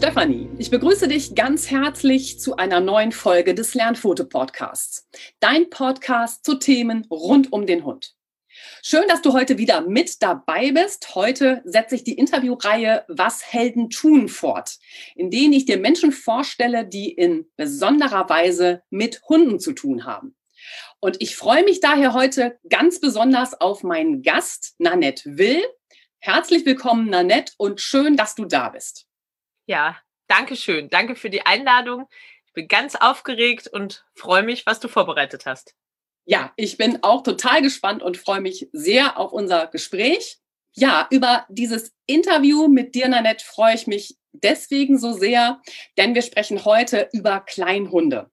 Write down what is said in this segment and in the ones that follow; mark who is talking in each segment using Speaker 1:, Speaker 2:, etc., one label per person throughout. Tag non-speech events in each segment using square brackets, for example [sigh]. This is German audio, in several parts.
Speaker 1: Stefanie. Ich begrüße dich ganz herzlich zu einer neuen Folge des Lernfoto-Podcasts. Dein Podcast zu Themen rund um den Hund. Schön, dass du heute wieder mit dabei bist. Heute setze ich die Interviewreihe Was Helden tun fort, in denen ich dir Menschen vorstelle, die in besonderer Weise mit Hunden zu tun haben. Und ich freue mich daher heute ganz besonders auf meinen Gast, Nanette Will. Herzlich willkommen, Nanette, und schön, dass du da bist.
Speaker 2: Ja, danke schön. Danke für die Einladung. Ich bin ganz aufgeregt und freue mich, was du vorbereitet hast.
Speaker 1: Ja, ich bin auch total gespannt und freue mich sehr auf unser Gespräch. Ja, über dieses Interview mit dir, Nanette, freue ich mich deswegen so sehr, denn wir sprechen heute über Kleinhunde.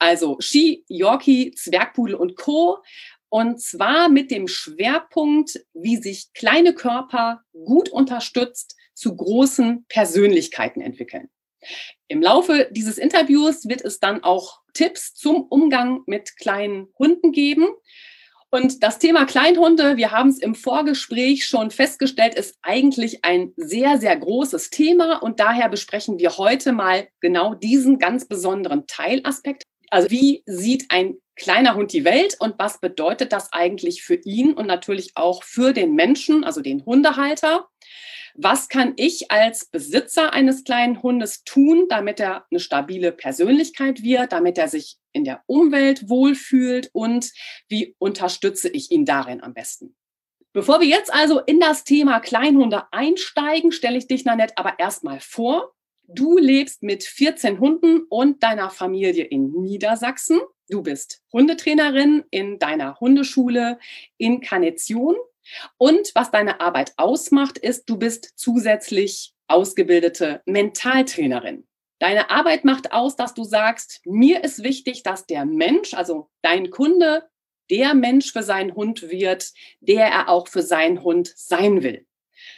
Speaker 1: Also Ski, Yorkie, Zwergpudel und Co. Und zwar mit dem Schwerpunkt, wie sich kleine Körper gut unterstützt zu großen Persönlichkeiten entwickeln. Im Laufe dieses Interviews wird es dann auch Tipps zum Umgang mit kleinen Hunden geben. Und das Thema Kleinhunde, wir haben es im Vorgespräch schon festgestellt, ist eigentlich ein sehr, sehr großes Thema. Und daher besprechen wir heute mal genau diesen ganz besonderen Teilaspekt. Also wie sieht ein kleiner Hund die Welt und was bedeutet das eigentlich für ihn und natürlich auch für den Menschen, also den Hundehalter? Was kann ich als Besitzer eines kleinen Hundes tun, damit er eine stabile Persönlichkeit wird, damit er sich in der Umwelt wohlfühlt und wie unterstütze ich ihn darin am besten? Bevor wir jetzt also in das Thema Kleinhunde einsteigen, stelle ich dich, Nanette, aber erstmal vor. Du lebst mit 14 Hunden und deiner Familie in Niedersachsen. Du bist Hundetrainerin in deiner Hundeschule in Karnetion und was deine Arbeit ausmacht, ist, du bist zusätzlich ausgebildete Mentaltrainerin. Deine Arbeit macht aus, dass du sagst, mir ist wichtig, dass der Mensch, also dein Kunde, der Mensch für seinen Hund wird, der er auch für seinen Hund sein will.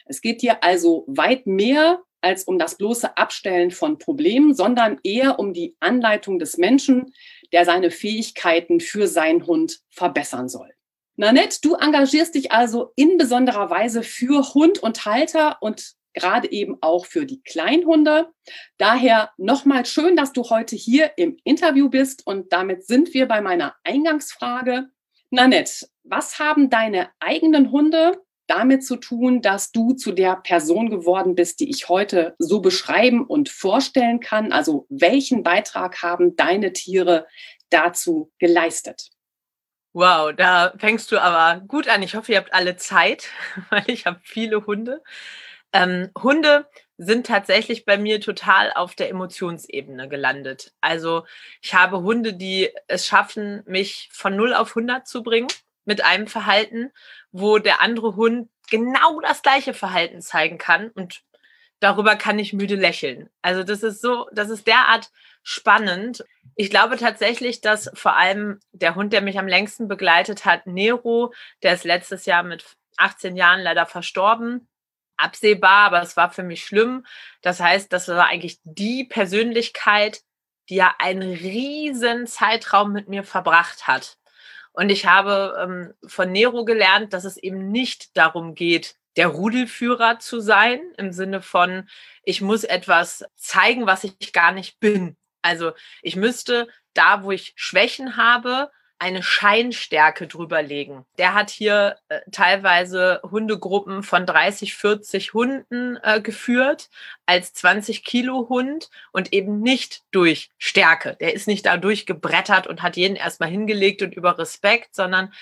Speaker 1: Es geht dir also weit mehr als um das bloße Abstellen von Problemen, sondern eher um die Anleitung des Menschen, der seine Fähigkeiten für seinen Hund verbessern soll. Nanette, du engagierst dich also in besonderer Weise für Hund und Halter und gerade eben auch für die Kleinhunde. Daher nochmal schön, dass du heute hier im Interview bist und damit sind wir bei meiner Eingangsfrage. Nanette, was haben deine eigenen Hunde damit zu tun, dass du zu der Person geworden bist, die ich heute so beschreiben und vorstellen kann? Also welchen Beitrag haben deine Tiere dazu geleistet?
Speaker 2: Wow, da fängst du aber gut an. Ich hoffe, ihr habt alle Zeit, [laughs] weil ich habe viele Hunde. Ähm, Hunde sind tatsächlich bei mir total auf der Emotionsebene gelandet. Also ich habe Hunde, die es schaffen, mich von 0 auf 100 zu bringen mit einem Verhalten, wo der andere Hund genau das gleiche Verhalten zeigen kann und darüber kann ich müde lächeln. Also das ist so, das ist derart spannend. Ich glaube tatsächlich, dass vor allem der Hund, der mich am längsten begleitet hat, Nero, der ist letztes Jahr mit 18 Jahren leider verstorben. Absehbar, aber es war für mich schlimm. Das heißt, das war eigentlich die Persönlichkeit, die ja einen riesen Zeitraum mit mir verbracht hat. Und ich habe ähm, von Nero gelernt, dass es eben nicht darum geht, der Rudelführer zu sein, im Sinne von, ich muss etwas zeigen, was ich gar nicht bin. Also ich müsste da, wo ich Schwächen habe, eine Scheinstärke drüberlegen. Der hat hier äh, teilweise Hundegruppen von 30, 40 Hunden äh, geführt als 20 Kilo Hund und eben nicht durch Stärke. Der ist nicht dadurch gebrettert und hat jeden erstmal hingelegt und über Respekt, sondern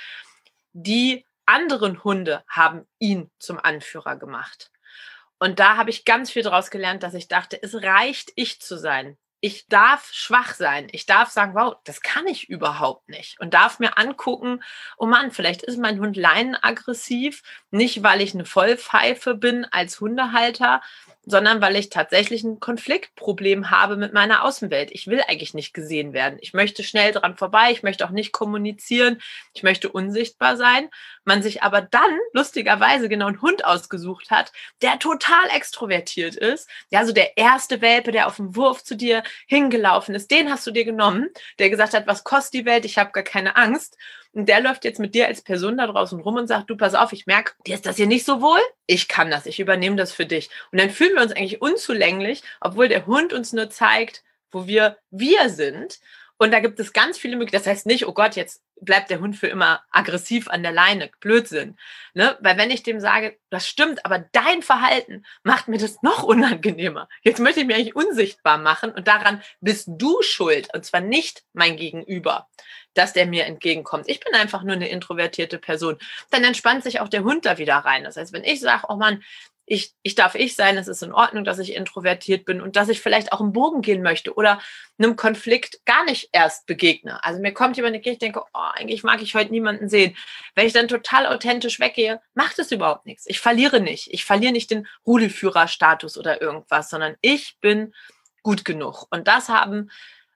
Speaker 2: die anderen Hunde haben ihn zum Anführer gemacht. Und da habe ich ganz viel daraus gelernt, dass ich dachte, es reicht, ich zu sein ich darf schwach sein. Ich darf sagen, wow, das kann ich überhaupt nicht. Und darf mir angucken, oh Mann, vielleicht ist mein Hund leinenaggressiv. Nicht, weil ich eine Vollpfeife bin als Hundehalter, sondern weil ich tatsächlich ein Konfliktproblem habe mit meiner Außenwelt. Ich will eigentlich nicht gesehen werden. Ich möchte schnell dran vorbei. Ich möchte auch nicht kommunizieren. Ich möchte unsichtbar sein. Man sich aber dann lustigerweise genau einen Hund ausgesucht hat, der total extrovertiert ist. Ja, so der erste Welpe, der auf dem Wurf zu dir hingelaufen ist, den hast du dir genommen, der gesagt hat, was kostet die Welt? Ich habe gar keine Angst. Und der läuft jetzt mit dir als Person da draußen rum und sagt, du pass auf, ich merke, dir ist das hier nicht so wohl. Ich kann das, ich übernehme das für dich. Und dann fühlen wir uns eigentlich unzulänglich, obwohl der Hund uns nur zeigt, wo wir wir sind. Und da gibt es ganz viele Möglichkeiten. Das heißt nicht, oh Gott, jetzt bleibt der Hund für immer aggressiv an der Leine. Blödsinn. Ne? Weil wenn ich dem sage, das stimmt, aber dein Verhalten macht mir das noch unangenehmer. Jetzt möchte ich mich eigentlich unsichtbar machen und daran bist du schuld. Und zwar nicht mein Gegenüber, dass der mir entgegenkommt. Ich bin einfach nur eine introvertierte Person. Dann entspannt sich auch der Hund da wieder rein. Das heißt, wenn ich sage, oh Mann, ich, ich darf ich sein, es ist in Ordnung, dass ich introvertiert bin und dass ich vielleicht auch im Bogen gehen möchte oder einem Konflikt gar nicht erst begegne. Also mir kommt jemand, ich denke, oh, eigentlich mag ich heute niemanden sehen. Wenn ich dann total authentisch weggehe, macht es überhaupt nichts. Ich verliere nicht. Ich verliere nicht den Rudelführerstatus oder irgendwas, sondern ich bin gut genug. Und das haben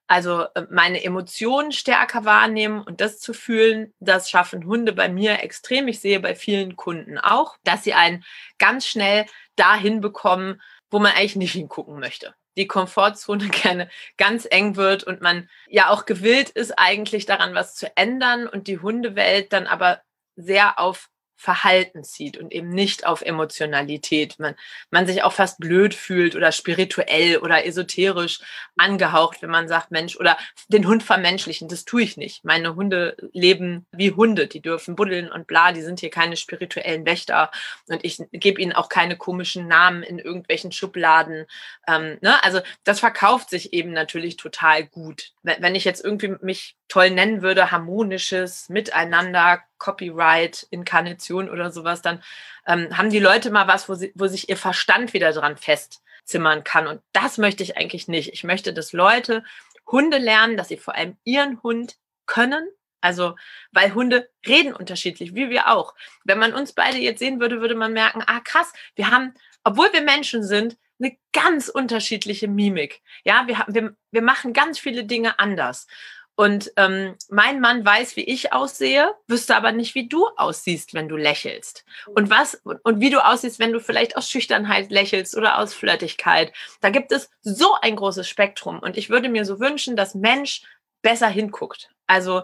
Speaker 2: also äh, meine Emotionen stärker wahrnehmen und das zu fühlen, das schaffen Hunde bei mir extrem. Ich sehe bei vielen Kunden auch, dass sie einen ganz schnell dahin bekommen, wo man eigentlich nicht hingucken möchte. Die Komfortzone [laughs] gerne ganz eng wird und man ja auch gewillt ist, eigentlich daran was zu ändern und die Hundewelt dann aber sehr auf Verhalten zieht und eben nicht auf Emotionalität. Man, man sich auch fast blöd fühlt oder spirituell oder esoterisch angehaucht, wenn man sagt, Mensch, oder den Hund vermenschlichen. Das tue ich nicht. Meine Hunde leben wie Hunde. Die dürfen buddeln und bla. Die sind hier keine spirituellen Wächter. Und ich gebe ihnen auch keine komischen Namen in irgendwelchen Schubladen. Ähm, ne? Also das verkauft sich eben natürlich total gut. Wenn ich jetzt irgendwie mich toll nennen würde, harmonisches Miteinander, Copyright, Inkarnation oder sowas, dann ähm, haben die Leute mal was, wo, sie, wo sich ihr Verstand wieder dran festzimmern kann. Und das möchte ich eigentlich nicht. Ich möchte, dass Leute Hunde lernen, dass sie vor allem ihren Hund können. Also, weil Hunde reden unterschiedlich, wie wir auch. Wenn man uns beide jetzt sehen würde, würde man merken, ah krass, wir haben, obwohl wir Menschen sind, eine ganz unterschiedliche Mimik. Ja, wir, wir, wir machen ganz viele Dinge anders. Und ähm, mein Mann weiß, wie ich aussehe, wüsste aber nicht, wie du aussiehst, wenn du lächelst. Und was und wie du aussiehst, wenn du vielleicht aus Schüchternheit lächelst oder aus Flirtigkeit. Da gibt es so ein großes Spektrum. Und ich würde mir so wünschen, dass Mensch besser hinguckt. Also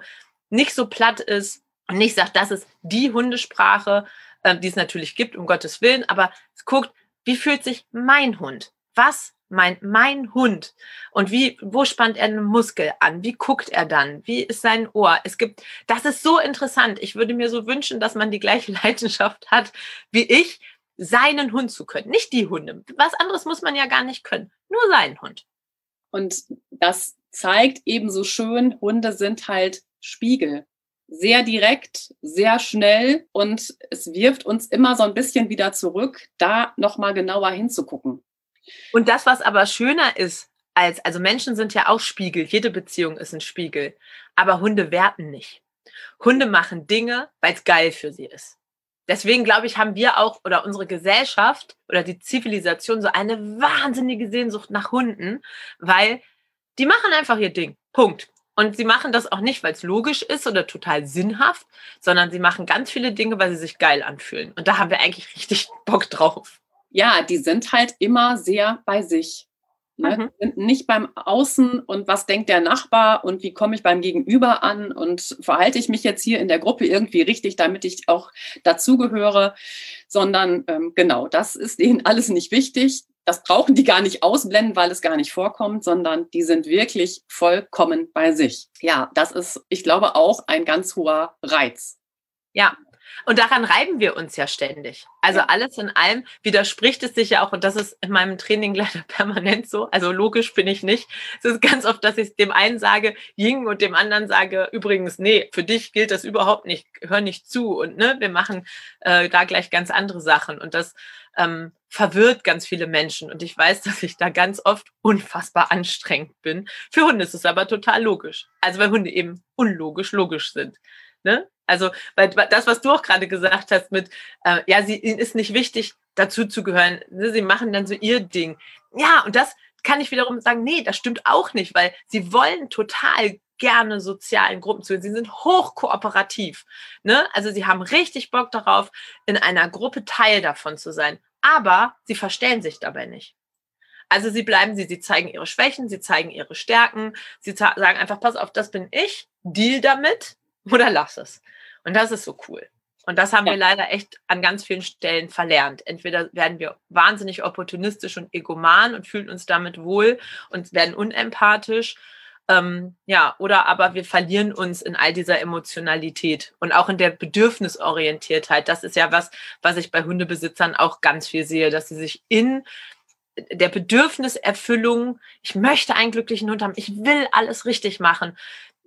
Speaker 2: nicht so platt ist und nicht sagt, das ist die Hundesprache, äh, die es natürlich gibt, um Gottes Willen, aber guckt, wie fühlt sich mein Hund? Was mein, mein Hund und wie, wo spannt er einen Muskel an? Wie guckt er dann? Wie ist sein Ohr? Es gibt, das ist so interessant. Ich würde mir so wünschen, dass man die gleiche [laughs] Leidenschaft hat wie ich, seinen Hund zu können. Nicht die Hunde. Was anderes muss man ja gar nicht können. Nur seinen Hund.
Speaker 1: Und das zeigt ebenso schön, Hunde sind halt Spiegel. Sehr direkt, sehr schnell und es wirft uns immer so ein bisschen wieder zurück, da nochmal genauer hinzugucken.
Speaker 2: Und das, was aber schöner ist, als, also Menschen sind ja auch Spiegel, jede Beziehung ist ein Spiegel, aber Hunde werten nicht. Hunde machen Dinge, weil es geil für sie ist. Deswegen glaube ich, haben wir auch oder unsere Gesellschaft oder die Zivilisation so eine wahnsinnige Sehnsucht nach Hunden, weil die machen einfach ihr Ding. Punkt. Und sie machen das auch nicht, weil es logisch ist oder total sinnhaft, sondern sie machen ganz viele Dinge, weil sie sich geil anfühlen. Und da haben wir eigentlich richtig Bock drauf
Speaker 1: ja, die sind halt immer sehr bei sich. Ne? Mhm. Sind nicht beim Außen und was denkt der Nachbar und wie komme ich beim Gegenüber an und verhalte ich mich jetzt hier in der Gruppe irgendwie richtig, damit ich auch dazugehöre, sondern ähm, genau, das ist denen [laughs] alles nicht wichtig. Das brauchen die gar nicht ausblenden, weil es gar nicht vorkommt, sondern die sind wirklich vollkommen bei sich. Ja, das ist, ich glaube, auch ein ganz hoher Reiz.
Speaker 2: Ja, und daran reiben wir uns ja ständig. Also alles in allem widerspricht es sich ja auch, und das ist in meinem Training [laughs] leider permanent so. Also logisch bin ich nicht. Es ist ganz oft, dass ich dem einen sage, Ying und dem anderen sage, übrigens, nee, für dich gilt das überhaupt nicht, hör nicht zu. Und ne, wir machen äh, da gleich ganz andere Sachen. Und das ähm, verwirrt ganz viele Menschen. Und ich weiß, [laughs] dass ich da ganz oft unfassbar anstrengend bin. Für Hunde ist es aber total logisch. Also weil Hunde eben unlogisch logisch sind. Ne? Also, weil das, was du auch gerade gesagt hast, mit, äh, ja, sie ihnen ist nicht wichtig, dazu zu gehören. Sie machen dann so ihr Ding. Ja, und das kann ich wiederum sagen, nee, das stimmt auch nicht, weil sie wollen total gerne sozialen Gruppen zu. Sie sind hoch kooperativ. Ne? Also sie haben richtig Bock darauf, in einer Gruppe Teil davon zu sein. Aber sie verstellen sich dabei nicht. Also sie bleiben sie, sie zeigen ihre Schwächen, sie zeigen ihre Stärken, sie sagen einfach, pass auf, das bin ich, deal damit oder lass es. Und das ist so cool. Und das haben ja. wir leider echt an ganz vielen Stellen verlernt. Entweder werden wir wahnsinnig opportunistisch und egoman und fühlen uns damit wohl und werden unempathisch. Ähm, ja, oder aber wir verlieren uns in all dieser Emotionalität und auch in der Bedürfnisorientiertheit. Das ist ja was, was ich bei Hundebesitzern auch ganz viel sehe, dass sie sich in der Bedürfniserfüllung, ich möchte einen glücklichen Hund haben, ich will alles richtig machen,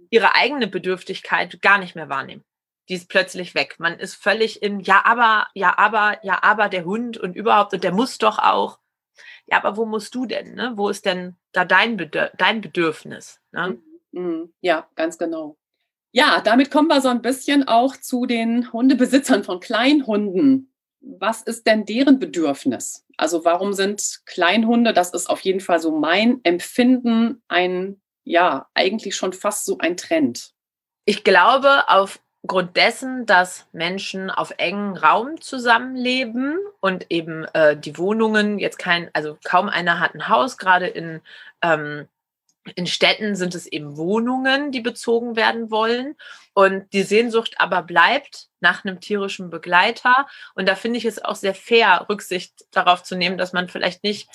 Speaker 2: ihre eigene Bedürftigkeit gar nicht mehr wahrnehmen. Die ist plötzlich weg. Man ist völlig in, ja, aber, ja, aber, ja, aber der Hund und überhaupt und der muss doch auch. Ja, aber wo musst du denn? Ne? Wo ist denn da dein, Bedür dein Bedürfnis? Ne?
Speaker 1: Mhm, mhm. Ja, ganz genau. Ja, damit kommen wir so ein bisschen auch zu den Hundebesitzern von Kleinhunden. Was ist denn deren Bedürfnis? Also warum sind Kleinhunde, das ist auf jeden Fall so mein Empfinden, ein, ja, eigentlich schon fast so ein Trend?
Speaker 2: Ich glaube, aufgrund dessen, dass Menschen auf engem Raum zusammenleben und eben äh, die Wohnungen jetzt kein, also kaum einer hat ein Haus, gerade in ähm, in Städten sind es eben Wohnungen, die bezogen werden wollen. Und die Sehnsucht aber bleibt nach einem tierischen Begleiter. Und da finde ich es auch sehr fair, Rücksicht darauf zu nehmen, dass man vielleicht nicht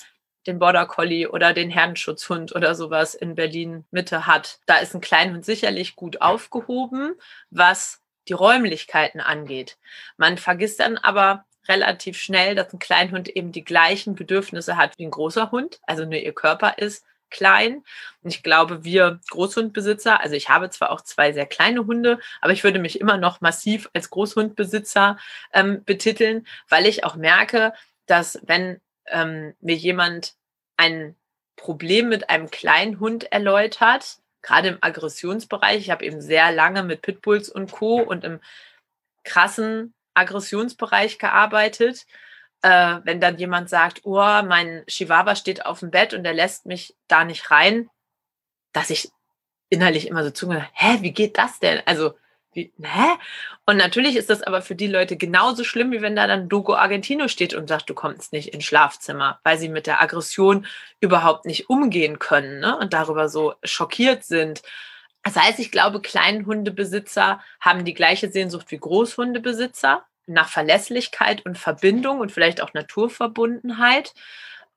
Speaker 2: den Border Collie oder den Herrenschutzhund oder sowas in Berlin Mitte hat. Da ist ein Kleinhund sicherlich gut aufgehoben, was die Räumlichkeiten angeht. Man vergisst dann aber relativ schnell, dass ein Kleinhund eben die gleichen Bedürfnisse hat wie ein großer Hund, also nur ihr Körper ist klein. Und ich glaube, wir Großhundbesitzer, also ich habe zwar auch zwei sehr kleine Hunde, aber ich würde mich immer noch massiv als Großhundbesitzer ähm, betiteln, weil ich auch merke, dass wenn ähm, mir jemand ein Problem mit einem kleinen Hund erläutert, gerade im Aggressionsbereich, ich habe eben sehr lange mit Pitbulls und Co. und im krassen Aggressionsbereich gearbeitet, äh, wenn dann jemand sagt, oh, mein Chihuahua steht auf dem Bett und der lässt mich da nicht rein, dass ich innerlich immer so zugehört, hä, wie geht das denn? Also, wie, hä? Und natürlich ist das aber für die Leute genauso schlimm, wie wenn da dann Dogo Argentino steht und sagt, du kommst nicht ins Schlafzimmer, weil sie mit der Aggression überhaupt nicht umgehen können ne? und darüber so schockiert sind. Das heißt, ich glaube, Kleinhundebesitzer haben die gleiche Sehnsucht wie Großhundebesitzer nach Verlässlichkeit und Verbindung und vielleicht auch Naturverbundenheit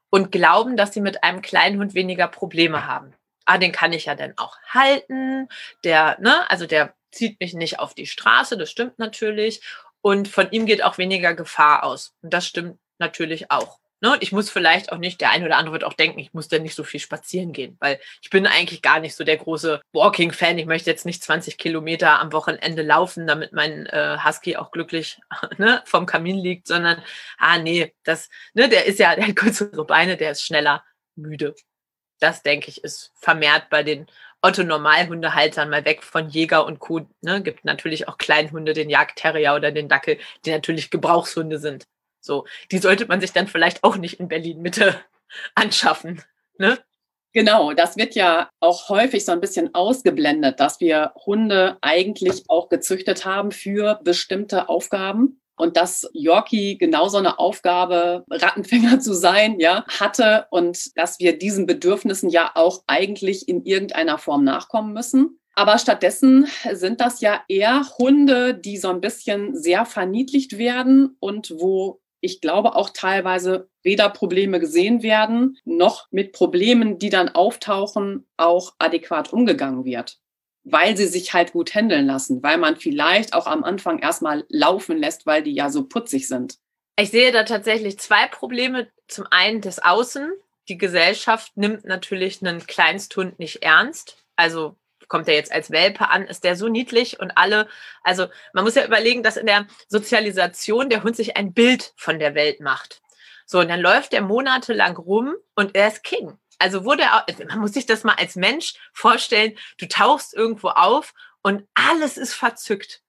Speaker 2: und glauben, dass sie mit einem kleinen Hund weniger Probleme haben. Ah, den kann ich ja dann auch halten. Der, ne, also der zieht mich nicht auf die Straße, das stimmt natürlich. Und von ihm geht auch weniger Gefahr aus. Und das stimmt natürlich auch. Ne? Ich muss vielleicht auch nicht, der eine oder andere wird auch denken, ich muss da nicht so viel spazieren gehen, weil ich bin eigentlich gar nicht so der große Walking-Fan. Ich möchte jetzt nicht 20 Kilometer am Wochenende laufen, damit mein äh, Husky auch glücklich [laughs] ne, vom Kamin liegt, sondern, ah nee, das, ne, der ist ja, der hat kürzere Beine, der ist schneller müde. Das, denke ich, ist vermehrt bei den Otto-Normalhundehaltern mal weg von Jäger und Co. Ne, gibt natürlich auch Kleinhunde, den Jagdterrier oder den Dackel, die natürlich Gebrauchshunde sind. So, die sollte man sich dann vielleicht auch nicht in Berlin Mitte [laughs] anschaffen. Ne?
Speaker 1: Genau, das wird ja auch häufig so ein bisschen ausgeblendet, dass wir Hunde eigentlich auch gezüchtet haben für bestimmte Aufgaben. Und dass Yorkie genau so eine Aufgabe, Rattenfänger zu sein, ja, hatte und dass wir diesen Bedürfnissen ja auch eigentlich in irgendeiner Form nachkommen müssen. Aber stattdessen sind das ja eher Hunde, die so ein bisschen sehr verniedlicht werden und wo ich glaube auch teilweise weder Probleme gesehen werden, noch mit Problemen, die dann auftauchen, auch adäquat umgegangen wird. Weil sie sich halt gut handeln lassen, weil man vielleicht auch am Anfang erstmal laufen lässt, weil die ja so putzig sind.
Speaker 2: Ich sehe da tatsächlich zwei Probleme. Zum einen das Außen. Die Gesellschaft nimmt natürlich einen Kleinsthund nicht ernst. Also kommt er jetzt als Welpe an, ist der so niedlich und alle, also man muss ja überlegen, dass in der Sozialisation der Hund sich ein Bild von der Welt macht. So, und dann läuft er monatelang rum und er ist King. Also wurde man muss sich das mal als Mensch vorstellen, du tauchst irgendwo auf und alles ist verzückt.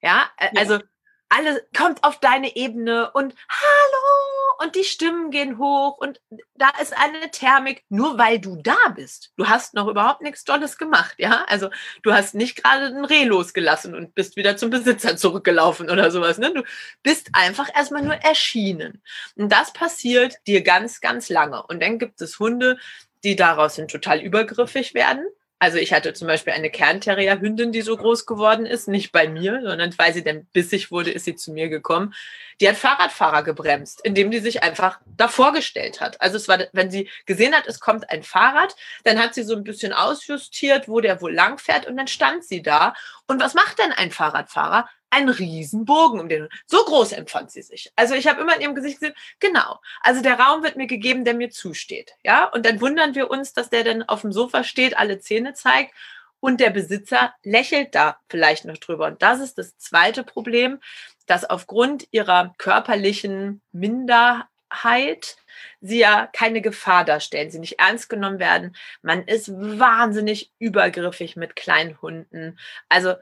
Speaker 2: Ja, also ja. alles kommt auf deine Ebene und hallo, und die Stimmen gehen hoch und da ist eine Thermik, nur weil du da bist. Du hast noch überhaupt nichts Tolles gemacht, ja? Also du hast nicht gerade ein Reh losgelassen und bist wieder zum Besitzer zurückgelaufen oder sowas. Ne? Du bist einfach erstmal nur erschienen. Und das passiert dir ganz, ganz lange. Und dann gibt es Hunde, die daraus total übergriffig werden Also ich hatte zum Beispiel eine Kernterrierhündin, die so groß geworden ist, nicht bei mir, sondern weil sie dann bissig wurde, ist sie zu mir gekommen. Die hat Fahrradfahrer gebremst, indem die sich einfach davor gestellt hat. Also es war, wenn sie gesehen hat, es kommt ein Fahrrad, dann hat sie so ein bisschen ausjustiert, wo der wohl lang fährt und dann stand sie da. Und was macht denn ein Fahrradfahrer? Ein Riesenbogen um den. So groß empfand sie sich. Also ich habe immer in ihrem Gesicht gesehen, genau. Also der Raum wird mir gegeben, der mir zusteht. Ja, und dann wundern wir uns, dass der dann auf dem Sofa steht, alle Zähne zeigt und der Besitzer lächelt da vielleicht noch drüber. Und das ist das zweite Problem, dass aufgrund ihrer körperlichen Minderheit sie ja keine Gefahr darstellen, sie nicht ernst genommen werden. Man ist wahnsinnig übergriffig mit kleinen Hunden. Also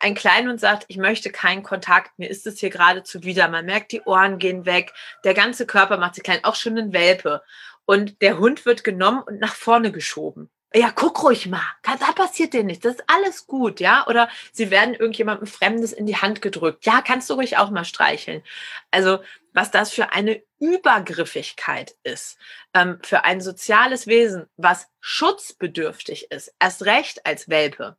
Speaker 2: ein Kleinhund sagt, ich möchte keinen Kontakt, mir ist es hier gerade zuwider. Man merkt, die Ohren gehen weg, der ganze Körper macht sich klein, auch schon ein Welpe. Und der Hund wird genommen und nach vorne geschoben. Ja, guck ruhig mal, da passiert dir nichts, das ist alles gut, ja? Oder sie werden irgendjemandem Fremdes in die Hand gedrückt. Ja, kannst du ruhig auch mal streicheln. Also, was das für eine Übergriffigkeit ist, ähm, für ein soziales Wesen, was schutzbedürftig ist, erst recht als Welpe.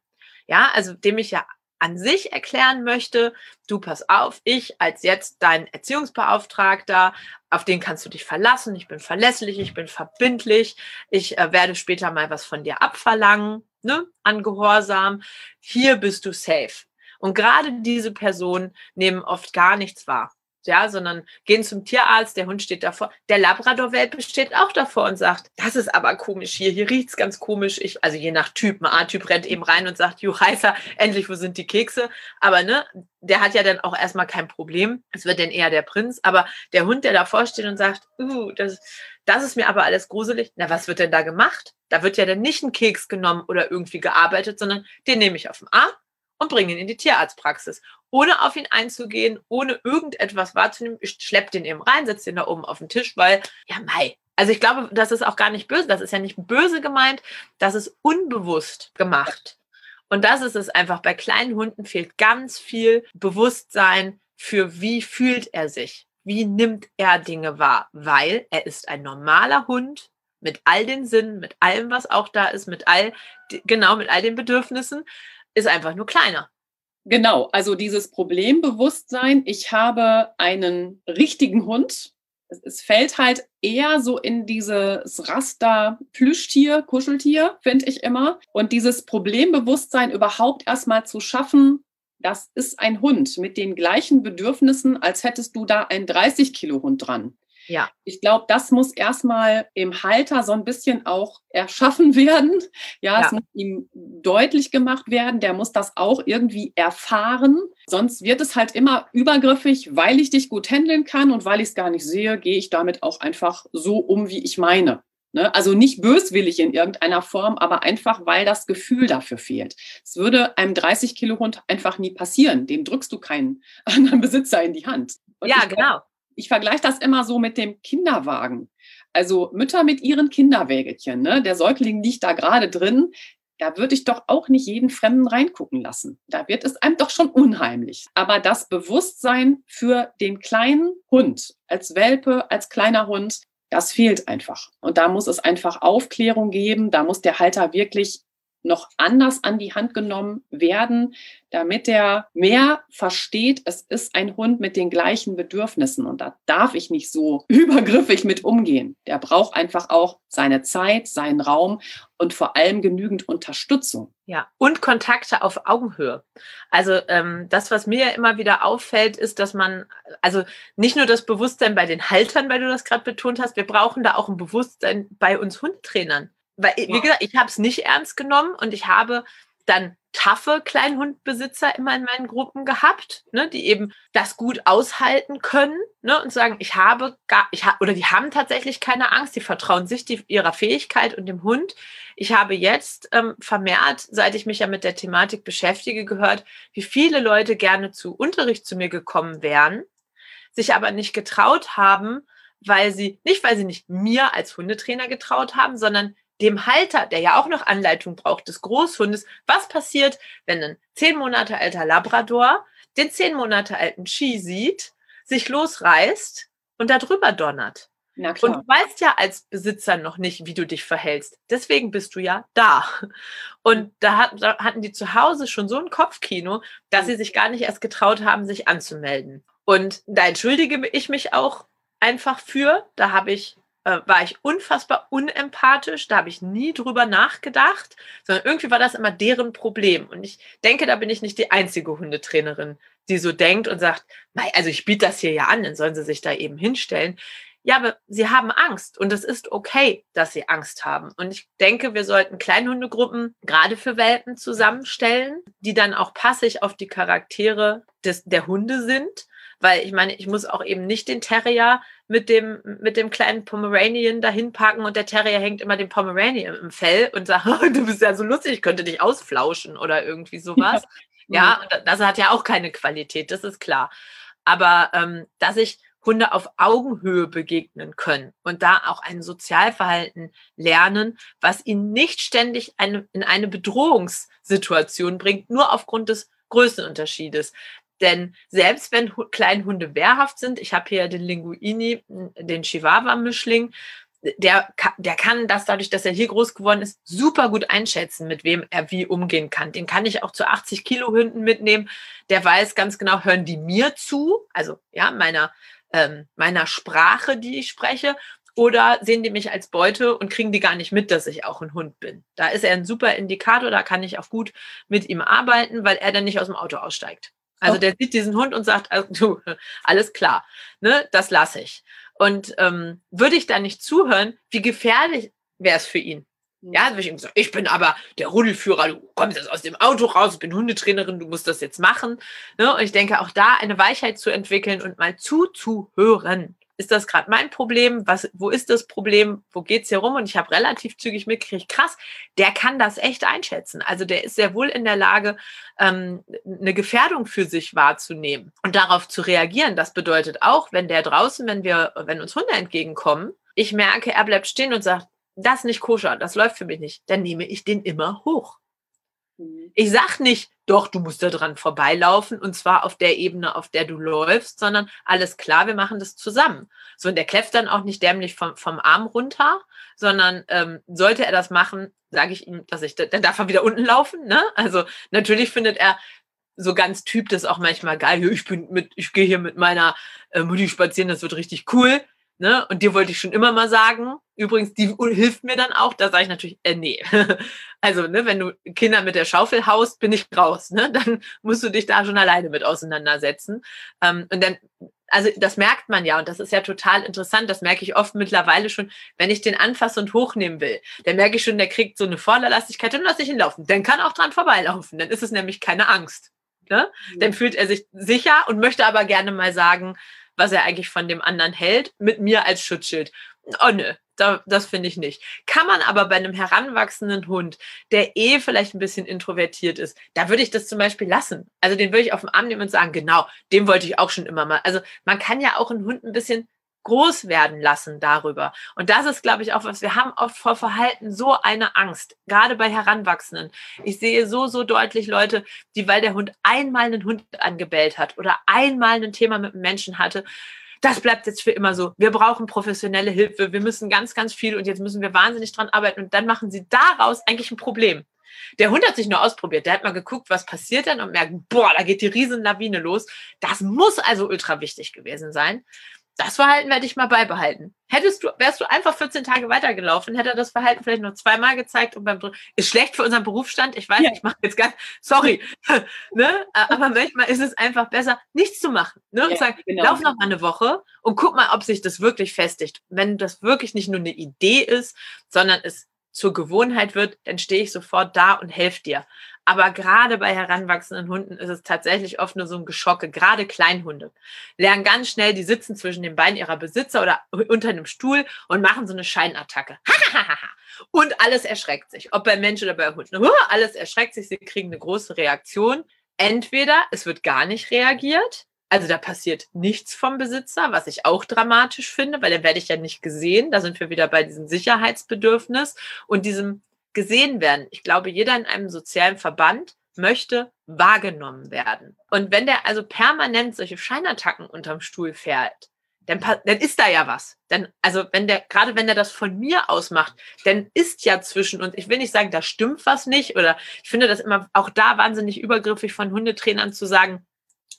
Speaker 2: Ja, also dem ich ja an sich erklären möchte, du pass auf, ich als jetzt dein Erziehungsbeauftragter, auf den kannst du dich verlassen, ich bin verlässlich, ich bin verbindlich, ich äh, werde später mal was von dir abverlangen, ne, an Gehorsam, hier bist du safe. Und gerade diese Personen nehmen oft gar nichts wahr ja, sondern gehen zum Tierarzt, der Hund steht davor, der Labrador-Welpe steht auch davor und sagt, das ist aber komisch hier, hier riecht's ganz komisch. Ich, also je nach Typ, ein A-Typ rennt eben rein und sagt, Juh, Heißer, endlich, wo sind die Kekse? Aber ne, der hat ja dann auch erstmal kein Problem. Es wird dann eher der Prinz. Aber der Hund, der davor steht und sagt, uh, das, das ist mir aber alles gruselig. Na, was wird denn da gemacht? Da wird ja dann nicht ein Keks genommen oder irgendwie gearbeitet, sondern den nehme ich auf den Arm und bringe ihn in die Tierarztpraxis ohne auf ihn einzugehen, ohne irgendetwas wahrzunehmen. Ich schleppe den eben rein, setze den da oben auf den Tisch, weil, ja, Mai. Also ich glaube, das ist auch gar nicht böse. Das ist ja nicht böse gemeint, das ist unbewusst gemacht. Und das ist es einfach. Bei kleinen Hunden fehlt ganz viel Bewusstsein für, wie fühlt er sich? Wie nimmt er Dinge wahr? Weil er ist ein normaler Hund mit all den Sinnen, mit allem, was auch da ist, mit all, genau, mit all den Bedürfnissen, ist einfach nur kleiner.
Speaker 1: Genau, also dieses Problembewusstsein, ich habe einen richtigen Hund. Es, fällt halt eher so in dieses Raster Plüschtier, Kuscheltier, finde ich immer. Und dieses Problembewusstsein überhaupt erstmal zu schaffen, das ist ein Hund mit den gleichen Bedürfnissen, als hättest du da einen 30 Kilo Hund dran. Ja. Ich glaube, das muss erstmal im Halter so ein bisschen auch erschaffen [laughs] werden. Ja, ja, es muss ihm deutlich gemacht werden. Der muss das auch irgendwie erfahren. Sonst wird es halt immer übergriffig, weil ich dich gut handeln kann und weil ich es gar nicht sehe, gehe ich damit auch einfach so um, wie ich meine. Ne? Also nicht böswillig in irgendeiner Form, aber einfach, weil das Gefühl dafür fehlt. Es würde einem 30 Kilo Hund einfach nie passieren. Dem drückst du keinen [laughs] anderen Besitzer in die Hand.
Speaker 2: Und ja, genau
Speaker 1: ich vergleiche das immer so mit dem Kinderwagen. Also Mütter mit ihren Kinderwägelchen, ne? der Säugling liegt da gerade drin, da würde ich doch auch nicht jeden Fremden reingucken lassen. Da wird es einem doch schon unheimlich. Aber das Bewusstsein für den kleinen Hund als Welpe, als kleiner Hund, das fehlt einfach. Und da muss es einfach Aufklärung geben. Da muss der Halter wirklich noch anders an die Hand genommen werden, damit er mehr versteht, es ist ein Hund mit den gleichen Bedürfnissen und da darf ich nicht so [laughs] übergriffig mit umgehen. Der braucht einfach auch seine Zeit, seinen Raum und vor allem genügend Unterstützung.
Speaker 2: Ja, und Kontakte auf Augenhöhe. Also ähm, das, was mir immer wieder auffällt, ist, dass man, also nicht nur das Bewusstsein bei den Haltern, weil du das gerade betont hast, wir brauchen da auch ein Bewusstsein bei uns Hundtrainern. Weil, wie wow. gesagt, ich habe es nicht ernst genommen und ich habe dann taffe Kleinhundbesitzer immer in meinen Gruppen gehabt, ne, die eben das gut aushalten können ne, und sagen, ich habe gar, ich ha oder die haben tatsächlich keine Angst, die vertrauen sich die, ihrer Fähigkeit und dem Hund. Ich habe jetzt ähm, vermehrt, seit ich mich ja mit der Thematik beschäftige, gehört, wie viele Leute gerne zu Unterricht zu mir gekommen wären, sich aber nicht getraut haben, weil sie, nicht weil sie nicht mir als Hundetrainer getraut haben, sondern dem Halter, der ja auch noch Anleitung braucht, des Großhundes, was passiert, wenn ein zehn Monate alter Labrador den zehn Monate alten Chi sieht, sich losreißt und da drüber donnert. Und du weißt ja als Besitzer noch nicht, wie du dich verhältst. Deswegen bist du ja da. Und da, hat, da hatten die zu Hause schon so ein Kopfkino, dass sie sich gar nicht erst getraut haben, sich anzumelden. Und da entschuldige ich mich auch einfach für. Da habe ich äh, war ich unfassbar unempathisch, da habe ich nie drüber nachgedacht, sondern irgendwie war das immer deren Problem. Und ich denke, da bin ich nicht die einzige Hundetrainerin, die so denkt und sagt, also ich biete das hier ja an, dann sollen sie sich da eben hinstellen. Ja, aber sie haben Angst und es ist okay, dass sie Angst haben. Und ich denke, wir sollten Kleinhundegruppen gerade für Welpen zusammenstellen, die dann auch passig auf die Charaktere des, der Hunde sind weil ich meine, ich muss auch eben nicht den Terrier mit dem, mit dem kleinen Pomeranian dahin packen und der Terrier hängt immer den Pomeranian im Fell und sagt, oh, [laughs] du bist ja so lustig, ich könnte dich ausflauschen oder irgendwie sowas. Ja, ja das hat ja auch keine Qualität, das ist klar. Aber ähm, dass ich Hunde auf Augenhöhe begegnen können und da auch ein Sozialverhalten lernen, was ihnen nicht ständig eine, in eine Bedrohungssituation bringt, nur aufgrund des Größenunterschiedes. Denn selbst wenn Kleinhunde wehrhaft sind, ich habe hier den Linguini, den Chihuahua-Mischling, der, der kann das dadurch, dass er hier groß geworden ist, super gut einschätzen, mit wem er wie umgehen kann. Den kann ich auch zu 80 Kilo Hunden mitnehmen. Der weiß ganz genau, hören die mir zu, also ja, meiner, ähm, meiner Sprache, die ich spreche, oder sehen die mich als Beute und kriegen die gar nicht mit, dass ich auch ein Hund bin. Da ist er ein super Indikator, da kann ich auch gut mit ihm arbeiten, weil er dann nicht aus dem Auto aussteigt. Also der sieht diesen Hund und sagt, also, du, alles klar, ne, das lasse ich. Und ähm, würde ich da nicht zuhören, wie gefährlich wäre es für ihn? Hm. Ja, würde ich ihm sagen, ich bin aber der Rudelführer, du kommst jetzt aus dem Auto raus, ich bin Hundetrainerin, du musst das jetzt machen. Ne? Und ich denke, auch da eine Weichheit zu entwickeln und mal zuzuhören ist das gerade mein Problem? Was, wo ist das Problem? Wo geht es hier rum? Und ich habe relativ zügig mitgekriegt, krass, der kann das echt einschätzen. Also der ist sehr wohl in der Lage, ähm, eine Gefährdung für sich wahrzunehmen und darauf zu reagieren. Das bedeutet auch, wenn der draußen, wenn wir, wenn uns Hunde entgegenkommen, ich merke, er bleibt stehen und sagt, das ist nicht koscher, das läuft für mich nicht, dann nehme ich den immer hoch. Mhm. Ich sag nicht, doch, du musst da dran vorbeilaufen und zwar auf der Ebene, auf der du läufst, sondern alles klar, wir machen das zusammen. So, und der kläfft dann auch nicht dämlich vom, vom Arm runter, sondern ähm, sollte er das machen, sage ich ihm, dass ich, dann darf er wieder unten laufen. Ne? Also natürlich findet er so ganz Typ das auch manchmal geil. Ich bin mit, ich gehe hier mit meiner äh, Mutti spazieren, das wird richtig cool. Ne? Und dir wollte ich schon immer mal sagen, übrigens, die hilft mir dann auch, da sage ich natürlich, äh, nee. [laughs] also, ne, wenn du Kinder mit der Schaufel haust, bin ich raus. Ne? [laughs] Dann musst du dich da schon alleine mit auseinandersetzen. Ähm, und dann, also das merkt man ja und das ist ja total interessant. Das merke ich oft mittlerweile schon, wenn ich den anfasse und hochnehmen will. Dann merke ich schon, der kriegt so eine Vorderlastigkeit und lasse ich ihn laufen. Dann kann auch dran vorbeilaufen. Dann ist es nämlich keine Angst. Ne? Mhm. Dann fühlt er sich sicher und möchte aber gerne mal sagen, was er eigentlich von dem anderen hält, mit mir als Schutzschild. Oh nö, da, das finde ich nicht. Kann man aber bei einem heranwachsenden Hund, der eh vielleicht ein bisschen introvertiert ist, da würde ich das zum Beispiel lassen. Also den würde ich auf den Arm nehmen und sagen, genau, dem wollte ich auch schon immer mal. Also man kann ja auch einen Hund ein bisschen groß werden lassen darüber. Und das ist, glaube ich, auch was. Wir haben oft vor Verhalten so eine Angst, gerade bei Heranwachsenden. Ich sehe so, so deutlich Leute, die, weil der Hund einmal einen Hund angebellt hat oder einmal ein Thema mit einem Menschen hatte, das bleibt jetzt für immer so. Wir brauchen professionelle Hilfe. Wir müssen ganz, ganz viel und jetzt müssen wir wahnsinnig dran arbeiten. Und dann machen sie daraus eigentlich ein Problem. Der Hund hat sich nur ausprobiert. Der hat mal geguckt, was passiert denn und merkt, boah, da geht die Riesenlawine los. Das muss also ultra wichtig gewesen sein das Verhalten werde ich mal beibehalten. Hättest du, wärst du einfach 14 Tage weitergelaufen, hätte er das Verhalten vielleicht noch zweimal gezeigt und beim ist schlecht für unseren Berufsstand. Ich weiß, ja. ich mache jetzt ganz, sorry, [laughs] ne? Aber manchmal ist es einfach besser, nichts zu machen, ne? Und ja, sagen, genau. lauf noch mal eine Woche und guck mal, ob sich das wirklich festigt. Wenn das wirklich nicht nur eine Idee ist, sondern es zur Gewohnheit wird, dann stehe ich sofort da und helfe dir. Aber gerade bei heranwachsenden Hunden ist es tatsächlich oft nur so ein Geschocke. Gerade Kleinhunde lernen ganz schnell, die sitzen zwischen den Beinen ihrer Besitzer oder unter einem Stuhl und machen so eine Scheinattacke. [laughs] und alles erschreckt sich. Ob bei Mensch oder bei Hund. Alles erschreckt sich. Sie kriegen eine große Reaktion. Entweder es wird gar nicht reagiert. Also da passiert nichts vom Besitzer, was ich auch dramatisch finde, weil dann werde ich ja nicht gesehen. Da sind wir wieder bei diesem Sicherheitsbedürfnis und diesem gesehen werden. Ich glaube, jeder in einem sozialen Verband möchte wahrgenommen werden. Und wenn der also permanent solche Scheinattacken unterm Stuhl fährt, dann, dann ist da ja was. Dann, also wenn der, gerade wenn der das von mir aus macht, dann ist ja zwischen uns, ich will nicht sagen, da stimmt was nicht, oder ich finde das immer auch da wahnsinnig übergriffig von Hundetrainern zu sagen,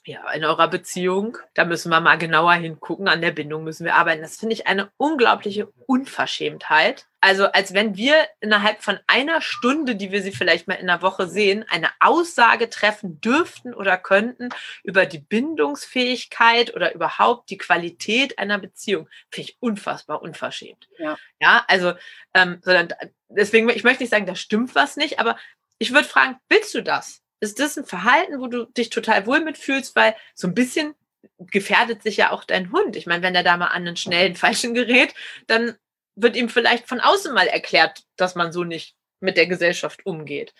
Speaker 2: ja, in eurer Beziehung, da müssen wir mal genauer hingucken, an der Bindung müssen wir arbeiten. Das finde ich eine unglaubliche Unverschämtheit. Also als wenn wir innerhalb von einer Stunde, die wir sie vielleicht mal in der Woche sehen, eine Aussage treffen dürften oder könnten über die Bindungsfähigkeit oder überhaupt die Qualität einer Beziehung. Finde ich unfassbar unverschämt. Ja, ja also ähm, sondern deswegen, ich möchte nicht sagen, da stimmt was nicht, aber ich würde fragen, willst du das? Ist das ein Verhalten, wo du dich total wohl mitfühlst, weil so ein bisschen gefährdet sich ja auch dein Hund. Ich meine, wenn er da mal an einen schnellen Falschen gerät, dann wird ihm vielleicht von außen mal erklärt, dass man so nicht mit der Gesellschaft umgeht.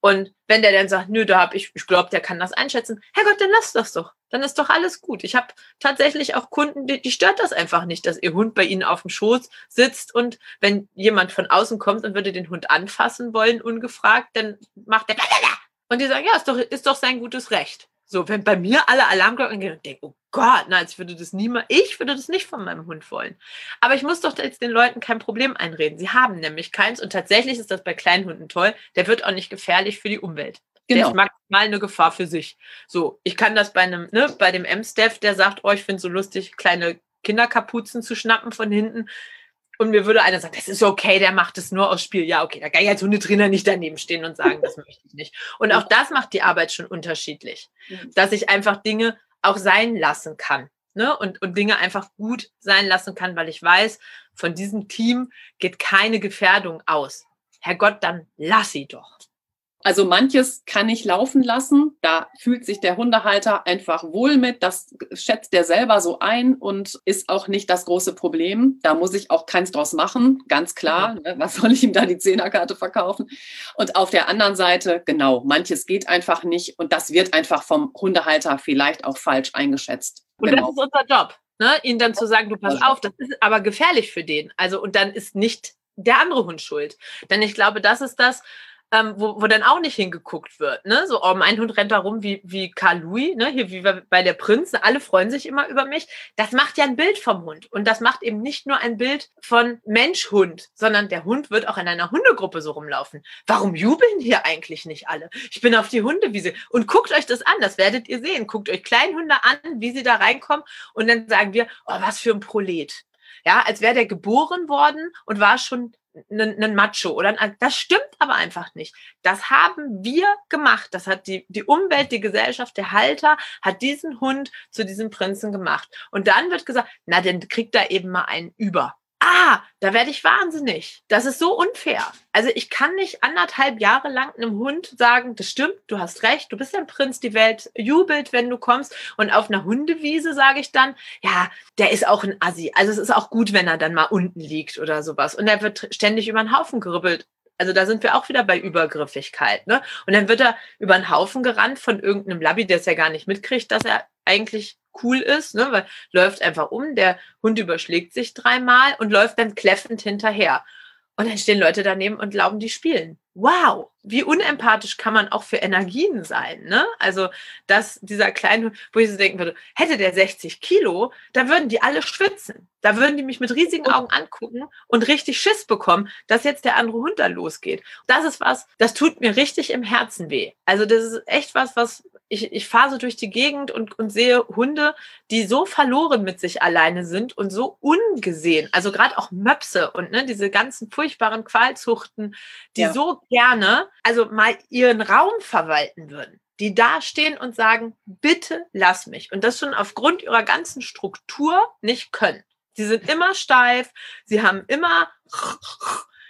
Speaker 2: Und wenn der dann sagt, nö, da habe ich, ich glaube, der kann das einschätzen, Herrgott, dann lass das doch. Dann ist doch alles gut. Ich habe tatsächlich auch Kunden, die, die stört das einfach nicht, dass ihr Hund bei ihnen auf dem Schoß sitzt und wenn jemand von außen kommt und würde den Hund anfassen wollen, ungefragt, dann macht der und die sagen, ja, ist doch, ist doch sein gutes Recht. So, wenn bei mir alle Alarmglocken gehen und denken, oh Gott, nein, ich würde das niemals, ich würde das nicht von meinem Hund wollen. Aber ich muss doch jetzt den Leuten kein Problem einreden. Sie haben nämlich keins und tatsächlich ist das bei kleinen Hunden toll. Der wird auch nicht gefährlich für die Umwelt. Genau. Der ist maximal eine Gefahr für sich. So, ich kann das bei einem, ne, bei dem M-Staff, der sagt, oh, ich finde es so lustig, kleine Kinderkapuzen zu schnappen von hinten und mir würde einer sagen, das ist okay, der macht es nur aus Spiel. Ja, okay, da kann ich als Hundetrainer nicht daneben stehen und sagen, das möchte ich nicht. Und auch das macht die Arbeit schon unterschiedlich, dass ich einfach Dinge auch sein lassen kann. Ne? Und, und Dinge einfach gut sein lassen kann, weil ich weiß, von diesem Team geht keine Gefährdung aus. Herrgott, dann lass sie doch.
Speaker 1: Also manches kann ich laufen lassen. Da fühlt sich der Hundehalter einfach wohl mit. Das schätzt der selber so ein und ist auch nicht das große Problem. Da muss ich auch keins draus machen. Ganz klar. Ne? Was soll ich ihm da die Zehnerkarte verkaufen? Und auf der anderen Seite, genau, manches geht einfach nicht und das wird einfach vom Hundehalter vielleicht auch falsch eingeschätzt.
Speaker 2: Und genau. das ist unser Job. Ne? Ihnen dann zu sagen, du pass auf, das ist aber gefährlich für den. Also, und dann ist nicht der andere Hund schuld. Denn ich glaube, das ist das, ähm, wo, wo dann auch nicht hingeguckt wird. Ne? So, oh, mein Hund rennt da rum wie, wie Karl Louis, ne? hier wie bei der Prinz, alle freuen sich immer über mich. Das macht ja ein Bild vom Hund. Und das macht eben nicht nur ein Bild von Mensch-Hund, sondern der Hund wird auch in einer Hundegruppe so rumlaufen. Warum jubeln hier eigentlich nicht alle? Ich bin auf die Hundewiese. Und guckt euch das an, das werdet ihr sehen. Guckt euch Kleinhunde an, wie sie da reinkommen. Und dann sagen wir, oh, was für ein Prolet. Ja, als wäre der geboren worden und war schon einen Macho oder das stimmt aber einfach nicht. Das haben wir gemacht. Das hat die, die Umwelt, die Gesellschaft, der Halter hat diesen Hund zu diesem Prinzen gemacht. Und dann wird gesagt, na, dann kriegt er eben mal einen über ah, da werde ich wahnsinnig. Das ist so unfair. Also ich kann nicht anderthalb Jahre lang einem Hund sagen, das stimmt, du hast recht, du bist ein Prinz, die Welt jubelt, wenn du kommst. Und auf einer Hundewiese sage ich dann, ja, der ist auch ein Assi. Also es ist auch gut, wenn er dann mal unten liegt oder sowas. Und er wird ständig über den Haufen geribbelt. Also da sind wir auch wieder bei Übergriffigkeit. Ne? Und dann wird er über den Haufen gerannt von irgendeinem Labby, der es ja gar nicht mitkriegt, dass er eigentlich cool ist, ne? weil läuft einfach um, der Hund überschlägt sich dreimal und läuft dann kläffend hinterher. Und dann stehen Leute daneben und glauben, die spielen. Wow, wie unempathisch kann man auch für Energien sein, ne? Also, dass dieser kleine, wo ich so denken würde, hätte der 60 Kilo, da würden die alle schwitzen. Da würden die mich mit riesigen Augen angucken und richtig Schiss bekommen, dass jetzt der andere Hund da losgeht. Das ist was, das tut mir richtig im Herzen weh. Also, das ist echt was, was ich, ich fahre so durch die Gegend und, und sehe Hunde, die so verloren mit sich alleine sind und so ungesehen. Also gerade auch Möpse und ne, diese ganzen furchtbaren Qualzuchten, die ja. so gerne, also mal ihren Raum verwalten würden die da stehen und sagen, bitte lass mich. Und das schon aufgrund ihrer ganzen Struktur nicht können. Sie sind immer steif, sie haben immer,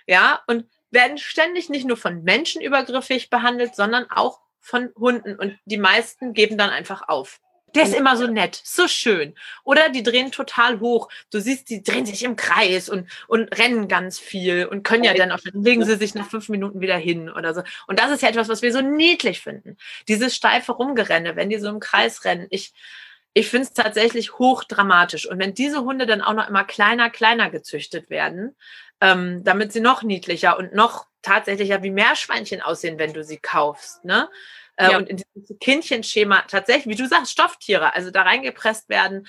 Speaker 2: ja, und werden ständig nicht nur von Menschen übergriffig behandelt, sondern auch von Hunden und die meisten geben dann einfach auf. Der ist immer so nett, so schön. Oder die drehen total hoch. Du siehst, die drehen sich im Kreis und, und rennen ganz viel und können ja dann auch, dann legen sie sich nach fünf Minuten wieder hin oder so. Und das ist ja etwas, was wir so niedlich finden. Dieses steife Rumgerenne, wenn die so im Kreis rennen. Ich, ich finde es tatsächlich hochdramatisch. Und wenn diese Hunde dann auch noch immer kleiner, kleiner gezüchtet werden, ähm, damit sie noch niedlicher und noch tatsächlich wie Meerschweinchen aussehen, wenn du sie kaufst. Ne? Äh, ja. Und in diesem Kindchenschema tatsächlich, wie du sagst, Stofftiere, also da reingepresst werden,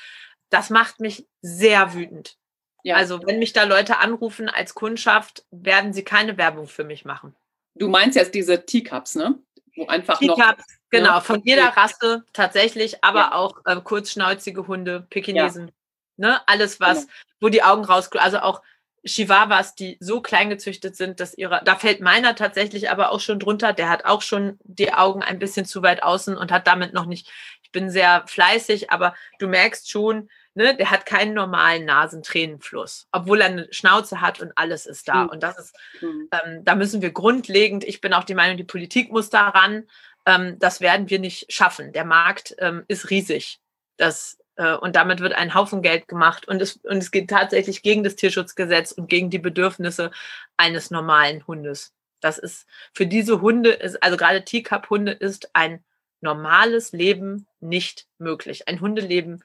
Speaker 2: das macht mich sehr wütend. Ja. Also wenn mich da Leute anrufen als Kundschaft, werden sie keine Werbung für mich machen.
Speaker 1: Du meinst jetzt diese Teacups, ne?
Speaker 2: Wo einfach Teacups, noch, genau, ne? von jeder Rasse tatsächlich, aber ja. auch äh, kurzschnauzige Hunde, Pekinesen, ja. ne? Alles was, genau. wo die Augen raus, also auch Chihuahuas, die so klein gezüchtet sind, dass ihre, da fällt meiner tatsächlich aber auch schon drunter, der hat auch schon die Augen ein bisschen zu weit außen und hat damit noch nicht, ich bin sehr fleißig, aber du merkst schon, ne, der hat keinen normalen Nasentränenfluss, obwohl er eine Schnauze hat und alles ist da. Mhm. Und das ist, mhm. ähm, da müssen wir grundlegend, ich bin auch die Meinung, die Politik muss daran, ähm, das werden wir nicht schaffen. Der Markt ähm, ist riesig. Das, und damit wird ein Haufen Geld gemacht. Und es, und es geht tatsächlich gegen das Tierschutzgesetz und gegen die Bedürfnisse eines normalen Hundes. Das ist für diese Hunde, ist, also gerade Teacup-Hunde, ist ein normales Leben nicht möglich. Ein Hundeleben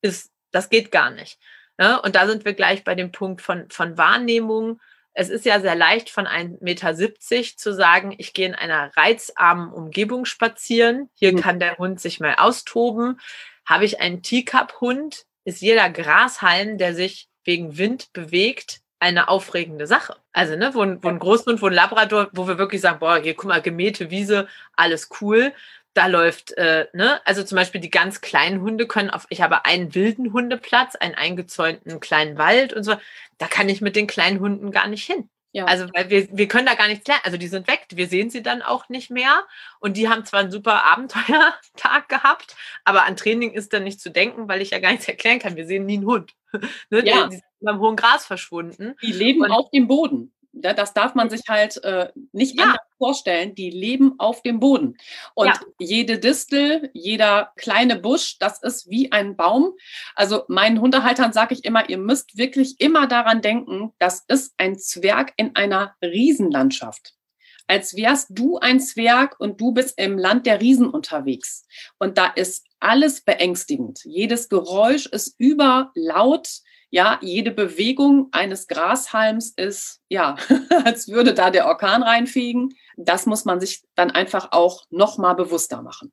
Speaker 2: ist das geht gar nicht. Ne? Und da sind wir gleich bei dem Punkt von, von Wahrnehmung. Es ist ja sehr leicht, von 1,70 Meter zu sagen, ich gehe in einer reizarmen Umgebung spazieren. Hier mhm. kann der Hund sich mal austoben. Habe ich einen Teacup-Hund, ist jeder Grashalm, der sich wegen Wind bewegt, eine aufregende Sache. Also, ne, wo, wo ein Großmund, wo ein Labrador, wo wir wirklich sagen, boah, hier guck mal, gemähte Wiese, alles cool da läuft, äh, ne, also zum Beispiel die ganz kleinen Hunde können auf, ich habe einen wilden Hundeplatz, einen eingezäunten kleinen Wald und so, da kann ich mit den kleinen Hunden gar nicht hin. Ja. Also, weil wir, wir können da gar nichts lernen. Also, die sind weg. Wir sehen sie dann auch nicht mehr. Und die haben zwar einen super Abenteuertag [laughs] gehabt, aber an Training ist dann nicht zu denken, weil ich ja gar nichts erklären kann. Wir sehen nie einen Hund. [laughs] ne? ja. Die, die sind beim hohen Gras verschwunden.
Speaker 1: Die leben und, auf dem Boden. Das darf man sich halt äh, nicht ja. anders vorstellen. Die leben auf dem Boden. Und ja. jede Distel, jeder kleine Busch, das ist wie ein Baum. Also meinen Hundehaltern sage ich immer, ihr müsst wirklich immer daran denken, das ist ein Zwerg in einer Riesenlandschaft als wärst du ein Zwerg und du bist im Land der Riesen unterwegs. Und da ist alles beängstigend. Jedes Geräusch ist überlaut ja, jede Bewegung eines Grashalms ist, ja, [laughs] als würde da der Orkan reinfegen. Das muss man sich dann einfach auch noch mal bewusster machen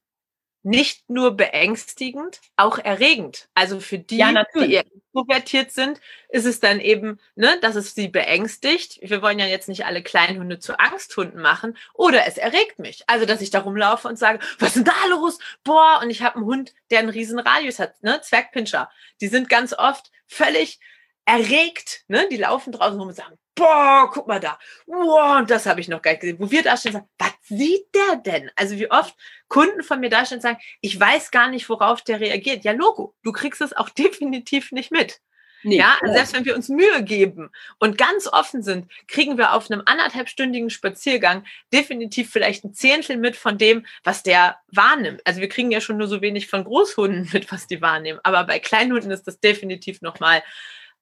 Speaker 2: nicht nur beängstigend, auch erregend. Also für die, ja, die introvertiert sind, ist es dann eben, ne, dass es sie beängstigt. Wir wollen ja jetzt nicht alle Kleinhunde zu Angsthunden machen. Oder es erregt mich. Also, dass ich da rumlaufe und sage, was ist denn da los? Boah, und ich habe einen Hund, der einen riesen Radius hat, ne? Zwergpinscher. Die sind ganz oft völlig erregt, ne? Die laufen draußen rum und sagen, boah, guck mal da, wow, und das habe ich noch gar nicht gesehen. Wo wir da stehen und sagen, was sieht der denn? Also wie oft Kunden von mir da stehen und sagen, ich weiß gar nicht, worauf der reagiert. Ja, Logo, du kriegst es auch [laughs] definitiv nicht mit. Nee, ja, also selbst wenn wir uns Mühe geben und ganz offen sind, kriegen wir auf einem anderthalbstündigen Spaziergang definitiv vielleicht ein Zehntel mit von dem, was der wahrnimmt. Also wir kriegen ja schon nur so wenig von Großhunden [laughs] mit, was die wahrnehmen. Aber bei Kleinhunden ist das definitiv nochmal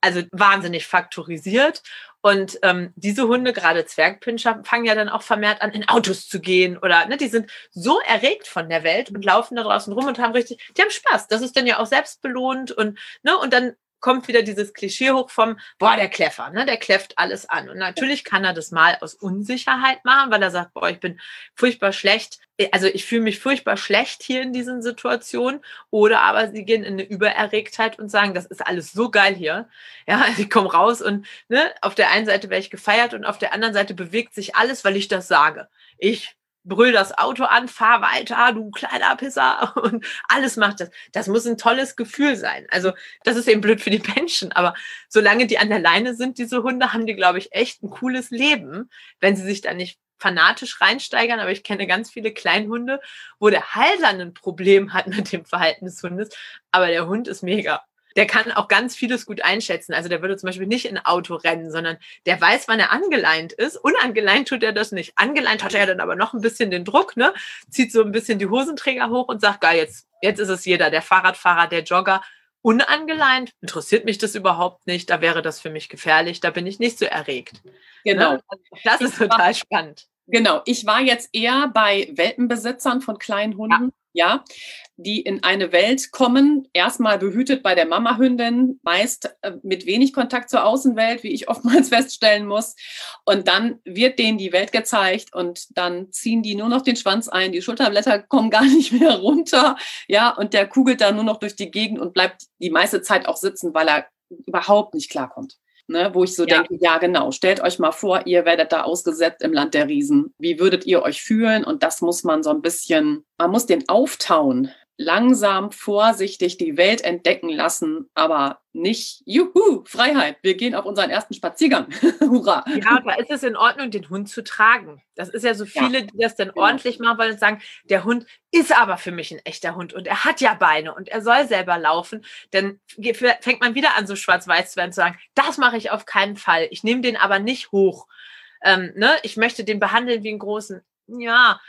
Speaker 2: also wahnsinnig faktorisiert. Und ähm, diese Hunde, gerade Zwergpinscher, fangen ja dann auch vermehrt an, in Autos zu gehen oder ne, die sind so erregt von der Welt und laufen da draußen rum und haben richtig, die haben Spaß. Das ist dann ja auch selbstbelohnt und ne, und dann kommt wieder dieses Klischee hoch vom, boah, der Kläffer, ne, der kläfft alles an. Und natürlich kann er das mal aus Unsicherheit machen, weil er sagt, boah, ich bin furchtbar schlecht. Also ich fühle mich furchtbar schlecht hier in diesen Situationen. Oder aber sie gehen in eine Übererregtheit und sagen, das ist alles so geil hier. Ja, [laughs] ich komme raus und ne, auf der einen Seite werde ich gefeiert und auf der anderen Seite bewegt sich alles, weil ich das sage. Ich brüll das Auto an, fahr weiter, du kleiner Pisser [laughs] und alles macht das. Das muss ein tolles Gefühl sein. Also das ist eben blöd für die Menschen, aber solange die an der Leine sind, diese Hunde, haben die, glaube ich, echt ein cooles Leben, wenn sie sich da nicht fanatisch reinsteigern, aber ich kenne ganz viele Kleinhunde, wo der Halter ein Problem hat mit dem Verhalten des Hundes, aber der Hund ist mega der kann auch ganz vieles gut einschätzen. Also der würde zum Beispiel nicht in Auto rennen, sondern der weiß, wann er angeleint ist. Unangeleint tut er das nicht. Angeleint hat er dann aber noch ein bisschen den Druck, ne? Zieht so ein bisschen die Hosenträger hoch und sagt, geil, jetzt, jetzt ist es jeder, der Fahrradfahrer, der Jogger. Unangeleint interessiert mich das überhaupt nicht. Da wäre das für mich gefährlich. Da bin ich nicht so erregt.
Speaker 1: Genau. Ne? Das ist total spannend. Genau, ich war jetzt eher bei Welpenbesitzern von kleinen Hunden. Ja ja, die in eine Welt kommen, erstmal behütet bei der Mama-Hündin, meist äh, mit wenig Kontakt zur Außenwelt, wie ich [laughs] oftmals feststellen muss. Und dann wird denen die Welt gezeigt und dann ziehen die nur noch den Schwanz ein, die Schulterblätter kommen gar [laughs] nicht mehr runter, ja, und der kugelt da nur noch durch die Gegend und bleibt die meiste Zeit auch sitzen, weil er überhaupt nicht klarkommt. Ne, wo ich so ja. denke, ja genau, stellt euch mal vor, ihr werdet da ausgesetzt im Land der Riesen. Wie würdet ihr euch fühlen? Und das muss man so ein bisschen, man muss den auftauen, langsam, vorsichtig die Welt entdecken lassen, aber nicht, juhu, Freiheit, wir gehen auf unseren ersten Spaziergang. [laughs] Hurra.
Speaker 2: Ja, da ist es in Ordnung, den Hund zu tragen. Das ist ja so viele, ja, die das dann genau. ordentlich machen wollen und sagen, der Hund ist aber für mich ein echter Hund und er hat ja Beine und er soll selber laufen. Dann fängt man wieder an, so schwarz-weiß zu werden, zu sagen, das mache ich auf keinen Fall. Ich nehme den aber nicht hoch. Ähm, ne? Ich möchte den behandeln wie einen großen. Ja,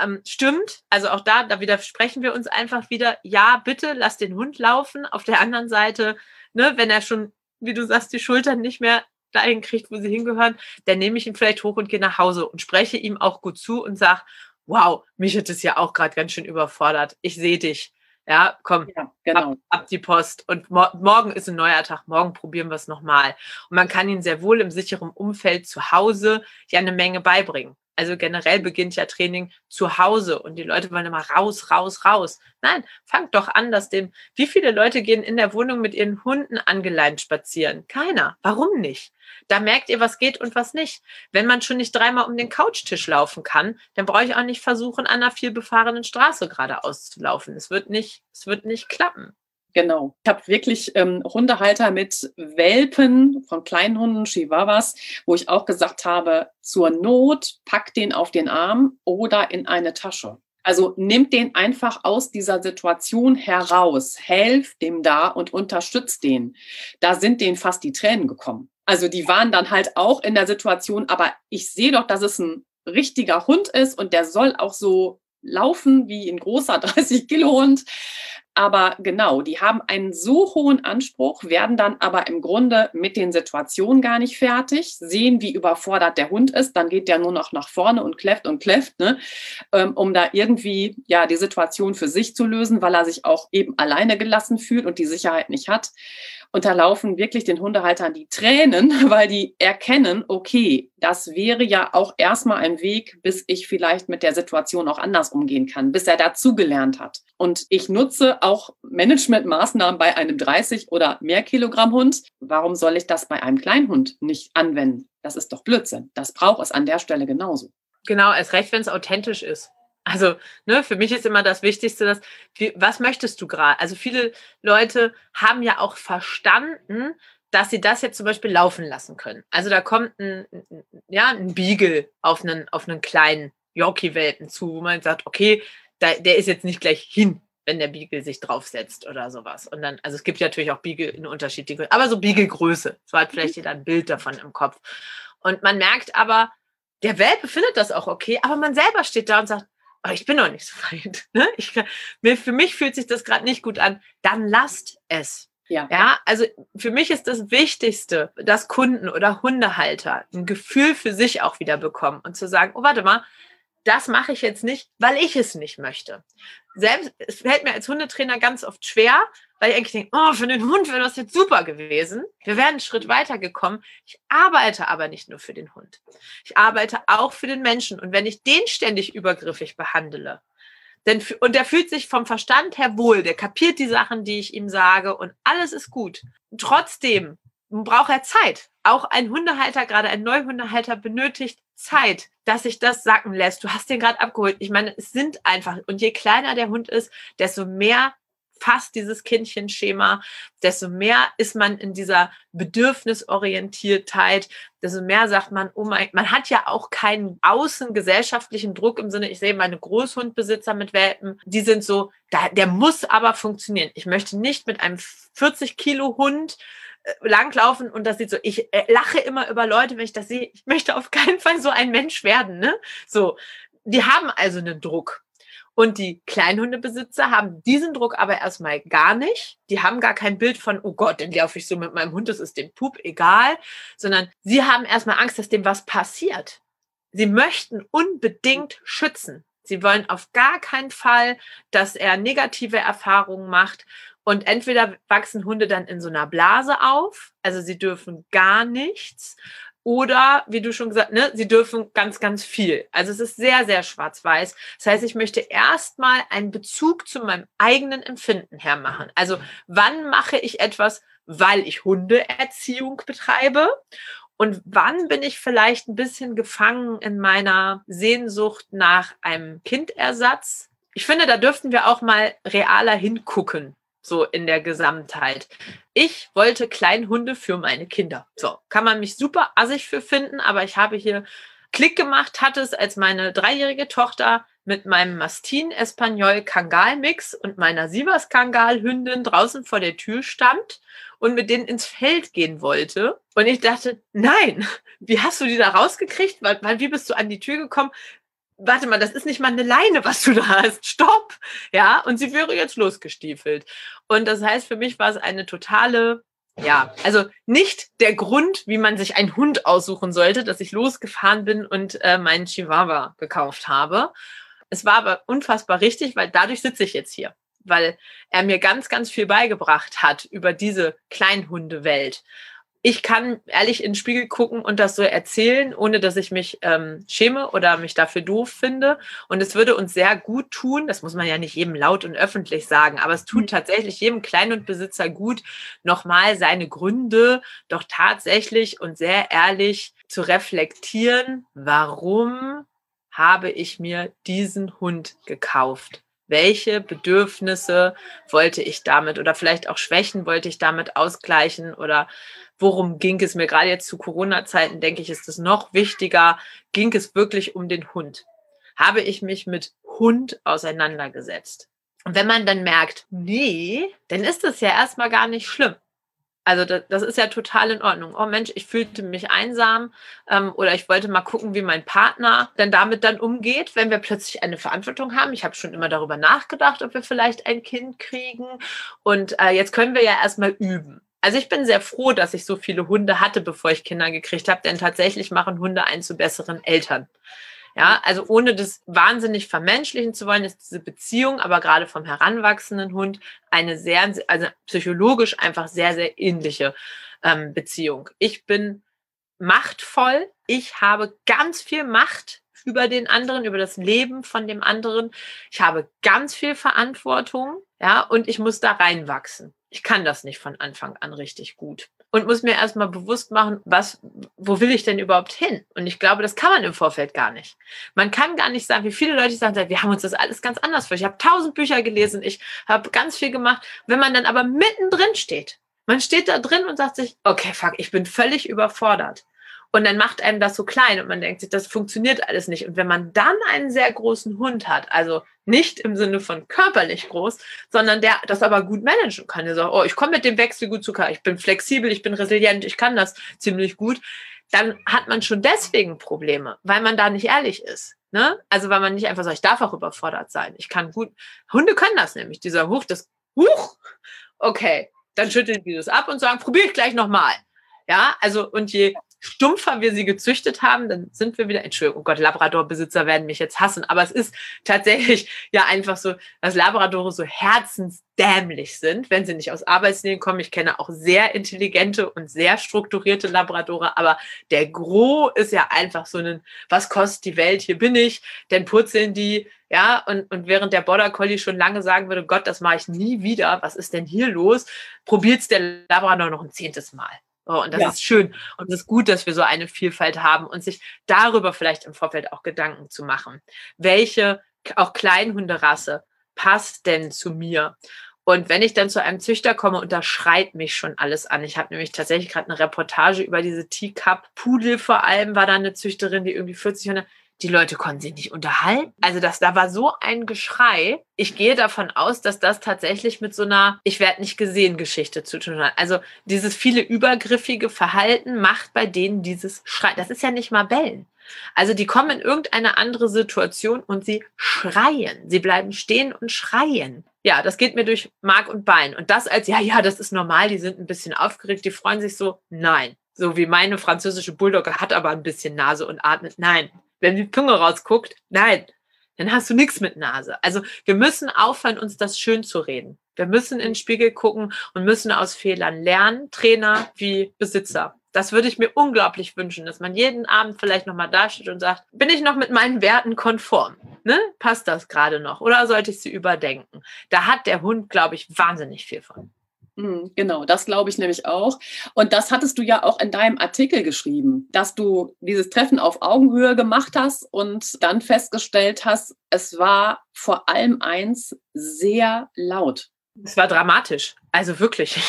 Speaker 2: ähm, stimmt. Also auch da, da widersprechen wir uns einfach wieder. Ja, bitte lass den Hund laufen. Auf der anderen Seite, ne, wenn er schon, wie du sagst, die Schultern nicht mehr dahin kriegt, wo sie hingehören, dann nehme ich ihn vielleicht hoch und gehe nach Hause und spreche ihm auch gut zu und sage, wow, mich hat es ja auch gerade ganz schön überfordert. Ich sehe dich. Ja, komm, ja, genau. ab, ab, die Post. Und mo morgen ist ein neuer Tag, morgen probieren wir es nochmal. Und man kann ihn sehr wohl im sicheren Umfeld zu Hause ja eine Menge beibringen. Also generell beginnt ja Training zu Hause und die Leute wollen immer raus, raus, raus. Nein, fangt doch an, dass dem, wie viele Leute gehen in der Wohnung mit ihren Hunden angeleint spazieren? Keiner. Warum nicht? Da merkt ihr, was geht und was nicht. Wenn man schon nicht dreimal um den Couchtisch laufen kann, dann brauche ich auch nicht versuchen, an einer vielbefahrenen Straße geradeaus zu laufen. Es wird nicht, es wird nicht klappen.
Speaker 1: Genau. Ich habe wirklich ähm, Hundehalter mit Welpen von kleinen Hunden, Chihuahuas, wo ich auch gesagt habe, zur Not packt den auf den Arm oder in eine Tasche. Also nimmt den einfach aus dieser Situation heraus, helft dem da und unterstützt den. Da sind denen fast die Tränen gekommen. Also die waren dann halt auch in der Situation, aber ich sehe doch, dass es ein richtiger Hund ist und der soll auch so laufen wie ein großer 30 Kilo Hund. Aber genau, die haben einen so hohen Anspruch, werden dann aber im Grunde mit den Situationen gar nicht fertig, sehen, wie überfordert der Hund ist, dann geht der nur noch nach vorne und kläfft und kläfft, ne, ähm, um da irgendwie ja die Situation für sich zu lösen, weil er sich auch eben alleine gelassen fühlt und die Sicherheit nicht hat unterlaufen wirklich den Hundehaltern die Tränen, [laughs] weil die erkennen, okay, das wäre ja auch erstmal ein Weg, bis ich vielleicht mit der Situation auch anders umgehen kann, bis er dazugelernt hat. Und ich nutze auch Managementmaßnahmen bei einem 30 oder mehr Kilogramm Hund. Warum soll ich das bei einem Kleinhund nicht anwenden? Das ist doch Blödsinn. Das braucht es an der Stelle genauso.
Speaker 2: Genau, erst recht, wenn es authentisch ist. Also, ne, für mich ist immer das Wichtigste, dass, was möchtest du gerade? Also, viele Leute haben ja auch verstanden, dass sie das jetzt zum Beispiel laufen lassen können. Also, da kommt ein, ja, ein Beagle auf einen, auf einen kleinen Yorkie-Welpen zu, wo man sagt, okay, da, der ist jetzt nicht gleich hin, wenn der Beagle sich draufsetzt oder sowas. Und dann, also es gibt ja natürlich auch Beagle in unterschiedlichen, aber so Beagle-Größe. So hat vielleicht jeder ein Bild davon im Kopf. Und man merkt aber, der Welpe findet das auch okay, aber man selber steht da und sagt, aber ich bin noch nicht so weit. [laughs] Ne? Ich, mir, für mich fühlt sich das gerade nicht gut an. Dann lasst es. Ja. ja, also für mich ist das Wichtigste, dass Kunden oder Hundehalter ein Gefühl für sich auch wieder bekommen und zu sagen, oh, warte mal, das mache ich jetzt nicht, weil ich es nicht möchte. Selbst, es fällt mir als Hundetrainer ganz oft schwer, weil ich eigentlich denke, oh, für den Hund wäre das jetzt super gewesen. Wir wären einen Schritt weiter gekommen. Ich arbeite aber nicht nur für den Hund. Ich arbeite auch für den Menschen. Und wenn ich den ständig übergriffig behandle, denn, und der fühlt sich vom Verstand her wohl, der kapiert die Sachen, die ich ihm sage und alles ist gut. trotzdem braucht er Zeit. Auch ein Hundehalter, gerade ein Neuhundehalter, benötigt Zeit, dass sich das sacken lässt. Du hast den gerade abgeholt. Ich meine, es sind einfach, und je kleiner der Hund ist, desto mehr passt dieses Kindchenschema, desto mehr ist man in dieser Bedürfnisorientiertheit, desto mehr sagt man, oh mein, man hat ja auch keinen außengesellschaftlichen Druck im Sinne, ich sehe meine Großhundbesitzer mit Welpen, die sind so, der muss aber funktionieren. Ich möchte nicht mit einem 40 Kilo Hund äh, langlaufen und das sieht so, ich äh, lache immer über Leute, wenn ich das sehe. Ich möchte auf keinen Fall so ein Mensch werden, ne? So. Die haben also einen Druck. Und die Kleinhundebesitzer haben diesen Druck aber erstmal gar nicht. Die haben gar kein Bild von, oh Gott, dann laufe ich so mit meinem Hund, das ist dem Pup egal, sondern sie haben erstmal Angst, dass dem was passiert. Sie möchten unbedingt schützen. Sie wollen auf gar keinen Fall, dass er negative Erfahrungen macht. Und entweder wachsen Hunde dann in so einer Blase auf, also sie dürfen gar nichts, oder, wie du schon gesagt, ne, sie dürfen ganz, ganz viel. Also es ist sehr, sehr schwarz-weiß. Das heißt, ich möchte erstmal einen Bezug zu meinem eigenen Empfinden hermachen. Also wann mache ich etwas, weil ich Hundeerziehung betreibe? Und wann bin ich vielleicht ein bisschen gefangen in meiner Sehnsucht nach einem Kindersatz? Ich finde, da dürften wir auch mal realer hingucken so in der Gesamtheit. Ich wollte Kleinhunde für meine Kinder. So, kann man mich super assig für finden, aber ich habe hier Klick gemacht, hatte es, als meine dreijährige Tochter mit meinem Mastin Espanol Kangal Mix und meiner Sivas Kangal Hündin draußen vor der Tür stand und mit denen ins Feld gehen wollte. Und ich dachte, nein, [laughs] wie hast du die da rausgekriegt? Weil, wie bist du an die Tür gekommen? Warte mal, das ist nicht mal eine Leine, was du da hast. Stopp! Ja, und sie wäre jetzt losgestiefelt. Und das heißt, für mich war es eine totale, ja, also nicht der Grund, wie man sich einen Hund aussuchen sollte, dass ich losgefahren bin und äh, meinen Chihuahua gekauft habe. Es war aber unfassbar richtig, weil dadurch sitze ich jetzt hier weil er mir ganz, ganz viel beigebracht hat über diese Kleinhundewelt ich kann ehrlich in den Spiegel gucken und das so erzählen, ohne dass ich mich ähm, schäme oder mich dafür doof finde. Und es würde uns sehr gut tun, das muss man ja nicht jedem laut und öffentlich sagen, aber es tut mhm. tatsächlich jedem Kleinhundbesitzer gut, nochmal seine Gründe doch tatsächlich und sehr ehrlich zu reflektieren, warum habe ich mir diesen Hund gekauft? Welche Bedürfnisse wollte ich damit oder vielleicht auch Schwächen wollte ich damit ausgleichen oder worum ging es mir gerade jetzt zu Corona-Zeiten, denke ich, ist es noch wichtiger, ging es wirklich um den Hund. Habe ich mich mit Hund auseinandergesetzt? Und wenn man dann merkt, nee, dann ist das ja erstmal gar nicht schlimm. Also das, das, ist ja total in Ordnung. Oh Mensch, ich fühlte mich einsam ähm, oder ich wollte mal gucken, wie mein Partner denn damit dann umgeht, wenn wir plötzlich eine Verantwortung haben. Ich habe schon immer darüber nachgedacht, ob wir vielleicht ein Kind kriegen. Und äh, jetzt können wir ja erstmal üben. Also ich bin sehr froh, dass ich so viele Hunde hatte, bevor ich Kinder gekriegt habe, denn tatsächlich machen Hunde einen zu besseren Eltern. Ja, also ohne das wahnsinnig vermenschlichen zu wollen, ist diese Beziehung, aber gerade vom heranwachsenden Hund eine sehr, also psychologisch einfach sehr, sehr ähnliche ähm, Beziehung. Ich bin machtvoll. Ich habe ganz viel Macht über den anderen, über das Leben von dem anderen. Ich habe ganz viel Verantwortung, ja, und ich muss da reinwachsen ich kann das nicht von Anfang an richtig gut. Und muss mir erstmal bewusst machen, was, wo will ich denn überhaupt hin? Und ich glaube, das kann man im Vorfeld gar nicht. Man kann gar nicht sagen, wie viele Leute sagen, wir haben uns das alles ganz anders vor. Ich habe tausend Bücher gelesen, ich habe ganz viel gemacht. Wenn man dann aber mittendrin steht, man steht da drin und sagt sich, okay, fuck, ich bin völlig überfordert. Und dann macht einem das so klein und man denkt sich, das funktioniert alles nicht. Und wenn man dann einen sehr großen Hund hat, also nicht im Sinne von körperlich groß, sondern der das aber gut managen kann, der sagt, oh, ich komme mit dem Wechsel gut zu ich bin flexibel, ich bin resilient, ich kann das ziemlich gut, dann hat man schon deswegen Probleme, weil man da nicht ehrlich ist. Ne? Also weil man nicht einfach sagt, ich darf auch überfordert sein. Ich kann gut. Hunde können das nämlich, dieser Huch, das Huch, okay, dann schütteln die das ab und sagen, probiert gleich nochmal. Ja, also und je stumpfer wir sie gezüchtet haben, dann sind wir wieder, Entschuldigung, oh Gott, Labrador-Besitzer werden mich jetzt hassen, aber es ist tatsächlich [laughs] ja einfach so, dass Labradore so herzensdämlich sind, wenn sie nicht aus Arbeitsnähen kommen. Ich kenne auch sehr intelligente und sehr strukturierte Labradore, aber der Gros ist ja einfach so ein, was kostet die Welt, hier bin ich, dann purzeln die, ja, und, und während der Border Collie schon lange sagen würde, Gott, das mache ich nie wieder, was ist denn hier los, probiert's der Labrador noch ein zehntes Mal. Oh, und das ja. ist schön. Und es ist gut, dass wir so eine Vielfalt haben und sich darüber vielleicht im Vorfeld auch Gedanken zu machen. Welche auch Kleinhunderasse passt denn zu mir? Und wenn ich dann zu einem Züchter komme und da schreit mich schon alles an. Ich habe nämlich tatsächlich gerade eine Reportage über diese Teacup-Pudel vor allem, war da eine Züchterin, die irgendwie 40 Hunde die Leute konnten sich nicht unterhalten. Also das, da war so ein Geschrei. Ich gehe davon aus, dass das tatsächlich mit so einer Ich werde nicht gesehen Geschichte zu tun hat. Also dieses viele übergriffige Verhalten macht bei denen dieses Schrei. Das ist ja nicht mal Bellen. Also die kommen in irgendeine andere Situation und sie schreien. Sie bleiben stehen und schreien. Ja, das geht mir durch Mark und Bein. Und das als, ja, ja, das ist normal, die sind ein bisschen aufgeregt, die freuen sich so. Nein. So wie meine französische Bulldogge hat aber ein bisschen Nase und atmet. Nein wenn die Zunge rausguckt, nein, dann hast du nichts mit Nase. Also wir müssen aufhören, uns das schön zu reden. Wir müssen in den Spiegel gucken und müssen aus Fehlern lernen, Trainer wie Besitzer. Das würde ich mir unglaublich wünschen, dass man jeden Abend vielleicht nochmal dasteht und sagt, bin ich noch mit meinen Werten konform? Ne? Passt das gerade noch? Oder sollte ich sie überdenken? Da hat der Hund, glaube ich, wahnsinnig viel von.
Speaker 1: Hm, genau, das glaube ich nämlich auch. Und das hattest du ja auch in deinem Artikel geschrieben, dass du dieses Treffen auf Augenhöhe gemacht hast und dann festgestellt hast, es war vor allem eins sehr laut.
Speaker 2: Es war dramatisch. Also wirklich.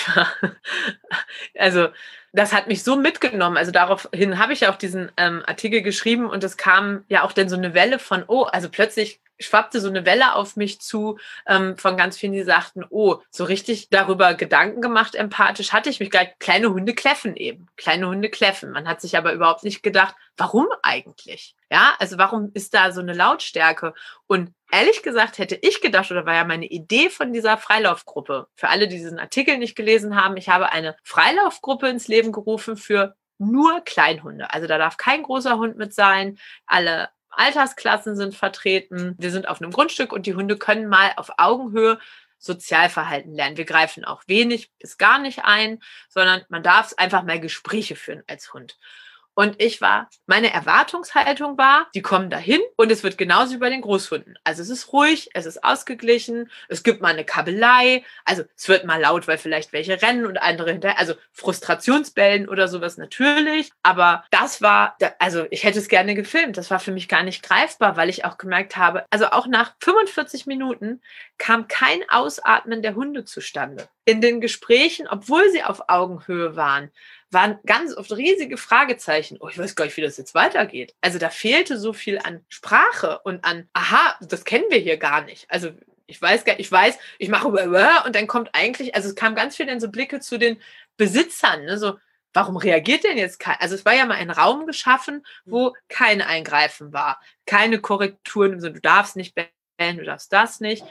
Speaker 2: [laughs] also das hat mich so mitgenommen. Also daraufhin habe ich ja auch diesen ähm, Artikel geschrieben und es kam ja auch dann so eine Welle von, oh, also plötzlich schwappte so eine Welle auf mich zu ähm, von ganz vielen, die sagten, oh, so richtig darüber Gedanken gemacht, empathisch hatte ich mich gleich. Kleine Hunde kläffen eben. Kleine Hunde kläffen. Man hat sich aber überhaupt nicht gedacht, warum eigentlich? Ja, also warum ist da so eine Lautstärke? Und ehrlich gesagt hätte ich gedacht, oder war ja meine Idee von dieser Freilaufgruppe, für alle, die diesen Artikel nicht gelesen haben, ich habe eine Freilaufgruppe ins Leben gerufen für nur Kleinhunde. Also da darf kein großer Hund mit sein. Alle Altersklassen sind vertreten. Wir sind auf einem Grundstück und die Hunde können mal auf Augenhöhe Sozialverhalten lernen. Wir greifen auch wenig bis gar nicht ein, sondern man darf einfach mal Gespräche führen als Hund. Und ich war, meine Erwartungshaltung war, die kommen dahin und es wird genauso wie bei den Großhunden. Also es ist ruhig, es ist ausgeglichen, es gibt mal eine Kabelei, also es wird mal laut, weil vielleicht welche rennen und andere hinterher, also Frustrationsbellen oder sowas natürlich. Aber das war, also ich hätte es gerne gefilmt, das war für mich gar nicht greifbar, weil ich auch gemerkt habe, also auch nach 45 Minuten kam kein Ausatmen der Hunde zustande. In den Gesprächen, obwohl sie auf Augenhöhe waren, waren ganz oft riesige Fragezeichen. Oh, ich weiß gar nicht, wie das jetzt weitergeht. Also da fehlte so viel an Sprache und an, aha, das kennen wir hier gar nicht. Also ich weiß gar ich weiß, ich mache und dann kommt eigentlich, also es kam ganz viel in so Blicke zu den Besitzern, ne, so, warum reagiert denn jetzt kein, also es war ja mal ein Raum geschaffen, wo kein Eingreifen war, keine Korrekturen, so, du darfst nicht bellen, du darfst das nicht.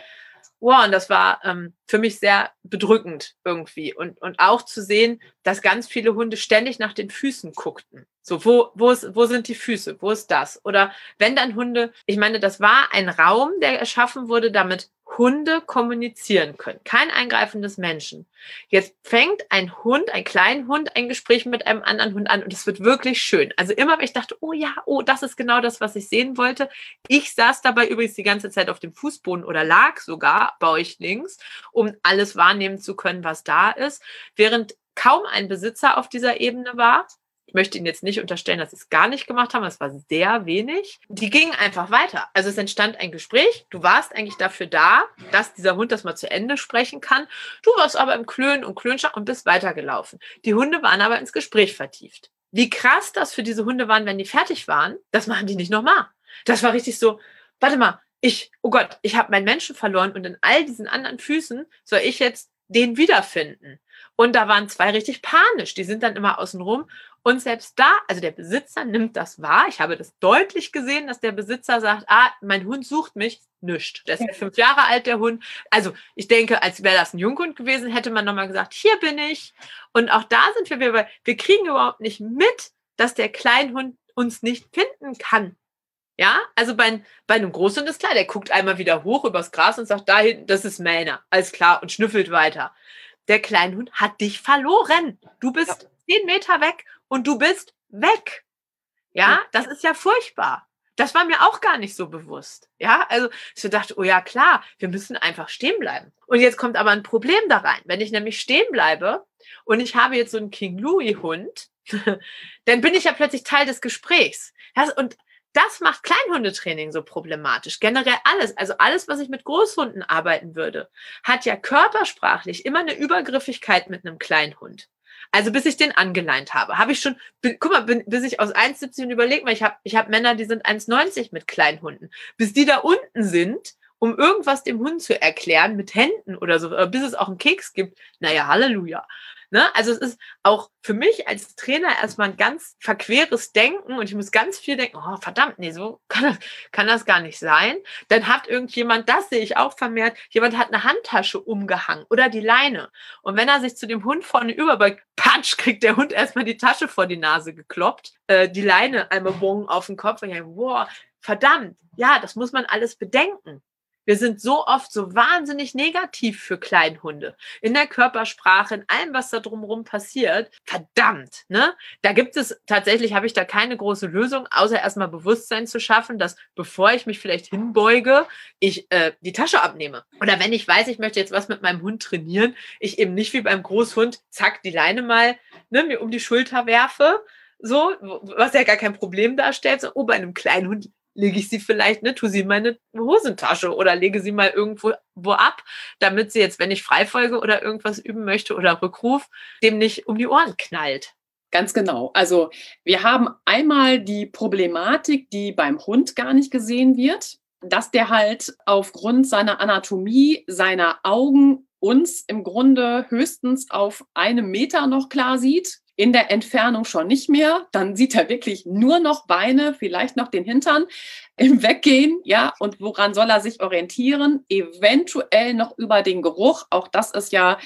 Speaker 2: Wow, und das war ähm, für mich sehr bedrückend irgendwie. Und, und auch zu sehen, dass ganz viele Hunde ständig nach den Füßen guckten. So, wo, wo, ist, wo sind die Füße? Wo ist das? Oder wenn dann Hunde, ich meine, das war ein Raum, der erschaffen wurde, damit Hunde kommunizieren können. Kein Eingreifen des Menschen. Jetzt fängt ein Hund, ein kleiner Hund, ein Gespräch mit einem anderen Hund an und es wird wirklich schön. Also immer, wenn ich dachte, oh ja, oh, das ist genau das, was ich sehen wollte. Ich saß dabei übrigens die ganze Zeit auf dem Fußboden oder lag sogar bei euch links, um alles wahrnehmen zu können, was da ist, während kaum ein Besitzer auf dieser Ebene war. Ich möchte Ihnen jetzt nicht unterstellen, dass Sie es gar nicht gemacht haben. Es war sehr wenig. Die gingen einfach weiter. Also es entstand ein Gespräch. Du warst eigentlich dafür da, dass dieser Hund das mal zu Ende sprechen kann. Du warst aber im Klönen und Klönschach und bist weitergelaufen. Die Hunde waren aber ins Gespräch vertieft. Wie krass das für diese Hunde waren, wenn die fertig waren, das machen die nicht nochmal. Das war richtig so, warte mal, ich, oh Gott, ich habe meinen Menschen verloren und in all diesen anderen Füßen soll ich jetzt den wiederfinden. Und da waren zwei richtig panisch. Die sind dann immer außen rum und selbst da, also der Besitzer nimmt das wahr. Ich habe das deutlich gesehen, dass der Besitzer sagt, ah, mein Hund sucht mich, nischt. Der ist ja fünf Jahre alt, der Hund. Also ich denke, als wäre das ein Junghund gewesen, hätte man nochmal gesagt, hier bin ich. Und auch da sind wir wieder, wir kriegen überhaupt nicht mit, dass der Kleinhund uns nicht finden kann. Ja, also bei, bei einem Großhund ist klar, der guckt einmal wieder hoch übers Gras und sagt, da hinten, das ist Mähner. Alles klar und schnüffelt weiter. Der Kleinhund hat dich verloren. Du bist ja. zehn Meter weg und du bist weg. Ja, das ist ja furchtbar. Das war mir auch gar nicht so bewusst. Ja, also ich dachte, oh ja, klar, wir müssen einfach stehen bleiben. Und jetzt kommt aber ein Problem da rein. Wenn ich nämlich stehen bleibe und ich habe jetzt so einen King Louis Hund, [laughs] dann bin ich ja plötzlich Teil des Gesprächs. und das macht Kleinhundetraining so problematisch. Generell alles, also alles, was ich mit Großhunden arbeiten würde, hat ja körpersprachlich immer eine Übergriffigkeit mit einem Kleinhund. Also bis ich den angeleint habe, habe ich schon, guck mal, bis ich aus 1,70 überlege mal, ich habe ich hab Männer, die sind 1,90 mit kleinen Hunden. Bis die da unten sind, um irgendwas dem Hund zu erklären mit Händen oder so, bis es auch einen Keks gibt, naja, Halleluja. Ne? Also es ist auch für mich als Trainer erstmal ein ganz verqueres Denken und ich muss ganz viel denken, oh verdammt, nee, so kann das, kann das gar nicht sein. Dann hat irgendjemand, das sehe ich auch vermehrt, jemand hat eine Handtasche umgehangen oder die Leine. Und wenn er sich zu dem Hund vorne überbeugt, patsch, kriegt der Hund erstmal die Tasche vor die Nase gekloppt, äh, die Leine einmal bong auf den Kopf und ich denke, wow, verdammt, ja, das muss man alles bedenken. Wir sind so oft so wahnsinnig negativ für Kleinhunde. In der Körpersprache, in allem, was da drumherum passiert. Verdammt, ne? Da gibt es tatsächlich, habe ich da keine große Lösung, außer erstmal Bewusstsein zu schaffen, dass bevor ich mich vielleicht hinbeuge, ich äh, die Tasche abnehme. Oder wenn ich weiß, ich möchte jetzt was mit meinem Hund trainieren, ich eben nicht wie beim Großhund, zack, die Leine mal ne, mir um die Schulter werfe, so, was ja gar kein Problem darstellt. So, oh, bei einem kleinen Hund lege ich sie vielleicht, ne, tu sie in meine Hosentasche oder lege sie mal irgendwo wo ab, damit sie jetzt, wenn ich Freifolge oder irgendwas üben möchte oder Rückruf, dem nicht um die Ohren knallt.
Speaker 1: Ganz genau. Also wir haben einmal die Problematik, die beim Hund gar nicht gesehen wird, dass der halt aufgrund seiner Anatomie, seiner Augen uns im Grunde höchstens auf einem Meter noch klar sieht in der Entfernung schon nicht mehr. Dann sieht er wirklich nur noch Beine, vielleicht noch den Hintern im Weggehen. Ja, und woran soll er sich orientieren? Eventuell noch über den Geruch. Auch das ist ja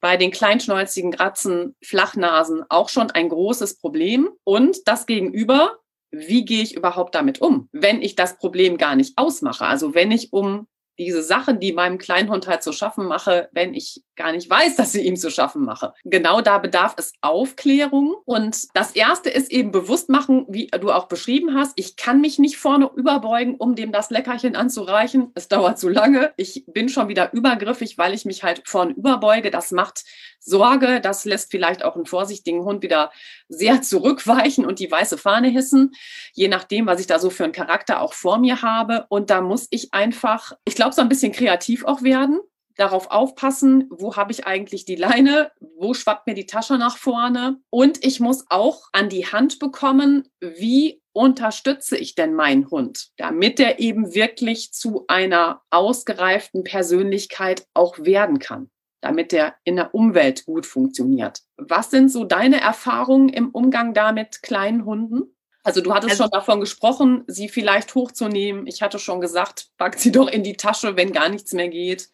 Speaker 1: bei den kleinschnäuzigen Gratzen, Flachnasen auch schon ein großes Problem. Und das Gegenüber, wie gehe ich überhaupt damit um, wenn ich das Problem gar nicht ausmache? Also wenn ich um diese Sachen, die meinem Kleinhund halt zu schaffen mache, wenn ich gar nicht weiß, dass sie ihm zu schaffen mache. Genau da bedarf es Aufklärung. Und das erste ist eben bewusst machen, wie du auch beschrieben hast. Ich kann mich nicht vorne überbeugen, um dem das Leckerchen anzureichen. Es dauert zu lange. Ich bin schon wieder übergriffig, weil ich mich halt vorne überbeuge. Das macht Sorge. Das lässt vielleicht auch einen vorsichtigen Hund wieder sehr zurückweichen und die weiße Fahne hissen. Je nachdem, was ich da so für einen Charakter auch vor mir habe. Und da muss ich einfach, ich glaube, so ein bisschen kreativ auch werden darauf aufpassen, wo habe ich eigentlich die Leine, wo schwappt mir die Tasche nach vorne. Und ich muss auch an die Hand bekommen, wie unterstütze ich denn meinen Hund, damit er eben wirklich zu einer ausgereiften Persönlichkeit auch werden kann, damit er in der Umwelt gut funktioniert. Was sind so deine Erfahrungen im Umgang da mit kleinen Hunden? Also du hattest also, schon davon gesprochen, sie vielleicht hochzunehmen. Ich hatte schon gesagt, pack sie doch in die Tasche, wenn gar nichts mehr geht.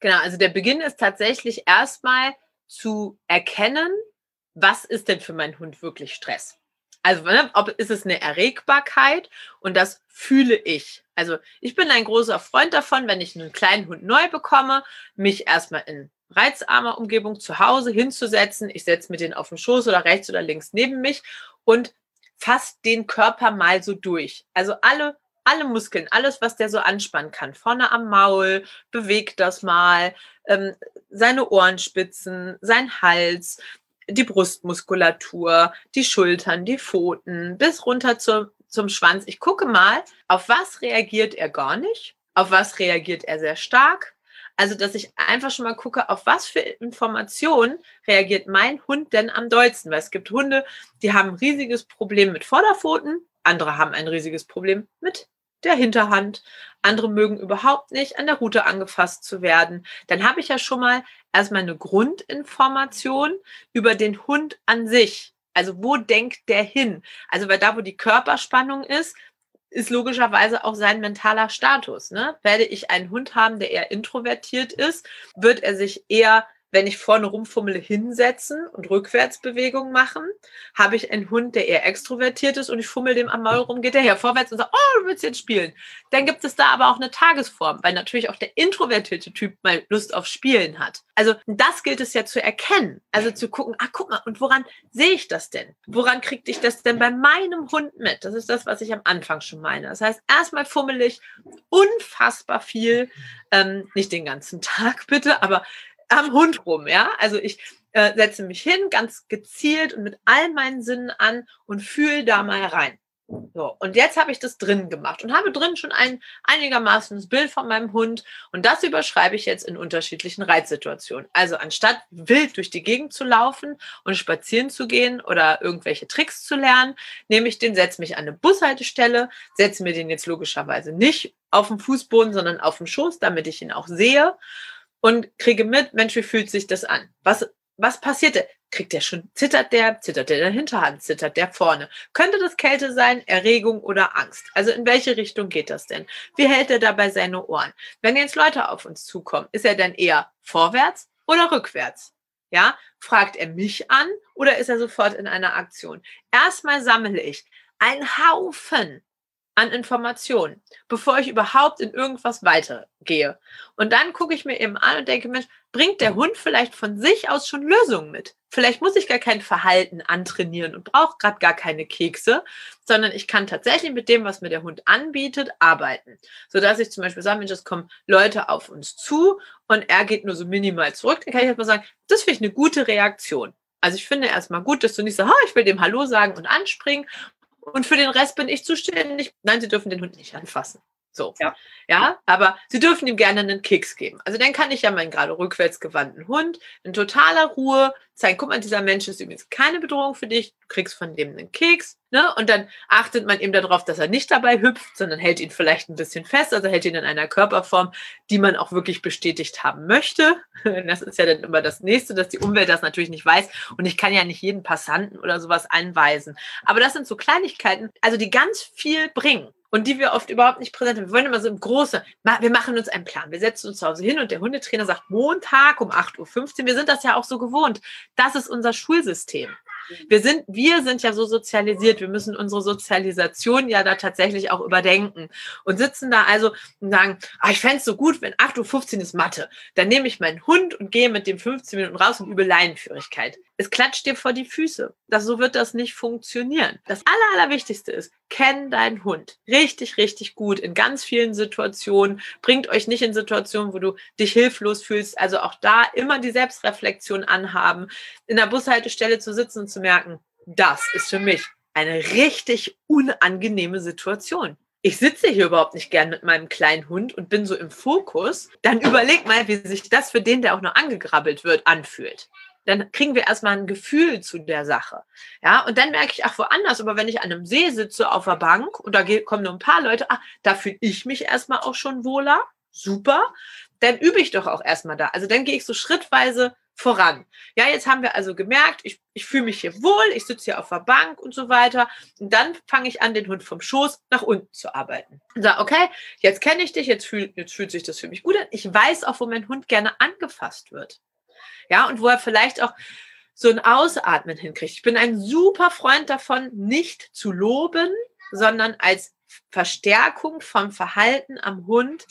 Speaker 2: Genau, also der Beginn ist tatsächlich erstmal zu erkennen, was ist denn für meinen Hund wirklich Stress? Also, ne, ob ist es eine Erregbarkeit und das fühle ich. Also, ich bin ein großer Freund davon, wenn ich einen kleinen Hund neu bekomme, mich erstmal in reizarmer Umgebung zu Hause hinzusetzen. Ich setze mir den auf den Schoß oder rechts oder links neben mich und fasse den Körper mal so durch. Also alle alle Muskeln, alles, was der so anspannen kann, vorne am Maul, bewegt das mal, ähm, seine Ohrenspitzen, sein Hals, die Brustmuskulatur, die Schultern, die Pfoten, bis runter zur, zum Schwanz. Ich gucke mal, auf was reagiert er gar nicht, auf was reagiert er sehr stark. Also, dass ich einfach schon mal gucke, auf was für Informationen reagiert mein Hund denn am dollsten. Weil es gibt Hunde, die haben ein riesiges Problem mit Vorderpfoten, andere haben ein riesiges Problem mit der Hinterhand. Andere mögen überhaupt nicht an der Rute angefasst zu werden. Dann habe ich ja schon mal erstmal eine Grundinformation über den Hund an sich. Also wo denkt der hin? Also weil da, wo die Körperspannung ist, ist logischerweise auch sein mentaler Status. Ne? Werde ich einen Hund haben, der eher introvertiert ist, wird er sich eher wenn ich vorne rumfummele, hinsetzen und Rückwärtsbewegungen machen. Habe ich einen Hund, der eher extrovertiert ist und ich fummel dem am Maul rum, geht der her vorwärts und sagt, oh, du willst jetzt spielen. Dann gibt es da aber auch eine Tagesform, weil natürlich auch der introvertierte Typ mal Lust auf Spielen hat. Also das gilt es ja zu erkennen. Also zu gucken, ah, guck mal, und woran sehe ich das denn? Woran kriege ich das denn bei meinem Hund mit? Das ist das, was ich am Anfang schon meine. Das heißt, erstmal fummel ich unfassbar viel, ähm, nicht den ganzen Tag bitte, aber am Hund rum, ja. Also ich äh, setze mich hin, ganz gezielt und mit all meinen Sinnen an und fühle da mal rein. So, und jetzt habe ich das drin gemacht und habe drin schon ein einigermaßen Bild von meinem Hund und das überschreibe ich jetzt in unterschiedlichen Reizsituationen. Also anstatt wild durch die Gegend zu laufen und spazieren zu gehen oder irgendwelche Tricks zu lernen, nehme ich den, setze mich an eine Bushaltestelle, setze mir den jetzt logischerweise nicht auf den Fußboden, sondern auf den Schoß, damit ich ihn auch sehe und kriege mit, Mensch, wie fühlt sich das an? Was, was passierte? Kriegt der schon, zittert der, zittert der in der Hinterhand, zittert der vorne? Könnte das Kälte sein, Erregung oder Angst? Also in welche Richtung geht das denn? Wie hält er dabei seine Ohren? Wenn jetzt Leute auf uns zukommen, ist er denn eher vorwärts oder rückwärts? Ja, fragt er mich an oder ist er sofort in einer Aktion? Erstmal sammle ich einen Haufen an Informationen, bevor ich überhaupt in irgendwas weitergehe. Und dann gucke ich mir eben an und denke, Mensch, bringt der Hund vielleicht von sich aus schon Lösungen mit? Vielleicht muss ich gar kein Verhalten antrainieren und brauche gerade gar keine Kekse, sondern ich kann tatsächlich mit dem, was mir der Hund anbietet, arbeiten. Sodass ich zum Beispiel sage, Mensch, es kommen Leute auf uns zu und er geht nur so minimal zurück. Dann kann ich erstmal sagen, das finde ich eine gute Reaktion. Also ich finde erstmal gut, dass du nicht sagst, ich will dem Hallo sagen und anspringen und für den Rest bin ich zuständig. Nein, Sie dürfen den Hund nicht anfassen. So. Ja. ja, aber Sie dürfen ihm gerne einen Keks geben. Also dann kann ich ja meinen gerade rückwärts gewandten Hund in totaler Ruhe zeigen, guck mal, dieser Mensch ist übrigens keine Bedrohung für dich, du kriegst von dem einen Keks, ne? Und dann achtet man eben darauf, dass er nicht dabei hüpft, sondern hält ihn vielleicht ein bisschen fest, also hält ihn in einer Körperform, die man auch wirklich bestätigt haben möchte. [laughs] Das ist ja dann immer das Nächste, dass die Umwelt das natürlich nicht weiß. Und ich kann ja nicht jeden Passanten oder sowas einweisen. Aber das sind so Kleinigkeiten, also die ganz viel bringen und die wir oft überhaupt nicht präsent haben. Wir wollen immer so im Großen, wir machen uns einen Plan. Wir setzen uns zu Hause hin und der Hundetrainer sagt Montag um 8.15 Uhr. Wir sind das ja auch so gewohnt. Das ist unser Schulsystem. Wir sind, wir sind ja so sozialisiert. Wir müssen unsere Sozialisation ja da tatsächlich auch überdenken und sitzen da also und sagen, ah, ich fände es so gut, wenn 8.15 Uhr ist Mathe. Dann nehme ich meinen Hund und gehe mit dem 15 Minuten raus und übe Leinenführigkeit. Es klatscht dir vor die Füße. Das, so wird das nicht funktionieren. Das Aller, Allerwichtigste ist, kenn deinen Hund. Richtig, richtig gut in ganz vielen Situationen. Bringt euch nicht in Situationen, wo du dich hilflos fühlst. Also auch da immer die Selbstreflexion anhaben. In der Bushaltestelle zu sitzen und zu merken, das ist für mich eine richtig unangenehme Situation ich sitze hier überhaupt nicht gern mit meinem kleinen Hund und bin so im Fokus, dann überleg mal, wie sich das für den, der auch noch angegrabbelt wird, anfühlt dann kriegen wir erstmal ein Gefühl zu der Sache. Ja, und dann merke ich, ach, woanders, aber wenn ich an einem See sitze auf der Bank und da kommen nur ein paar Leute, ach, da fühle ich mich erstmal auch schon wohler. Super. Dann übe ich doch auch erstmal da. Also dann gehe ich so schrittweise voran. Ja, jetzt haben wir also gemerkt, ich, ich fühle mich hier wohl, ich sitze hier auf der Bank und so weiter. Und dann fange ich an, den Hund vom Schoß nach unten zu arbeiten. Und sage, okay, jetzt kenne ich dich, jetzt, fühl, jetzt fühlt sich das für mich gut an. Ich weiß auch, wo mein Hund gerne angefasst wird. Ja, und wo er vielleicht auch so ein Ausatmen hinkriegt. Ich bin ein super Freund davon, nicht zu loben, sondern als Verstärkung vom Verhalten am Hund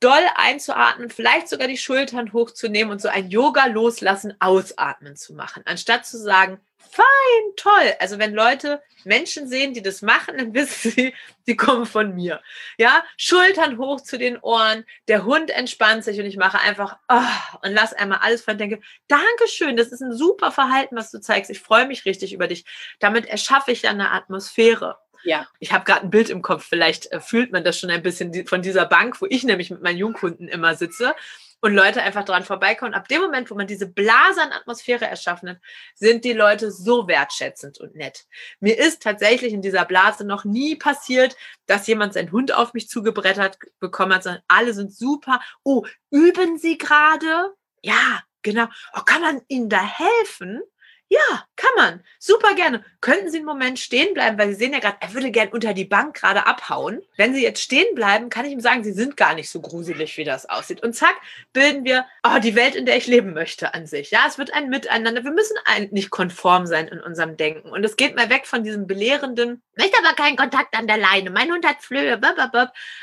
Speaker 2: doll einzuatmen, vielleicht sogar die Schultern hochzunehmen und so ein Yoga loslassen, ausatmen zu machen, anstatt zu sagen, fein, toll. Also wenn Leute Menschen sehen, die das machen, dann [laughs] wissen sie, die kommen von mir. Ja, Schultern hoch zu den Ohren, der Hund entspannt sich und ich mache einfach oh, und lass einmal alles von denke, Dankeschön, das ist ein super Verhalten, was du zeigst. Ich freue mich richtig über dich. Damit erschaffe ich ja eine Atmosphäre. Ja. Ich habe gerade ein Bild im Kopf, vielleicht äh, fühlt man das schon ein bisschen von dieser Bank, wo ich nämlich mit meinen Jungkunden immer sitze und Leute einfach dran vorbeikommen. Ab dem Moment, wo man diese Blase an Atmosphäre erschaffen hat, sind die Leute so wertschätzend und nett. Mir ist tatsächlich in dieser Blase noch nie passiert, dass jemand seinen Hund auf mich zugebrettert bekommen hat, sondern alle sind super. Oh, üben Sie gerade? Ja, genau. Oh, kann man Ihnen da helfen? Ja, kann man. Super gerne. Könnten Sie einen Moment stehen bleiben, weil Sie sehen ja gerade, er würde gern unter die Bank gerade abhauen. Wenn Sie jetzt stehen bleiben, kann ich ihm sagen, Sie sind gar nicht so gruselig, wie das aussieht. Und zack, bilden wir oh, die Welt, in der ich leben möchte, an sich. Ja, es wird ein Miteinander. Wir müssen nicht konform sein in unserem Denken. Und es geht mal weg von diesem belehrenden, möchte aber keinen Kontakt an der Leine. Mein Hund hat Flöhe.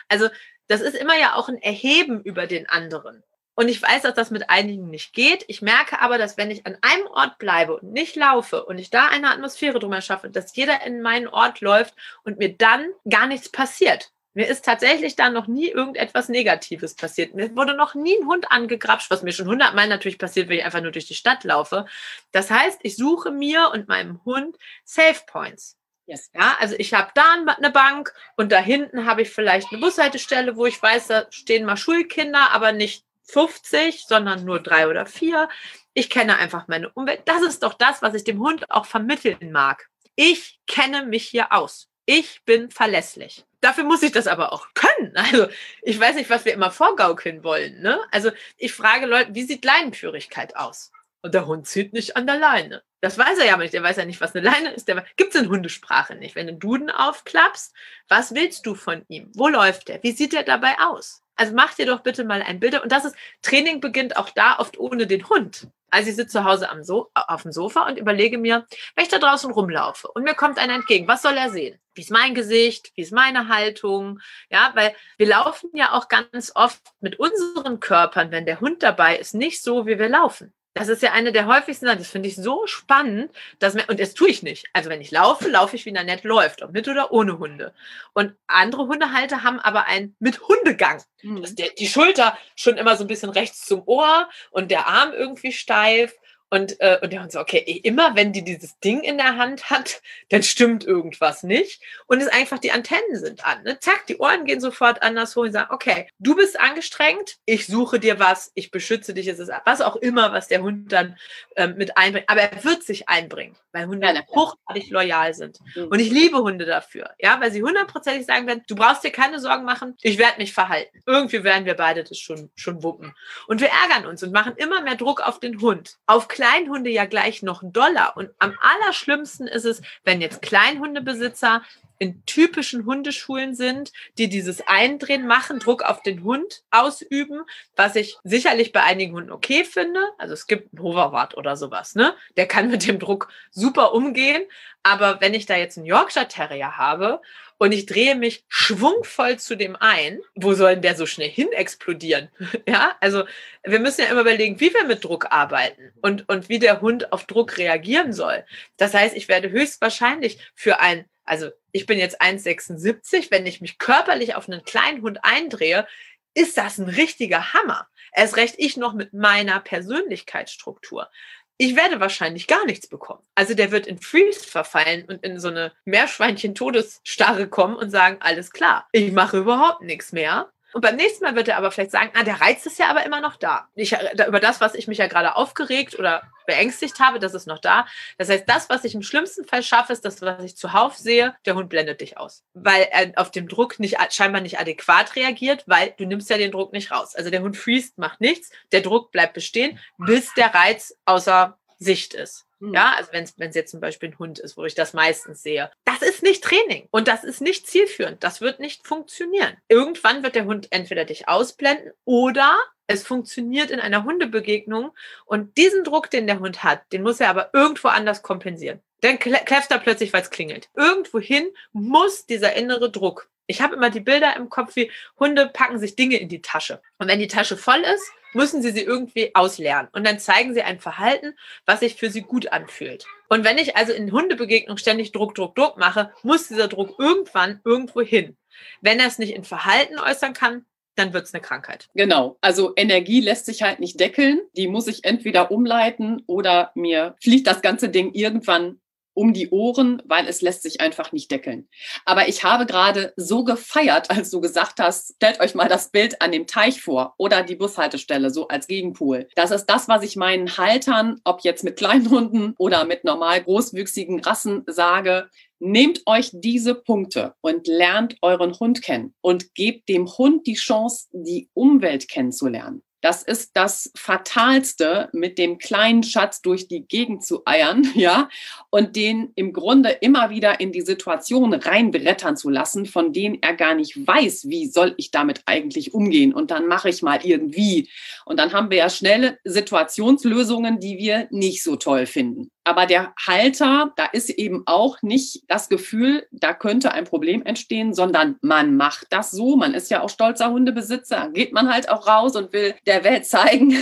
Speaker 2: Also, das ist immer ja auch ein Erheben über den anderen. Und ich weiß, dass das mit einigen nicht geht. Ich merke aber, dass wenn ich an einem Ort bleibe und nicht laufe und ich da eine Atmosphäre drüber schaffe, dass jeder in meinen Ort läuft und mir dann gar nichts passiert. Mir ist tatsächlich da noch nie irgendetwas Negatives passiert. Mir wurde noch nie ein Hund angegrapscht, was mir schon hundertmal natürlich passiert, wenn ich einfach nur durch die Stadt laufe. Das heißt, ich suche mir und meinem Hund Safe Points. Yes. Ja, also ich habe da eine Bank und da hinten habe ich vielleicht eine Bushaltestelle, wo ich weiß, da stehen mal Schulkinder, aber nicht 50, sondern nur drei oder vier. Ich kenne einfach meine Umwelt. Das ist doch das, was ich dem Hund auch vermitteln mag. Ich kenne mich hier aus. Ich bin verlässlich. Dafür muss ich das aber auch können. [laughs] Also ich weiß nicht, was wir immer vorgaukeln wollen. Ne? Also ich frage Leute, wie sieht Leinenführigkeit aus? Und der Hund zieht nicht an der Leine. Das weiß er ja nicht. Der weiß ja nicht, was eine Leine ist. Gibt es in Hundesprache nicht. Wenn du Duden aufklappst, was willst du von ihm? Wo läuft er? Wie sieht er dabei aus? Also mach dir doch bitte mal ein Bild. Und das ist, Training beginnt auch da oft ohne den Hund. Also ich sitze zu Hause am so auf dem Sofa und überlege mir, wenn ich da draußen rumlaufe und mir kommt einer entgegen, was soll er sehen? Wie ist mein Gesicht? Wie ist meine Haltung? Ja, weil wir laufen ja auch ganz oft mit unseren Körpern, wenn der Hund dabei ist, nicht so, wie wir laufen. Das ist ja eine der häufigsten Sachen. Das finde ich so spannend, dass mir, und das tue ich nicht. Also wenn ich laufe, laufe ich wie nett läuft, ob mit oder ohne Hunde. Und andere Hundehalter haben aber einen mit Hundegang. Mhm. Dass der, die Schulter schon immer so ein bisschen rechts zum Ohr und der Arm irgendwie steif und, äh, und der Hund so, okay, immer wenn die dieses Ding in der Hand hat, dann stimmt irgendwas nicht. Und es einfach die Antennen sind an. Ne? Zack, die Ohren gehen sofort anders hoch und sagen, okay, du bist angestrengt, ich suche dir was, ich beschütze dich, es ist was auch immer, was der Hund dann ähm, mit einbringt. Aber er wird sich einbringen, weil Hunde ja, hochgradig loyal sind. Mhm. Und ich liebe Hunde dafür, ja, weil sie hundertprozentig sagen werden, du brauchst dir keine Sorgen machen, ich werde mich verhalten. Irgendwie werden wir beide das schon, schon wuppen. Und wir ärgern uns und machen immer mehr Druck auf den Hund. Auf Kleinhunde ja gleich noch ein Dollar. Und am allerschlimmsten ist es, wenn jetzt Kleinhundebesitzer in typischen Hundeschulen sind, die dieses Eindrehen machen, Druck auf den Hund ausüben, was ich sicherlich bei einigen Hunden okay finde. Also es gibt einen Hoverwart oder sowas, ne? Der kann mit dem Druck super umgehen. Aber wenn ich da jetzt einen Yorkshire Terrier habe und ich drehe mich schwungvoll zu dem ein, wo soll denn der so schnell hin explodieren? [laughs] ja, also wir müssen ja immer überlegen, wie wir mit Druck arbeiten und, und wie der Hund auf Druck reagieren soll. Das heißt, ich werde höchstwahrscheinlich für ein, also ich bin jetzt 1,76, wenn ich mich körperlich auf einen kleinen Hund eindrehe, ist das ein richtiger Hammer. Erst recht ich noch mit meiner Persönlichkeitsstruktur ich werde wahrscheinlich gar nichts bekommen. Also der wird in Freeze verfallen und in so eine Meerschweinchen-Todesstarre kommen und sagen, alles klar, ich mache überhaupt nichts mehr. Und beim nächsten Mal wird er aber vielleicht sagen, ah, der Reiz ist ja aber immer noch da. Ich, äh, über das, was ich mich ja gerade aufgeregt oder beängstigt habe, das ist noch da. Das heißt, das, was ich im schlimmsten Fall schaffe, ist das, was ich zuhauf sehe, der Hund blendet dich aus. Weil er auf den Druck nicht, scheinbar nicht adäquat reagiert, weil du nimmst ja den Druck nicht raus. Also der Hund freest, macht nichts, der Druck bleibt bestehen, bis der Reiz außer Sicht ist. Hm. Ja, also wenn es jetzt zum Beispiel ein Hund ist, wo ich das meistens sehe. Ist nicht Training und das ist nicht zielführend. Das wird nicht funktionieren. Irgendwann wird der Hund entweder dich ausblenden oder es funktioniert in einer Hundebegegnung und diesen Druck, den der Hund hat, den muss er aber irgendwo anders kompensieren. Dann kläfft er plötzlich, weil es klingelt. Irgendwohin muss dieser innere Druck. Ich habe immer die Bilder im Kopf, wie Hunde packen sich Dinge in die Tasche. Und wenn die Tasche voll ist, müssen sie sie irgendwie auslernen. Und dann zeigen sie ein Verhalten, was sich für sie gut anfühlt. Und wenn ich also in Hundebegegnung ständig Druck, Druck, Druck mache, muss dieser Druck irgendwann irgendwo hin. Wenn er es nicht in Verhalten äußern kann, dann wird es eine Krankheit.
Speaker 1: Genau. Also Energie lässt sich halt nicht deckeln. Die muss ich entweder umleiten oder mir fliegt das ganze Ding irgendwann um die Ohren, weil es lässt sich einfach nicht deckeln. Aber ich habe gerade so gefeiert, als du gesagt hast, stellt euch mal das Bild an dem Teich vor oder die Bushaltestelle so als Gegenpol. Das ist das, was ich meinen Haltern, ob jetzt mit kleinen Hunden oder mit normal großwüchsigen Rassen sage. Nehmt euch diese Punkte und lernt euren Hund kennen und gebt dem Hund die Chance, die Umwelt kennenzulernen. Das ist das Fatalste, mit dem kleinen Schatz durch die Gegend zu eiern, [laughs] ja, und den im Grunde immer wieder in die Situation reinbrettern zu lassen, von denen er gar nicht weiß, wie soll ich damit eigentlich umgehen. Und dann mache ich mal irgendwie. Und dann haben wir ja schnelle Situationslösungen, die wir nicht so toll finden. Aber der Halter, da ist eben auch nicht das Gefühl, da könnte ein Problem entstehen, sondern man macht das so. Man ist ja auch stolzer Hundebesitzer. Geht man halt auch raus und will der Welt [laughs] zeigen,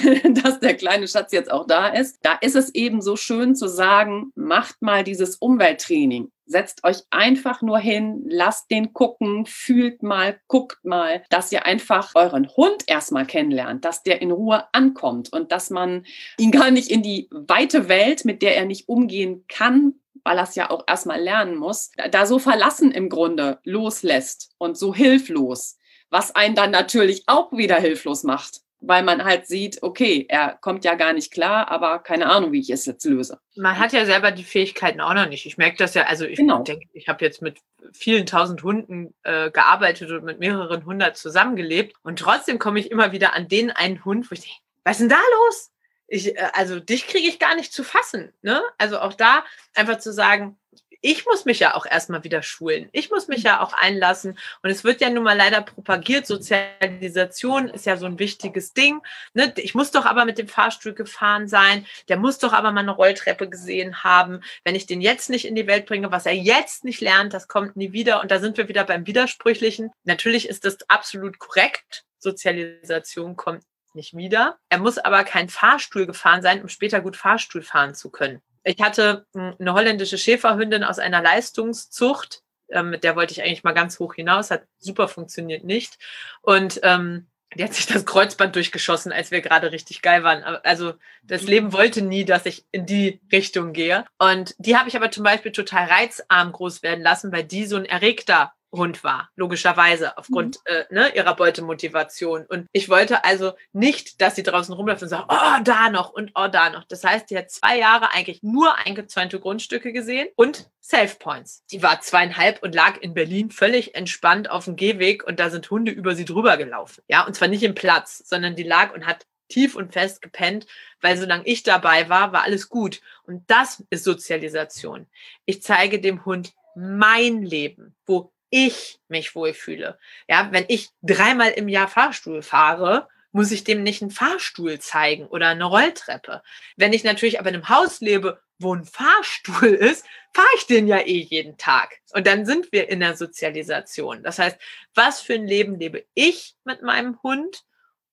Speaker 1: dass der kleine Schatz jetzt auch da ist. Da ist es eben so schön zu sagen, macht mal dieses Umwelttraining. Setzt euch einfach nur hin, lasst den gucken, fühlt mal, guckt mal, dass ihr einfach euren Hund erstmal kennenlernt, dass der in Ruhe ankommt und dass man ihn gar nicht in die weite Welt, mit der er nicht umgehen kann, weil er es ja auch erstmal lernen muss, da so verlassen im Grunde loslässt und so hilflos, was einen dann natürlich auch wieder hilflos macht weil man halt sieht, okay, er kommt ja gar nicht klar, aber keine Ahnung, wie ich es jetzt löse.
Speaker 2: Man hat ja selber die Fähigkeiten auch noch nicht. Ich merke das ja, also ich genau. denke, ich habe jetzt mit vielen tausend Hunden äh, gearbeitet und mit mehreren hundert zusammengelebt und trotzdem komme ich immer wieder an den einen Hund, wo ich denke, was ist denn da los? Ich, äh, also dich kriege ich gar nicht zu fassen. Ne? Also auch da einfach zu sagen, ich muss mich ja auch erstmal wieder schulen. Ich muss mich ja auch einlassen. Und es wird ja nun mal leider propagiert. Sozialisation ist ja so ein wichtiges Ding. Ne? Ich muss doch aber mit dem Fahrstuhl gefahren sein. Der muss doch aber mal eine Rolltreppe gesehen haben. Wenn ich den jetzt nicht in die Welt bringe, was er jetzt nicht lernt, das kommt nie wieder. Und da sind wir wieder beim Widersprüchlichen. Natürlich ist das absolut korrekt. Sozialisation kommt nicht wieder. Er muss aber kein Fahrstuhl gefahren sein, um später gut Fahrstuhl fahren zu können. Ich hatte hm, eine holländische Schäferhündin aus einer Leistungszucht. Ähm, mit der wollte ich eigentlich mal ganz hoch hinaus, hat super funktioniert nicht. Und ähm, die hat sich das Kreuzband durchgeschossen, als wir gerade richtig geil waren. Also das Leben wollte nie, dass ich in die Richtung gehe. Und die habe ich aber zum Beispiel total reizarm groß werden lassen, weil die so ein erregter Hund war, logischerweise, aufgrund mhm. äh, ne, ihrer Beutemotivation. Und ich wollte also nicht, dass sie draußen rumläuft und sagt, oh, da noch und oh, da noch. Das heißt, die hat zwei Jahre eigentlich nur eingezäunte Grundstücke gesehen und Safe Points. Die war zweieinhalb und lag in Berlin völlig entspannt auf dem Gehweg und da sind Hunde über sie drüber gelaufen. Ja, und zwar nicht im Platz, sondern die lag und hat tief und fest gepennt, weil solange ich dabei war, war alles gut. Und das ist Sozialisation. Ich zeige dem Hund mein Leben, wo ich mich wohlfühle. Ja, wenn ich dreimal im Jahr Fahrstuhl fahre, muss ich dem nicht einen Fahrstuhl zeigen oder eine Rolltreppe. Wenn ich natürlich aber in einem Haus lebe, wo ein Fahrstuhl [laughs] ist, fahre ich den ja eh jeden Tag. Und dann sind wir in der Sozialisation. Das heißt, was für ein Leben lebe ich mit meinem Hund?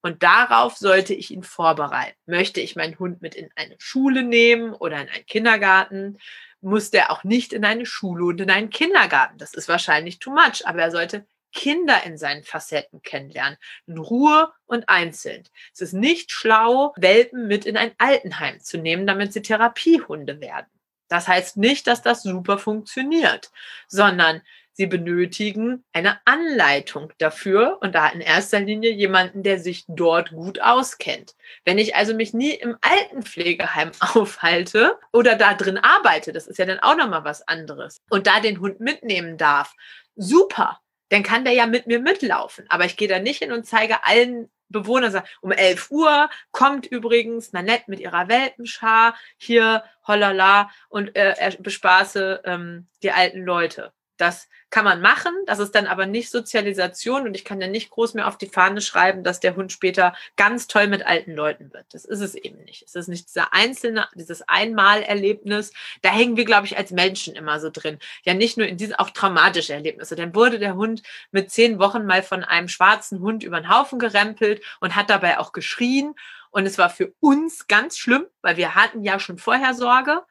Speaker 2: Und darauf sollte ich ihn vorbereiten. Möchte ich meinen Hund mit in eine Schule nehmen oder in einen Kindergarten? Muss der auch nicht in eine Schule und in einen Kindergarten. Das ist wahrscheinlich too much, aber er sollte Kinder in seinen Facetten kennenlernen, in Ruhe und einzeln. Es ist nicht schlau, Welpen mit in ein Altenheim zu nehmen, damit sie Therapiehunde werden. Das heißt nicht, dass das super funktioniert, sondern Sie benötigen eine Anleitung dafür und da in erster Linie jemanden, der sich dort gut auskennt. Wenn ich also mich nie im Altenpflegeheim [laughs] aufhalte oder da drin arbeite, das ist ja dann auch nochmal was anderes, und da den Hund mitnehmen darf, super, dann kann der ja mit mir mitlaufen. Aber ich gehe da nicht hin und zeige allen Bewohnern, um 11 Uhr kommt übrigens Nanette mit ihrer Welpenschar hier, holala, und äh, bespaße ähm, die alten Leute. Das kann man machen, das ist dann aber nicht Sozialisation und ich kann ja nicht groß mehr auf die Fahne schreiben, dass der Hund später ganz toll mit alten Leuten wird. Das ist es eben nicht. Es ist nicht dieser einzelne, dieses Einmalerlebnis. Da hängen wir, glaube ich, als Menschen immer so drin. Ja, nicht nur in diesen auch traumatische Erlebnisse. Dann wurde der Hund mit zehn Wochen mal von einem schwarzen Hund über den Haufen gerempelt und hat dabei auch geschrien. Und es war für uns ganz schlimm, weil wir hatten ja schon vorher Sorge.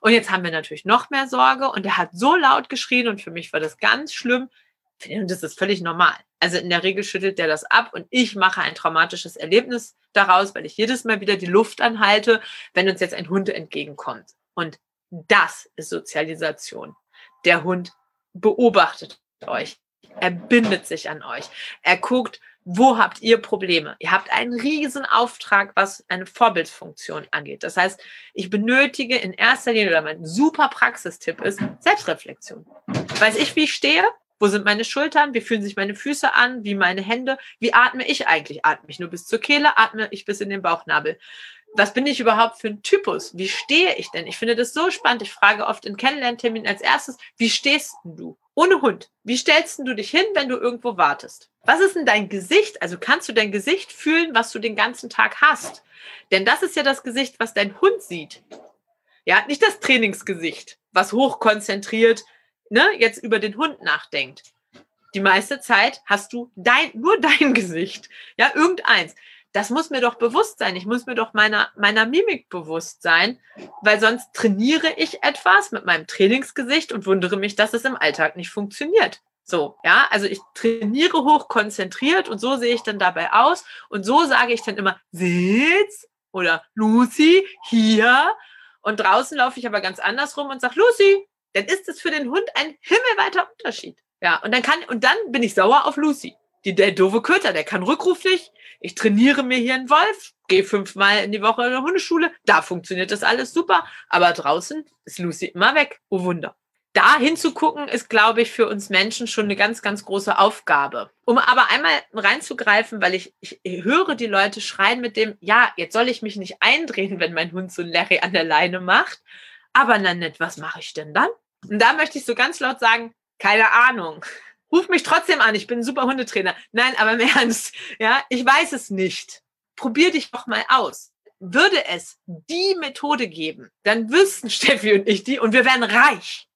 Speaker 2: Und jetzt haben wir natürlich noch mehr Sorge und er hat so laut geschrien und für mich war das ganz schlimm. Und das ist völlig normal. Also in der Regel schüttelt der das ab und ich mache ein traumatisches Erlebnis daraus, weil ich jedes Mal wieder die Luft anhalte, wenn uns jetzt ein Hund entgegenkommt. Und das ist Sozialisation. Der Hund beobachtet euch. Er bindet sich an euch. Er guckt, wo habt ihr Probleme? Ihr habt einen riesen Auftrag, was eine Vorbildfunktion angeht. Das heißt, ich benötige in erster Linie, oder mein super Praxistipp ist, Selbstreflexion. Weiß ich, wie ich stehe? Wo sind meine Schultern? Wie fühlen sich meine Füße an? Wie meine Hände? Wie atme ich eigentlich? Atme ich nur bis zur Kehle? Atme ich bis in den Bauchnabel? was bin ich überhaupt für ein Typus? Wie stehe ich denn? Ich finde das so spannend. Ich frage oft in Kennenlernterminen als erstes, wie stehst du? Ohne Hund. Wie stellst du dich hin, wenn du irgendwo wartest? Was ist denn dein Gesicht? Also kannst du dein Gesicht fühlen, was du den ganzen Tag hast? Denn das ist ja das Gesicht, was dein Hund sieht. Ja, nicht das Trainingsgesicht, was hochkonzentriert, ne, jetzt über den Hund nachdenkt. Die meiste Zeit hast du dein, nur dein [laughs] Gesicht. Ja, irgendeins das muss mir doch bewusst sein. Ich muss mir doch meiner, meiner Mimik bewusst sein, weil sonst trainiere ich etwas mit meinem Trainingsgesicht und wundere mich, dass es im Alltag nicht funktioniert. So, ja, also ich trainiere hoch konzentriert und so sehe ich dann dabei aus und so sage ich dann immer Sitz oder Lucy hier und draußen laufe ich aber ganz andersrum und sage Lucy, dann ist es für den Hund ein himmelweiter Unterschied. Ja, und dann kann und dann bin ich sauer auf Lucy die, der doofe Köter, der kann rückruflich. Ich trainiere mir hier einen Wolf, gehe fünfmal in die Woche in der Hundeschule. Da funktioniert das alles super. Aber draußen ist Lucy immer weg. Oh Wunder. Da hinzugucken ist, glaube ich, für uns Menschen schon eine ganz, ganz große Aufgabe. Um aber einmal reinzugreifen, weil ich, ich höre die Leute schreien mit dem, ja, jetzt soll ich mich nicht eindrehen, wenn mein Hund so ein Larry an der Leine macht. Aber Nanette, was mache ich denn dann? Und da möchte ich so ganz laut sagen, keine Ahnung. Ruf mich trotzdem an, ich bin ein super Hundetrainer. Nein, aber im [laughs] Ernst, ja, ich weiß es nicht. Probier dich doch mal aus. Würde es die Methode geben, dann wüssten [laughs] Steffi und ich die und wir wären reich.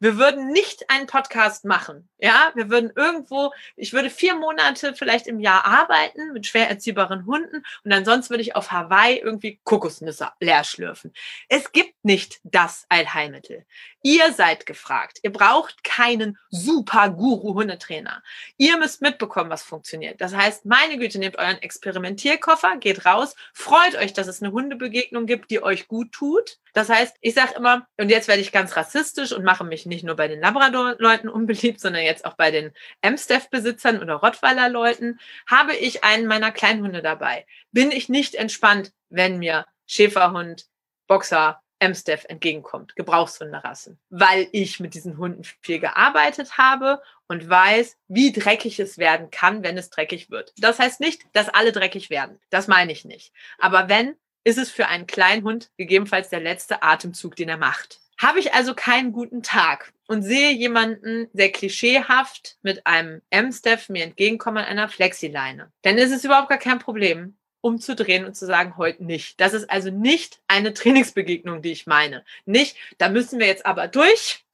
Speaker 2: Wir würden nicht einen Podcast machen. Ja, wir würden irgendwo, ich würde vier Monate vielleicht im Jahr arbeiten mit schwer erziehbaren Hunden und ansonsten würde ich auf Hawaii irgendwie Kokosnüsse leer schlürfen. Es gibt nicht das Allheilmittel. Ihr seid gefragt. Ihr braucht keinen super Guru-Hundetrainer. Ihr müsst mitbekommen, was funktioniert. Das heißt, meine Güte, nehmt euren Experimentierkoffer, geht raus, freut euch, dass es eine Hundebegegnung gibt, die euch gut tut. Das heißt, ich sage immer, und jetzt werde ich ganz rassistisch und mache mich nicht nur bei den Labrador-Leuten unbeliebt, sondern jetzt auch bei den Amstaff-Besitzern oder Rottweiler-Leuten, habe ich einen meiner Kleinhunde dabei. Bin ich nicht entspannt, wenn mir Schäferhund, Boxer, Amstaff entgegenkommt, Gebrauchshunderassen, weil ich mit diesen Hunden viel gearbeitet habe und weiß, wie dreckig es werden kann, wenn es dreckig wird. Das heißt nicht, dass alle dreckig werden. Das meine ich nicht. Aber wenn, ist es für einen kleinen Hund gegebenenfalls der letzte Atemzug, den er macht. Habe ich also keinen guten Tag und sehe jemanden sehr klischeehaft mit einem M-Staff mir entgegenkommen an einer Flexileine, dann ist es überhaupt gar kein Problem, umzudrehen und zu sagen, heute nicht. Das ist also nicht eine Trainingsbegegnung, die ich meine. Nicht, da müssen wir jetzt aber durch.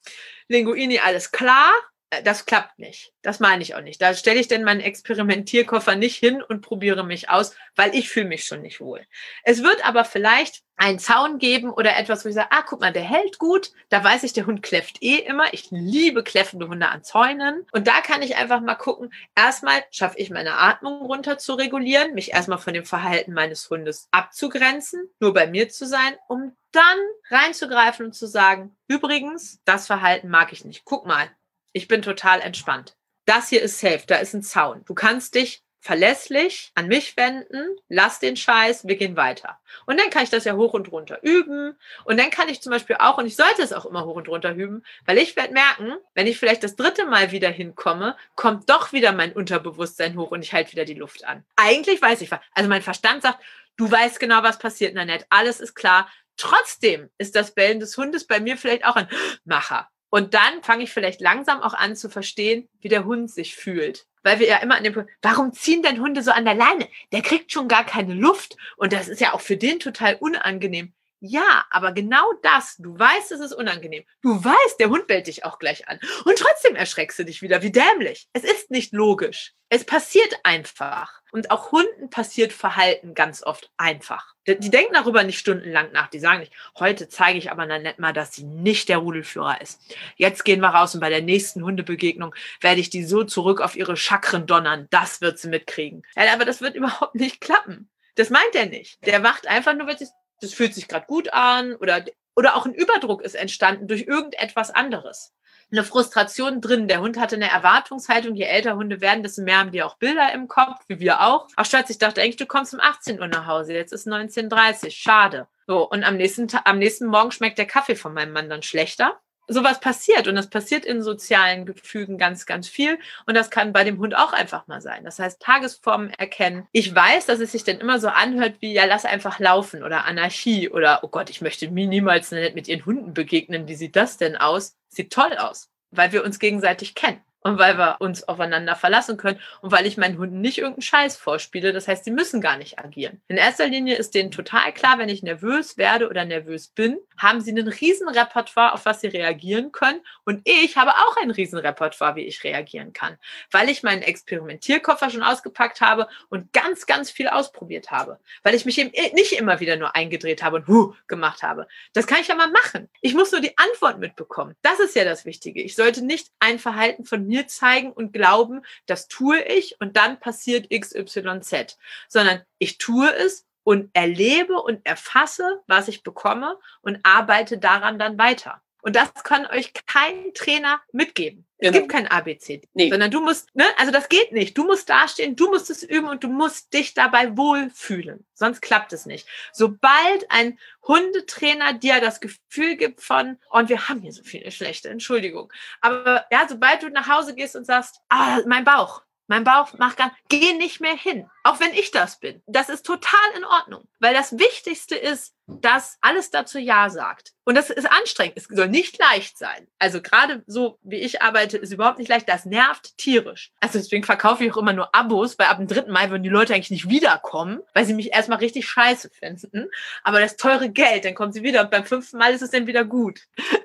Speaker 2: Linguini, alles klar. Äh, das klappt nicht. Das meine ich auch nicht. Da stelle ich denn meinen Experimentierkoffer nicht hin und probiere mich aus, weil ich fühle mich schon nicht wohl. Es wird aber vielleicht einen Zaun geben oder etwas, wo ich sage, ah, guck mal, der hält gut. Da weiß ich, der Hund kläfft eh immer. Ich liebe kläffende Hunde an Zäunen. Und da kann ich einfach mal gucken. Erstmal schaffe ich meine Atmung runter zu regulieren, mich erstmal von dem Verhalten meines Hundes abzugrenzen, nur bei mir zu sein, um dann reinzugreifen und zu sagen, übrigens, das Verhalten mag ich nicht. Guck mal, ich bin total entspannt. Das hier ist safe, da ist ein Zaun. Du kannst dich verlässlich an mich wenden, lass den Scheiß, wir gehen weiter. Und dann kann ich das ja hoch und runter üben. Und dann kann ich zum Beispiel auch, und ich sollte es auch immer hoch und runter üben, weil ich werde merken, wenn ich vielleicht das dritte Mal wieder hinkomme, kommt doch wieder mein Unterbewusstsein hoch und ich halte wieder die Luft an. Eigentlich weiß ich, also mein Verstand sagt, du weißt genau, was passiert, Nanette, alles ist klar. Trotzdem ist das Bellen des Hundes bei mir vielleicht auch ein Macher. Und dann fange ich vielleicht langsam auch an zu verstehen, wie der Hund sich fühlt. Weil wir ja immer an dem Punkt, warum ziehen denn Hunde so an der Leine? Der kriegt schon gar keine Luft. Und das ist ja auch für den total unangenehm. Ja, aber genau das, du weißt, es ist unangenehm. Du weißt, der Hund bellt dich auch gleich an. Und trotzdem erschreckst du dich wieder, wie dämlich. Es ist nicht logisch. Es passiert einfach. Und auch Hunden passiert Verhalten ganz oft einfach. Die, die denken darüber nicht stundenlang nach. Die sagen nicht, heute zeige ich aber nicht mal, dass sie nicht der Rudelführer ist. Jetzt gehen wir raus und bei der nächsten Hundebegegnung werde ich die so zurück auf ihre Chakren donnern. Das wird sie mitkriegen. Ja, aber das wird überhaupt nicht klappen. Das meint er nicht. Der wacht einfach nur, weil sie das fühlt sich gerade gut an oder, oder auch ein Überdruck ist entstanden durch irgendetwas anderes. Eine Frustration drin. Der Hund hatte eine Erwartungshaltung. Je älter Hunde werden, desto mehr haben die auch Bilder im Kopf, wie wir auch. Auch Schatz, ich dachte eigentlich, du kommst um 18 Uhr nach Hause. Jetzt ist 19.30 Uhr. Schade. So, und am nächsten, am nächsten Morgen schmeckt der Kaffee von meinem Mann dann schlechter sowas passiert und das passiert in sozialen Gefügen ganz, ganz viel und das kann bei dem Hund auch einfach mal sein. Das heißt, Tagesformen erkennen. Ich weiß, dass es sich dann immer so anhört wie, ja, lass einfach laufen oder Anarchie oder, oh Gott, ich möchte mir niemals mit ihren Hunden begegnen. Wie sieht das denn aus? Sieht toll aus, weil wir uns gegenseitig kennen und weil wir uns aufeinander verlassen können und weil ich meinen Hunden nicht irgendeinen Scheiß vorspiele. Das heißt, sie müssen gar nicht agieren. In erster Linie ist denen total klar, wenn ich nervös werde oder nervös bin, haben sie einen riesen Repertoire, auf was sie reagieren können. Und ich habe auch ein riesen Repertoire, wie ich reagieren kann, weil ich meinen Experimentierkoffer schon ausgepackt habe und ganz, ganz viel ausprobiert habe, weil ich mich eben nicht immer wieder nur eingedreht habe und huh gemacht habe. Das kann ich ja mal machen. Ich muss nur die Antwort mitbekommen. Das ist ja das Wichtige. Ich sollte nicht ein Verhalten von mir zeigen und glauben, das tue ich und dann passiert XYZ, sondern ich tue es und erlebe und erfasse, was ich bekomme und arbeite daran dann weiter. Und das kann euch kein Trainer mitgeben. Es genau. gibt kein ABC, nee. sondern du musst, ne, also das geht nicht. Du musst dastehen, du musst es üben und du musst dich dabei wohlfühlen. Sonst klappt es nicht. Sobald ein Hundetrainer dir das Gefühl gibt von, oh, und wir haben hier so viele schlechte, Entschuldigung. Aber ja, sobald du nach Hause gehst und sagst, ah, mein Bauch, Mein Bauch macht gar, geh nicht mehr hin. Auch wenn ich das bin. Das ist total in Ordnung. Weil das Wichtigste ist, dass alles dazu Ja sagt. Und das ist anstrengend. Es soll nicht leicht sein. Also gerade so, wie ich arbeite, ist überhaupt nicht leicht. Das nervt tierisch. Also deswegen verkaufe ich auch immer nur Abos, weil ab dem dritten Mal würden die Leute eigentlich nicht wiederkommen, weil sie mich erstmal richtig scheiße finden. Aber das teure Geld, dann kommen sie wieder und beim fünften Mal ist es dann wieder gut.